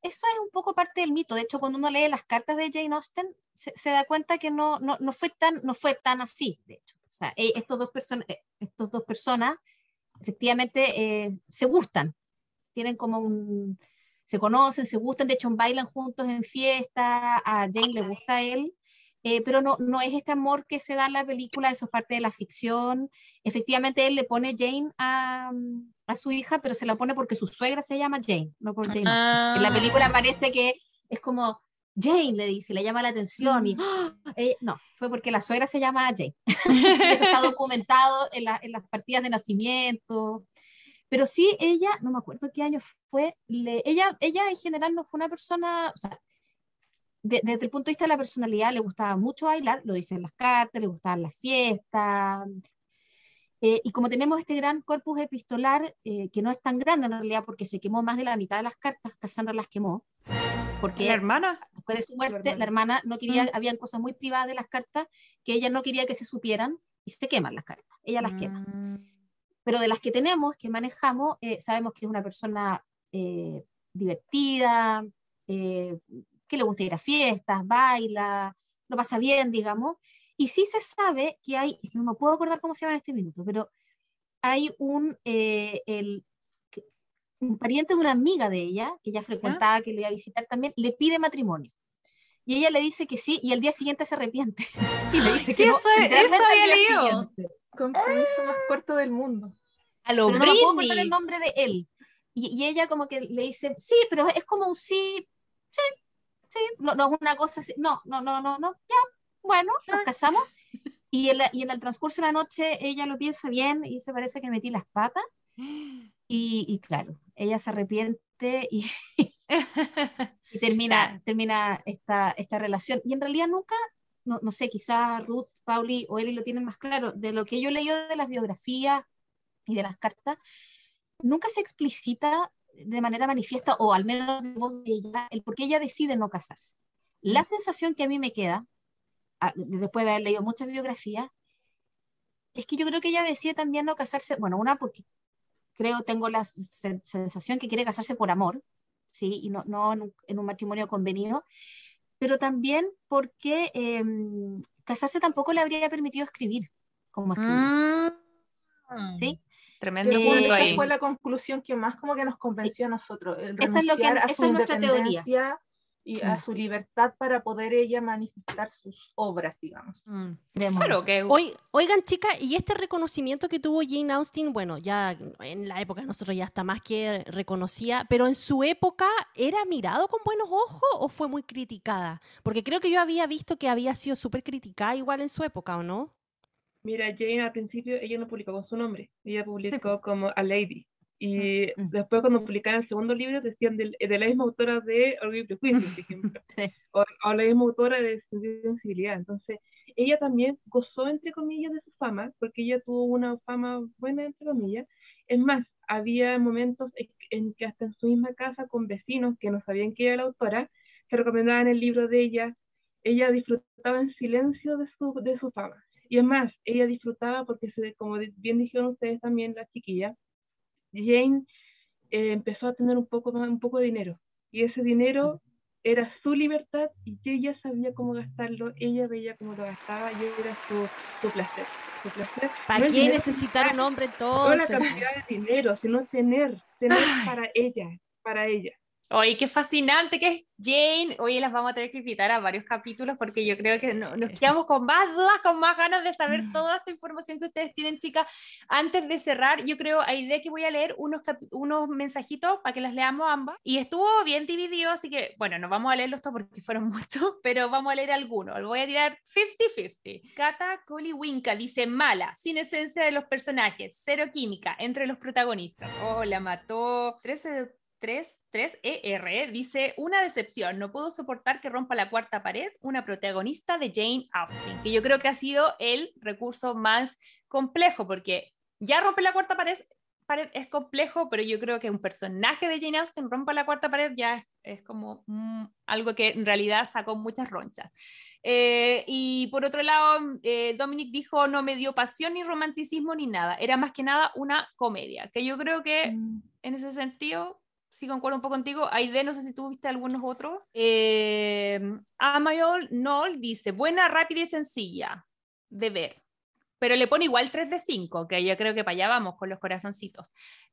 Eso es un poco parte del mito. De hecho, cuando uno lee las cartas de Jane Austen, se, se da cuenta que no, no, no, fue tan, no fue tan así, de hecho. O sea, eh, estos dos, personas estos dos personas efectivamente eh, se gustan, tienen como un... Se conocen, se gustan, de hecho bailan juntos en fiesta, a Jane le gusta a él, eh, pero no, no es este amor que se da en la película, eso es parte de la ficción. Efectivamente, él le pone Jane a, a su hija, pero se la pone porque su suegra se llama Jane, no por Jane Austen. En la Ah. película parece que es como Jane, le dice, le llama la atención y ¡ah! Eh, no, fue porque la suegra se llama Jane. Eso está documentado en, la- en las partidas de nacimiento. Pero sí, ella, no me acuerdo qué año fue, le- ella, ella en general no fue una persona, o sea, de- desde el punto de vista de la personalidad, le gustaba mucho bailar, lo dice en las cartas, le gustaban las fiestas. Eh, y como tenemos este gran corpus epistolar, eh, que no es tan grande en realidad, porque se quemó más de la mitad de las cartas, Cassandra las quemó, porque ¿La hermana? después de su muerte, hermana. la hermana no quería, Mm. habían cosas muy privadas de las cartas que ella no quería que se supieran y se queman las cartas, ella las quema. Mm. Pero de las que tenemos, que manejamos, eh, sabemos que es una persona eh, divertida, eh, que le gusta ir a fiestas, baila, lo pasa bien, digamos. Y sí se sabe que hay, no me puedo acordar cómo se llama en este minuto, pero hay un, eh, el, un pariente de una amiga de ella, que ella frecuentaba, que le iba a visitar también, le pide matrimonio. Y ella le dice que sí, y el día siguiente se arrepiente. y le dice Sí, que no, eso- literalmente eso al había día leído. Compromiso más corto del mundo. A lo Pero no puedo el nombre de él. Y, y ella como que le dice, sí, pero es como un sí, sí, sí, no, no es una cosa así, no, no, no, no, no, ya, bueno, nos casamos. Y en, la- y en el transcurso de la noche ella lo piensa bien y se parece que metí las patas. Y, y claro, ella se arrepiente y, y termina, Claro. termina esta, esta relación. Y en realidad nunca, no, no sé, quizás Ruth, Pauli o Eli lo tienen más claro, de lo que yo leí de las biografías y de las cartas, nunca se explicita de manera manifiesta, o al menos de voz de ella, el por qué ella decide no casarse. La sensación que a mí me queda, a- después de haber leído muchas biografías, es que yo creo que ella decide también no casarse, bueno, una porque creo, tengo la sen- sensación que quiere casarse por amor, ¿sí? Y no, no en, un, en un matrimonio convenido, pero también porque em, casarse tampoco le habría permitido escribir como escribir, Mm. ¿sí? Tremendo Eh, punto esa ahí. fue la conclusión que más como que nos convenció a nosotros, el Esa es lo que- a esa su es nuestra teoría. Y a Mm. su libertad para poder ella manifestar sus obras, digamos. Mm. Claro que Oi- oigan, chicas, y este reconocimiento que tuvo Jane Austen, bueno, ya en la época nosotros ya está más que reconocía, pero en su época ¿era mirado con buenos ojos o fue muy criticada? Porque creo que yo había visto que había sido súper criticada igual en su época, ¿o no? Mira, Jane al principio ella no publicó con su nombre, ella publicó como A Lady. Y Mm. después cuando publicaron el segundo libro decían del- de, la misma autora de Orgullo y Prejuicio, por ejemplo. Sí. o, o la misma autora de Sensibilidad. Entonces, ella también gozó, entre comillas, de su fama, porque ella tuvo una fama buena, entre comillas. Es más, había momentos en- que hasta en su misma casa, con vecinos que no sabían que era la autora, se recomendaban el libro de ella. Ella disfrutaba en silencio de su, de su fama. Y es más, ella disfrutaba porque, se, como bien dijeron ustedes también, la chiquilla, Jane eh, empezó a tener un poco, más- un poco de dinero. Y ese dinero era su libertad y ella sabía cómo gastarlo, ella veía cómo lo gastaba y era su, su placer. Su placer. ¿Para No qué necesitar un hombre tal, No la cantidad de dinero, sino tener, tener para ella, para ella. Oye, qué fascinante que es Jane. Oye, las vamos a tener que invitar a varios capítulos porque yo creo que no- nos quedamos con más dudas, con más ganas de saber toda esta información que ustedes tienen, chicas. Antes de cerrar, yo creo, hay idea que voy a leer unos, unos mensajitos para que las leamos ambas. Y estuvo bien dividido, así que, bueno, no vamos a leerlos todos porque fueron muchos, pero vamos a leer algunos. Voy a tirar 50-50. Cata Winka dice mala, sin esencia de los personajes, cero química entre los protagonistas. Oh, la mató. 13 3, 3 ER dice una decepción, no puedo soportar que rompa la cuarta pared una protagonista de Jane Austen, que yo creo que ha sido el recurso más complejo porque ya rompe la cuarta pared, pared es complejo, pero yo creo que un personaje de Jane Austen rompa la cuarta pared ya es, es como mm, algo que en realidad sacó muchas ronchas. Eh, y por otro lado, eh, Dominic dijo no me dio pasión ni romanticismo ni nada, era más que nada una comedia, que yo creo que en ese sentido sí concuerdo un poco contigo. Aide, no sé si tú viste algunos otros. Eh, Amayol Nol dice, buena, rápida y sencilla de ver. Pero le pone igual 3 de 5, que yo creo que para allá vamos con los corazoncitos.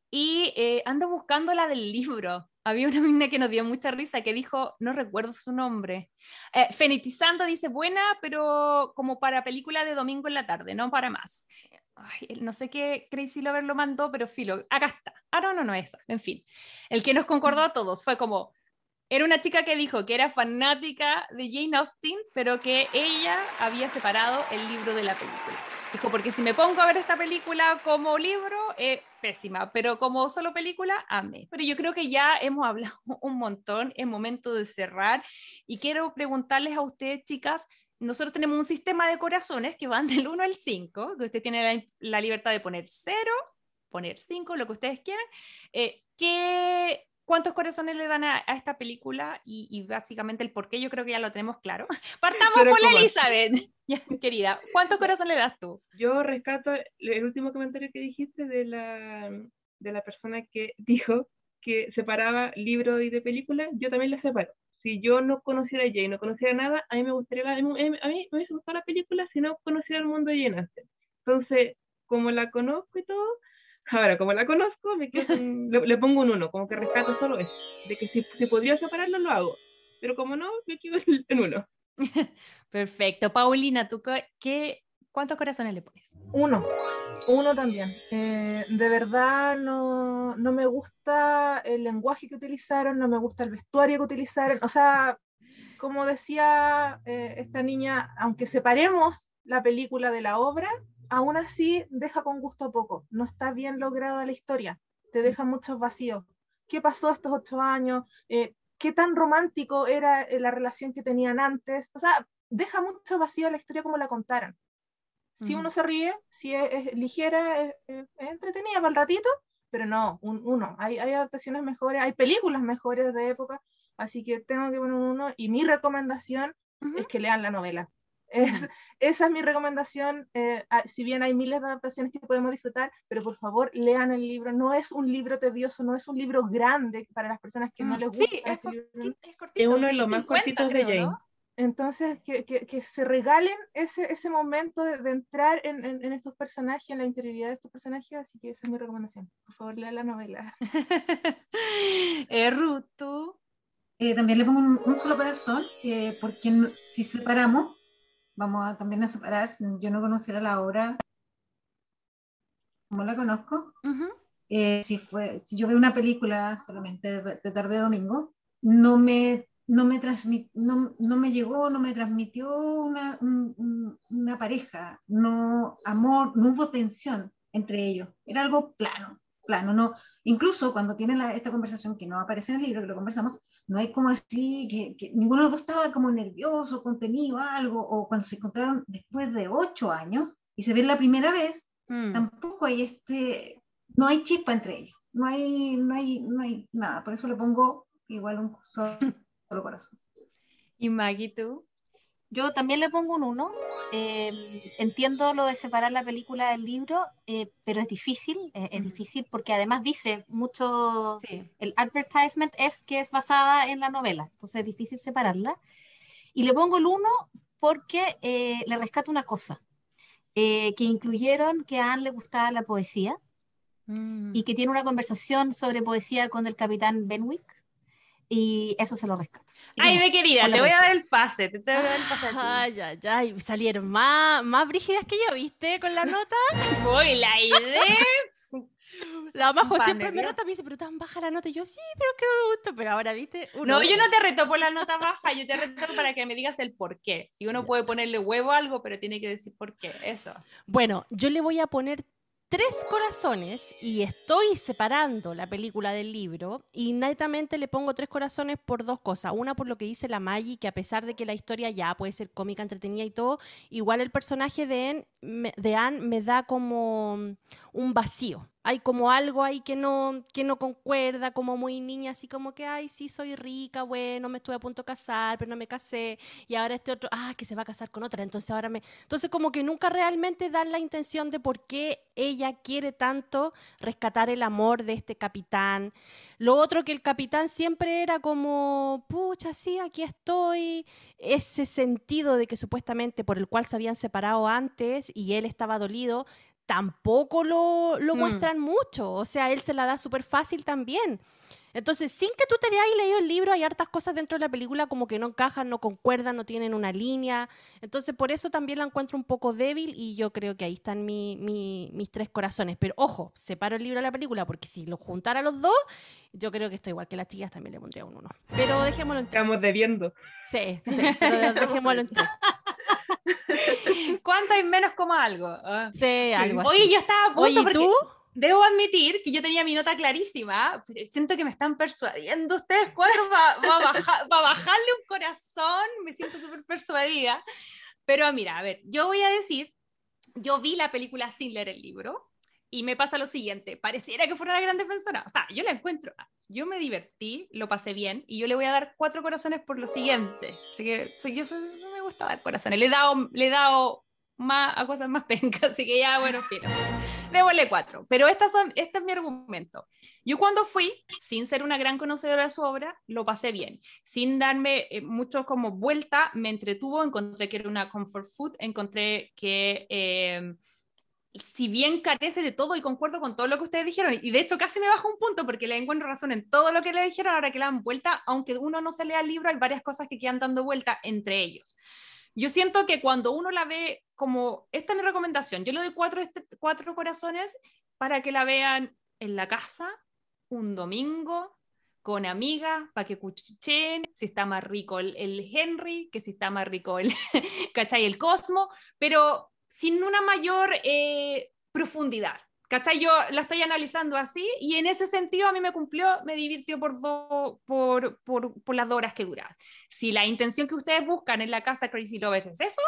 Y eh, ando buscando la del libro. Había una mina que nos dio mucha risa que dijo, no recuerdo su nombre. Eh, Fenitizando dice, buena, pero como para película de domingo en la tarde, no para más. No sé qué Crazy Lover lo mandó, pero filo, acá está. Ah, no, no, no, esa. En fin, el que nos concordó a todos fue como, era una chica que dijo que era fanática de Jane Austen, pero que ella había separado el libro de la película. Dijo, porque si me pongo a ver esta película como libro, es pésima, pero como solo película, amé. Pero yo creo que ya hemos hablado un montón, es momento de cerrar y quiero preguntarles a ustedes, chicas, nosotros tenemos un sistema de corazones que van del 1 al 5, que usted tiene la, la libertad de poner 0, poner 5, lo que ustedes quieran. Eh, ¿qué, ¿Cuántos corazones le dan a, a esta película? Y, y, básicamente el por qué yo creo que ya lo tenemos claro. Partamos Pero por la. Elizabeth, ya, querida. ¿Cuántos corazones le das tú? Yo rescato el último comentario que dijiste de la, de la persona que dijo que separaba libro y de película, yo también la separo. Si yo no conociera a Jane, no conociera nada, a mí me gustaría, la, a mí me hubiese gustado la película si no conociera el mundo de Jane Austen. Entonces, como la conozco y todo, ahora como la conozco, me quedo le, le pongo un uno, como que rescato solo eso, de que si, si podría separarlo, lo hago. Pero como no, me quedo en- uno. Perfecto. Paulina, ¿tú qué- cuántos corazones le pones? Uno, uno también. Eh, de verdad no, no me gusta el lenguaje que utilizaron, no me gusta el vestuario que utilizaron. O sea, como decía eh, esta niña, aunque separemos la película de la obra, aún así deja con gusto poco. No está bien lograda la historia, te deja muchos vacíos. ¿Qué pasó estos ocho años? Eh, ¿Qué tan romántico era la relación que tenían antes? O sea, deja mucho vacío la historia como la contaron. Si uno se ríe, si es, es ligera, es, es- es entretenida para el ratito, pero no, un uno. Hay, hay adaptaciones mejores, hay películas mejores de época, así que tengo que poner un uno. Y mi recomendación Ujú. es que lean la novela. Es, esa es mi recomendación. eh, ah, si bien hay miles de adaptaciones que podemos disfrutar, pero por favor lean el libro. No es un libro tedioso, no es un libro grande para las personas que no Mm, les Sí, gusta. es este libro. cortito. Es, Es cortito, uno de sí, los más 50 cortitos de Jane. ¿no? Entonces, que, que- que se regalen ese, ese momento de, de entrar en, en- en estos personajes, en la interioridad de estos personajes, así que esa es mi recomendación. Por favor, lea la novela. eh, Ruth, ¿tú? eh, también le pongo un, un solo corazón, eh, porque no- si separamos, vamos a también a separar, yo no conociera la obra como la conozco, Ujú. eh, si, fue, si yo veo una película solamente de, de tarde a domingo, no me, no, me transmit- no, no me llegó, no me transmitió una, un- un- una pareja, no amor, no hubo tensión entre ellos, era algo plano, plano, no, incluso cuando tienen la- esta conversación que no aparece en el libro, que lo conversamos, no hay como así, que, que ninguno de los dos estaba como nervioso, contenido, algo, o cuando se encontraron después de ocho años y se ven la primera vez, Mm. tampoco hay este, no hay chispa entre ellos, no hay, no hay, no hay nada, por eso le pongo igual un solo corazón. ¿Y Maggie, tú? Yo también le pongo un 1. entiendo lo de separar la película del libro, eh, pero es difícil, eh, es difícil porque además dice mucho, Sí. el advertisement es que es basada en la novela, entonces es difícil separarla. Y le pongo el 1 porque eh, le rescato una cosa, eh, que incluyeron que a Anne le gustaba la poesía Mm. y que tiene una conversación sobre poesía con el capitán Benwick, y eso se lo rescato. Ay, ve querida, te voy a dar el pase, te, te voy a dar el pase a ti. Ay, ay, ay, salieron más, más brígidas que yo, ¿viste? Con la nota. Uy, la idea. La Majo Pan siempre me reta, me dice, pero tan baja la nota. Y yo, sí, pero que no me gusta. Pero ahora, ¿viste? Uno- No, yo no te reto por la nota baja, yo te reto para que me digas el por qué. Si uno puede ponerle huevo a algo, pero tiene que decir por qué, eso. Bueno, yo le voy a poner tres corazones y estoy separando la película del libro y netamente le pongo tres corazones por dos cosas. Una por lo que dice la Maggie, que a pesar de que la historia ya puede ser cómica, entretenida y todo, igual el personaje de Anne me, da como un vacío. Hay como algo ahí que no, que no concuerda, como muy niña, así como que, ay, sí, soy rica, bueno, me estuve a punto de casar, pero no me casé, y ahora este otro, ah, que se va a casar con otra, entonces ahora me... Entonces como que nunca realmente dan la intención de por qué ella quiere tanto rescatar el amor de este capitán. Lo otro que el capitán siempre era como, pucha, sí, aquí estoy, ese sentido de que supuestamente por el cual se habían separado antes y él estaba dolido, tampoco lo, lo Mm. muestran mucho, o sea, él se la da súper fácil también. Entonces, sin que tú te hayas leído el libro, hay hartas cosas dentro de la película como que no encajan, no concuerdan, no tienen una línea. Entonces, por eso también la encuentro un poco débil y yo creo que ahí están mi- mi- mis tres corazones. Pero ojo, separo el libro de la película porque si lo juntara los dos, yo creo que estoy igual que las chicas, también le pondría un uno. Pero dejémoslo en tres. Estamos debiendo. Sí, sí, pero dejémoslo en tres. ¿Cuánto hay menos como algo? Ah. Sí, algo así. Oye, yo estaba a punto Oye, ¿y porque tú? debo admitir que yo tenía mi nota clarísima, pero siento que me están persuadiendo ustedes cuatro para bajarle un corazón, me siento súper persuadida. Pero mira, a ver, yo voy a decir, yo vi la película sin leer el libro y me pasa lo siguiente, pareciera que fuera una gran defensora, o sea, yo la encuentro, yo me divertí, lo pasé bien y yo le voy a dar cuatro corazones por lo siguiente. Así que yo soy- no me gusta dar corazones, le he dado, le he dado más, a cosas más pencas, así que ya, bueno, filo. Démosle cuatro. Pero estas son, este es mi argumento. Yo cuando fui, sin ser una gran conocedora de su obra, lo pasé bien. Sin darme eh, mucho como vuelta, me entretuvo, encontré que era una comfort food, encontré que... eh, si bien carece de todo y concuerdo con todo lo que ustedes dijeron, y de hecho casi me baja un punto porque le encuentro razón en todo lo que le dijeron, ahora que le dan vuelta, aunque uno no se lea el libro, hay varias cosas que quedan dando vuelta entre ellos. Yo siento que cuando uno la ve como, esta es mi recomendación, yo le doy cuatro, este- cuatro corazones para que la vean en la casa, un domingo, con amigas, para que cuchicheen, si está más rico el, el Henry, que si está más rico el, ¿cachai? El Cosmo, pero sin una mayor eh, profundidad. ¿Cachai? Yo la estoy analizando así y en ese sentido a mí me cumplió, me divirtió por, do- por, por, por las dos horas que dura. Si la intención que ustedes buscan en la casa Crazy Lovers es eso,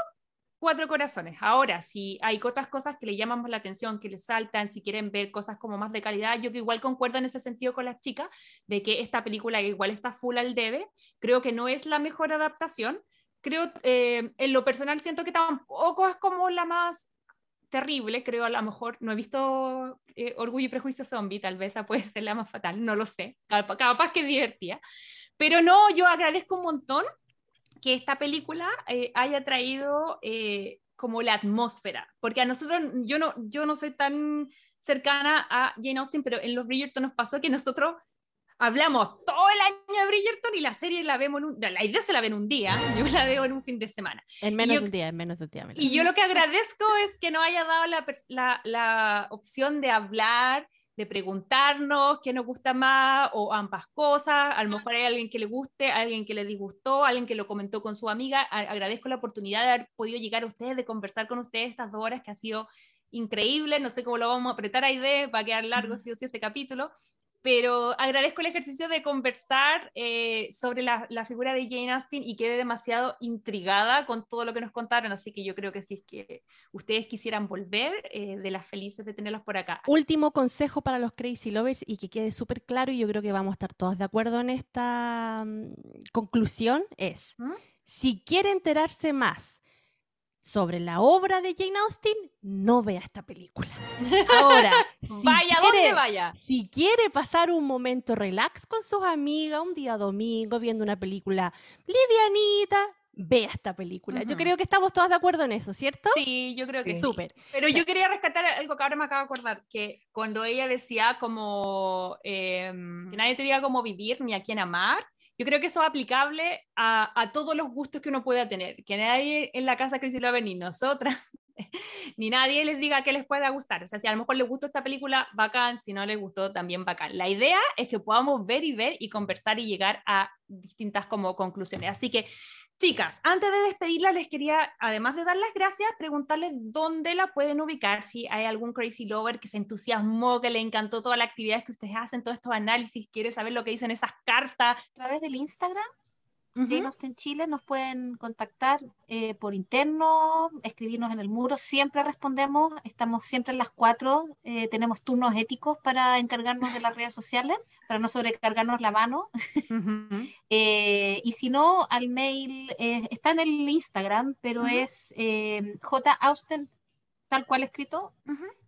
cuatro corazones. Ahora, si hay otras cosas que le llaman más la atención, que les saltan, si quieren ver cosas como más de calidad, yo que igual concuerdo en ese sentido con las chicas, de que esta película igual está full al debe, creo que no es la mejor adaptación. Creo, eh, en lo personal siento que tampoco es como la más terrible, creo a lo mejor, no he visto eh, Orgullo y Prejuicio Zombie, tal vez esa puede ser la más fatal, no lo sé, capaz, que es divertida, pero no, yo agradezco un montón que esta película eh, haya traído como la atmósfera, porque a nosotros, yo no, yo no soy tan cercana a Jane Austen, pero en Los Bridgerton nos pasó que nosotros hablamos todo el año de Bridgerton y la serie la vemos en un, la idea se la ve en un día, yo la veo en un fin de semana. En menos yo- de un día, en menos de un día. Y yo lo que agradezco es que nos haya dado la, la, la opción de hablar, de preguntarnos qué nos gusta más o ambas cosas. A lo mejor hay alguien que le guste, alguien que le disgustó, alguien que lo comentó con su amiga. A- agradezco la oportunidad de haber podido llegar a ustedes, de conversar con ustedes estas dos horas que ha sido increíble. No sé cómo lo vamos a apretar a idea, va a quedar largo sí o sí este capítulo. Pero agradezco el ejercicio de conversar eh, sobre la, la figura de Jane Austen y quedé demasiado intrigada con todo lo que nos contaron, así que yo creo que si es que ustedes quisieran volver, eh, de las felices de tenerlas por acá. Último consejo para los Crazy Lovers y que quede súper claro, y yo creo que vamos a estar todas de acuerdo en esta mm, conclusión, es, ¿Mm? si quiere enterarse más sobre la obra de Jane Austen, no vea esta película. Ahora, si vaya quiere- donde vaya. Si quiere pasar un momento relax con sus amigas, un día domingo, viendo una película livianita, vea esta película. Yo creo que estamos todas de acuerdo en eso, ¿cierto? Sí, yo creo que sí. Súper. Pero yo quería rescatar algo que ahora me acabo de acordar, que cuando ella decía como eh, que nadie te diga cómo vivir ni a quién amar, yo creo que eso es aplicable a, a todos los gustos que uno pueda tener, que nadie en la casa Crazy Lover ni nosotras, ni nadie les diga que les pueda gustar. O sea, si a lo mejor les gustó esta película, bacán, si no les gustó, también bacán. La idea es que podamos ver y ver y conversar y llegar a distintas como conclusiones. Así que Chicas, antes de despedirla, les quería, además de dar las gracias, preguntarles dónde la pueden ubicar, si hay algún crazy lover que se entusiasmó, que le encantó todas las actividades que ustedes hacen, todos estos análisis, quiere saber lo que dicen esas cartas. A través del Instagram, Jane Austen Chile, nos pueden contactar eh, por interno, escribirnos en el muro, siempre respondemos, estamos siempre en las cuatro, eh, tenemos turnos éticos para encargarnos de las redes sociales, para no sobrecargarnos la mano. Eh, y si no, al mail está en el Instagram, pero es eh, jausten, tal cual escrito,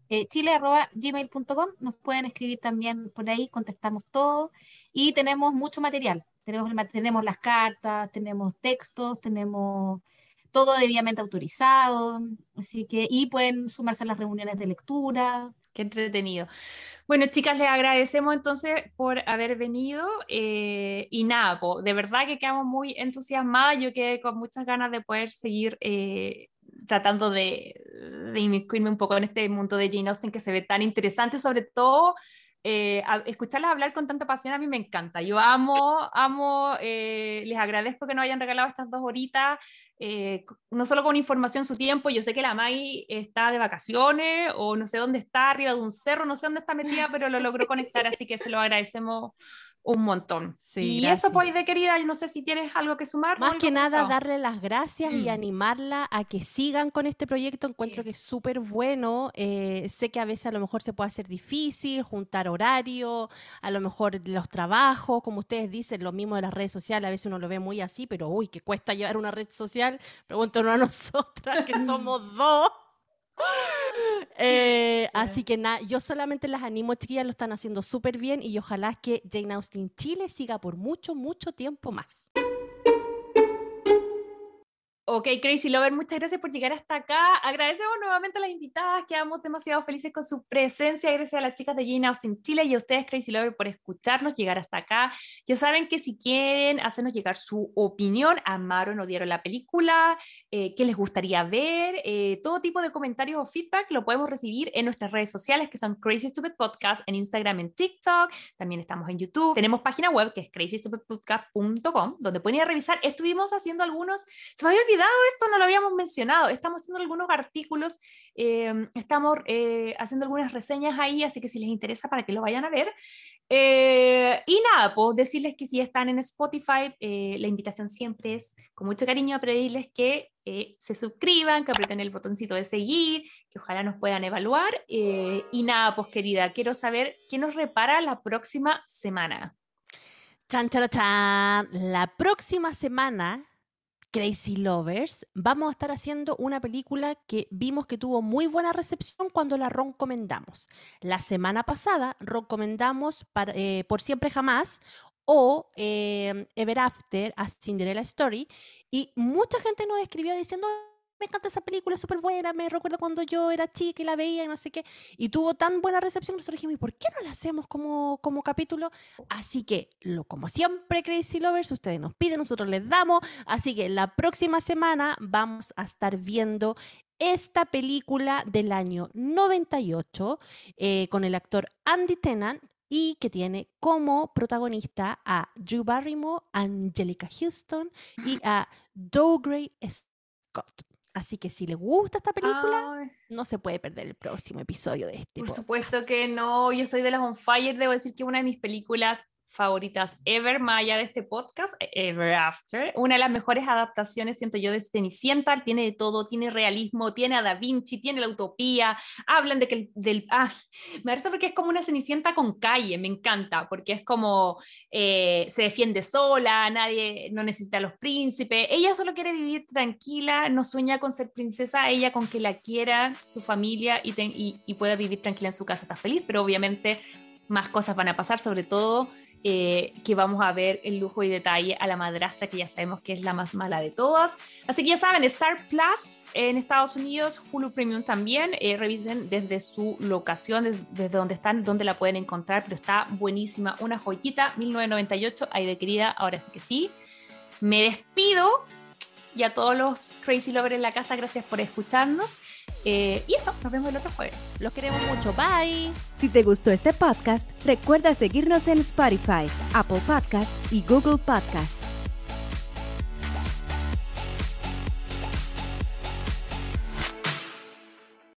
eh, chile.gmail.com. Nos pueden escribir también por ahí, contestamos todo. Y tenemos mucho material. Tenemos, tenemos las cartas, tenemos textos, tenemos todo debidamente autorizado. Así que, y pueden sumarse a las reuniones de lectura. Qué entretenido. Bueno, chicas, les agradecemos entonces por haber venido eh, y nada, po, de verdad que quedamos muy entusiasmadas. Yo quedé con muchas ganas de poder seguir eh, tratando de, de inmiscuirme un poco en este mundo de Jane Austen que se ve tan interesante, sobre todo eh, escucharlas hablar con tanta pasión a mí me encanta. Yo amo, amo, eh, les agradezco que nos hayan regalado estas dos horitas, eh, no solo con información, su tiempo. Yo sé que la Mai está de vacaciones o no sé dónde está, arriba de un cerro, no sé dónde está metida, pero lo logró conectar, así que se lo agradecemos un montón. Sí, y gracias. eso, pues, de querida, yo no sé si tienes algo que sumar. Más que nada, darle las gracias y Mm. animarla a que sigan con este proyecto. Encuentro Sí. que es súper bueno. eh, sé que a veces a lo mejor se puede hacer difícil juntar horario, a lo mejor los trabajos, como ustedes dicen, lo mismo de las redes sociales. A veces uno lo ve muy así, pero uy, que cuesta llevar una red social. Pregúntanos a nosotras, que somos dos. Eh, así que nada, yo solamente las animo, chiquillas, lo están haciendo súper bien y ojalá que Jane Austen Chile siga por mucho, mucho tiempo más. Ok, Crazy Lover, muchas gracias por llegar hasta acá. Agradecemos nuevamente a las invitadas, quedamos demasiado felices con su presencia. Gracias a las chicas de Jane Austen Chile y a ustedes, Crazy Lover, por escucharnos, llegar hasta acá. Ya saben que si quieren hacernos llegar su opinión, amaron o odiaron la película, eh, qué les gustaría ver, eh, todo tipo de comentarios o feedback lo podemos recibir en nuestras redes sociales, que son Crazy Stupid Podcast, en Instagram, en TikTok, también estamos en YouTube. Tenemos página web que es crazystupidpodcast.com, donde pueden ir a revisar. Estuvimos haciendo algunos, se me había esto, no lo habíamos mencionado. Estamos haciendo algunos artículos, eh, estamos eh, haciendo algunas reseñas ahí, así que si les interesa para que lo vayan a ver. Eh, y nada, pues decirles que si están en Spotify, eh, la invitación siempre es con mucho cariño a pedirles que eh, se suscriban, que aprieten el botoncito de seguir, que ojalá nos puedan evaluar. eh, y nada, pues querida, quiero saber qué nos repara la próxima semana. Chan, chan, chan. La próxima semana, Crazy Lovers, vamos a estar haciendo una película que vimos que tuvo muy buena recepción cuando la recomendamos. La semana pasada recomendamos para- eh, Por Siempre Jamás o eh, Ever After, a Cinderella Story, y mucha gente nos escribió diciendo, me encanta esa película, es súper buena, me recuerdo cuando yo era chica y la veía y no sé qué, y tuvo tan buena recepción que nosotros dijimos, ¿y por qué no la hacemos como, como capítulo? Así que, lo, como siempre, Crazy Lovers, ustedes nos piden, nosotros les damos, así que la próxima semana vamos a estar viendo esta película del año 98 eh, con el actor Andy Tennant y que tiene como protagonista a Drew Barrymore, Angelica Houston y a Dougray Scott. Así que si le gusta esta película, Ay, no se puede perder el próximo episodio de este por podcast. supuesto que no, yo estoy de las on fire, debo decir que una de mis películas favoritas ever, más allá de este podcast, Ever After, una de las mejores adaptaciones, siento yo, de Cenicienta, tiene de todo, tiene realismo, tiene a Da Vinci, tiene la utopía, hablan de que el- del... Ah, me parece porque es como una Cenicienta con calle, me encanta, porque es como eh, se defiende sola, nadie, no necesita a los príncipes, ella solo quiere vivir tranquila, no sueña con ser princesa, ella con que la quiera su familia y, ten- y, y pueda vivir tranquila en su casa, está feliz, pero obviamente más cosas van a pasar, sobre todo eh, que vamos a ver el lujo y detalle a la madrastra, que ya sabemos que es la más mala de todas. Así que ya saben, Star Plus en Estados Unidos, Hulu Premium también, eh, revisen desde su locación, des- desde donde están, donde la pueden encontrar, pero está buenísima, una joyita, 1998, ay de querida, ahora sí que sí. Me despido y a todos los Crazy Lovers en la casa, gracias por escucharnos. Eh, y eso, nos vemos el otro jueves. Los queremos mucho. Bye. Si te gustó este podcast, recuerda seguirnos en Spotify, Apple Podcast y Google Podcast.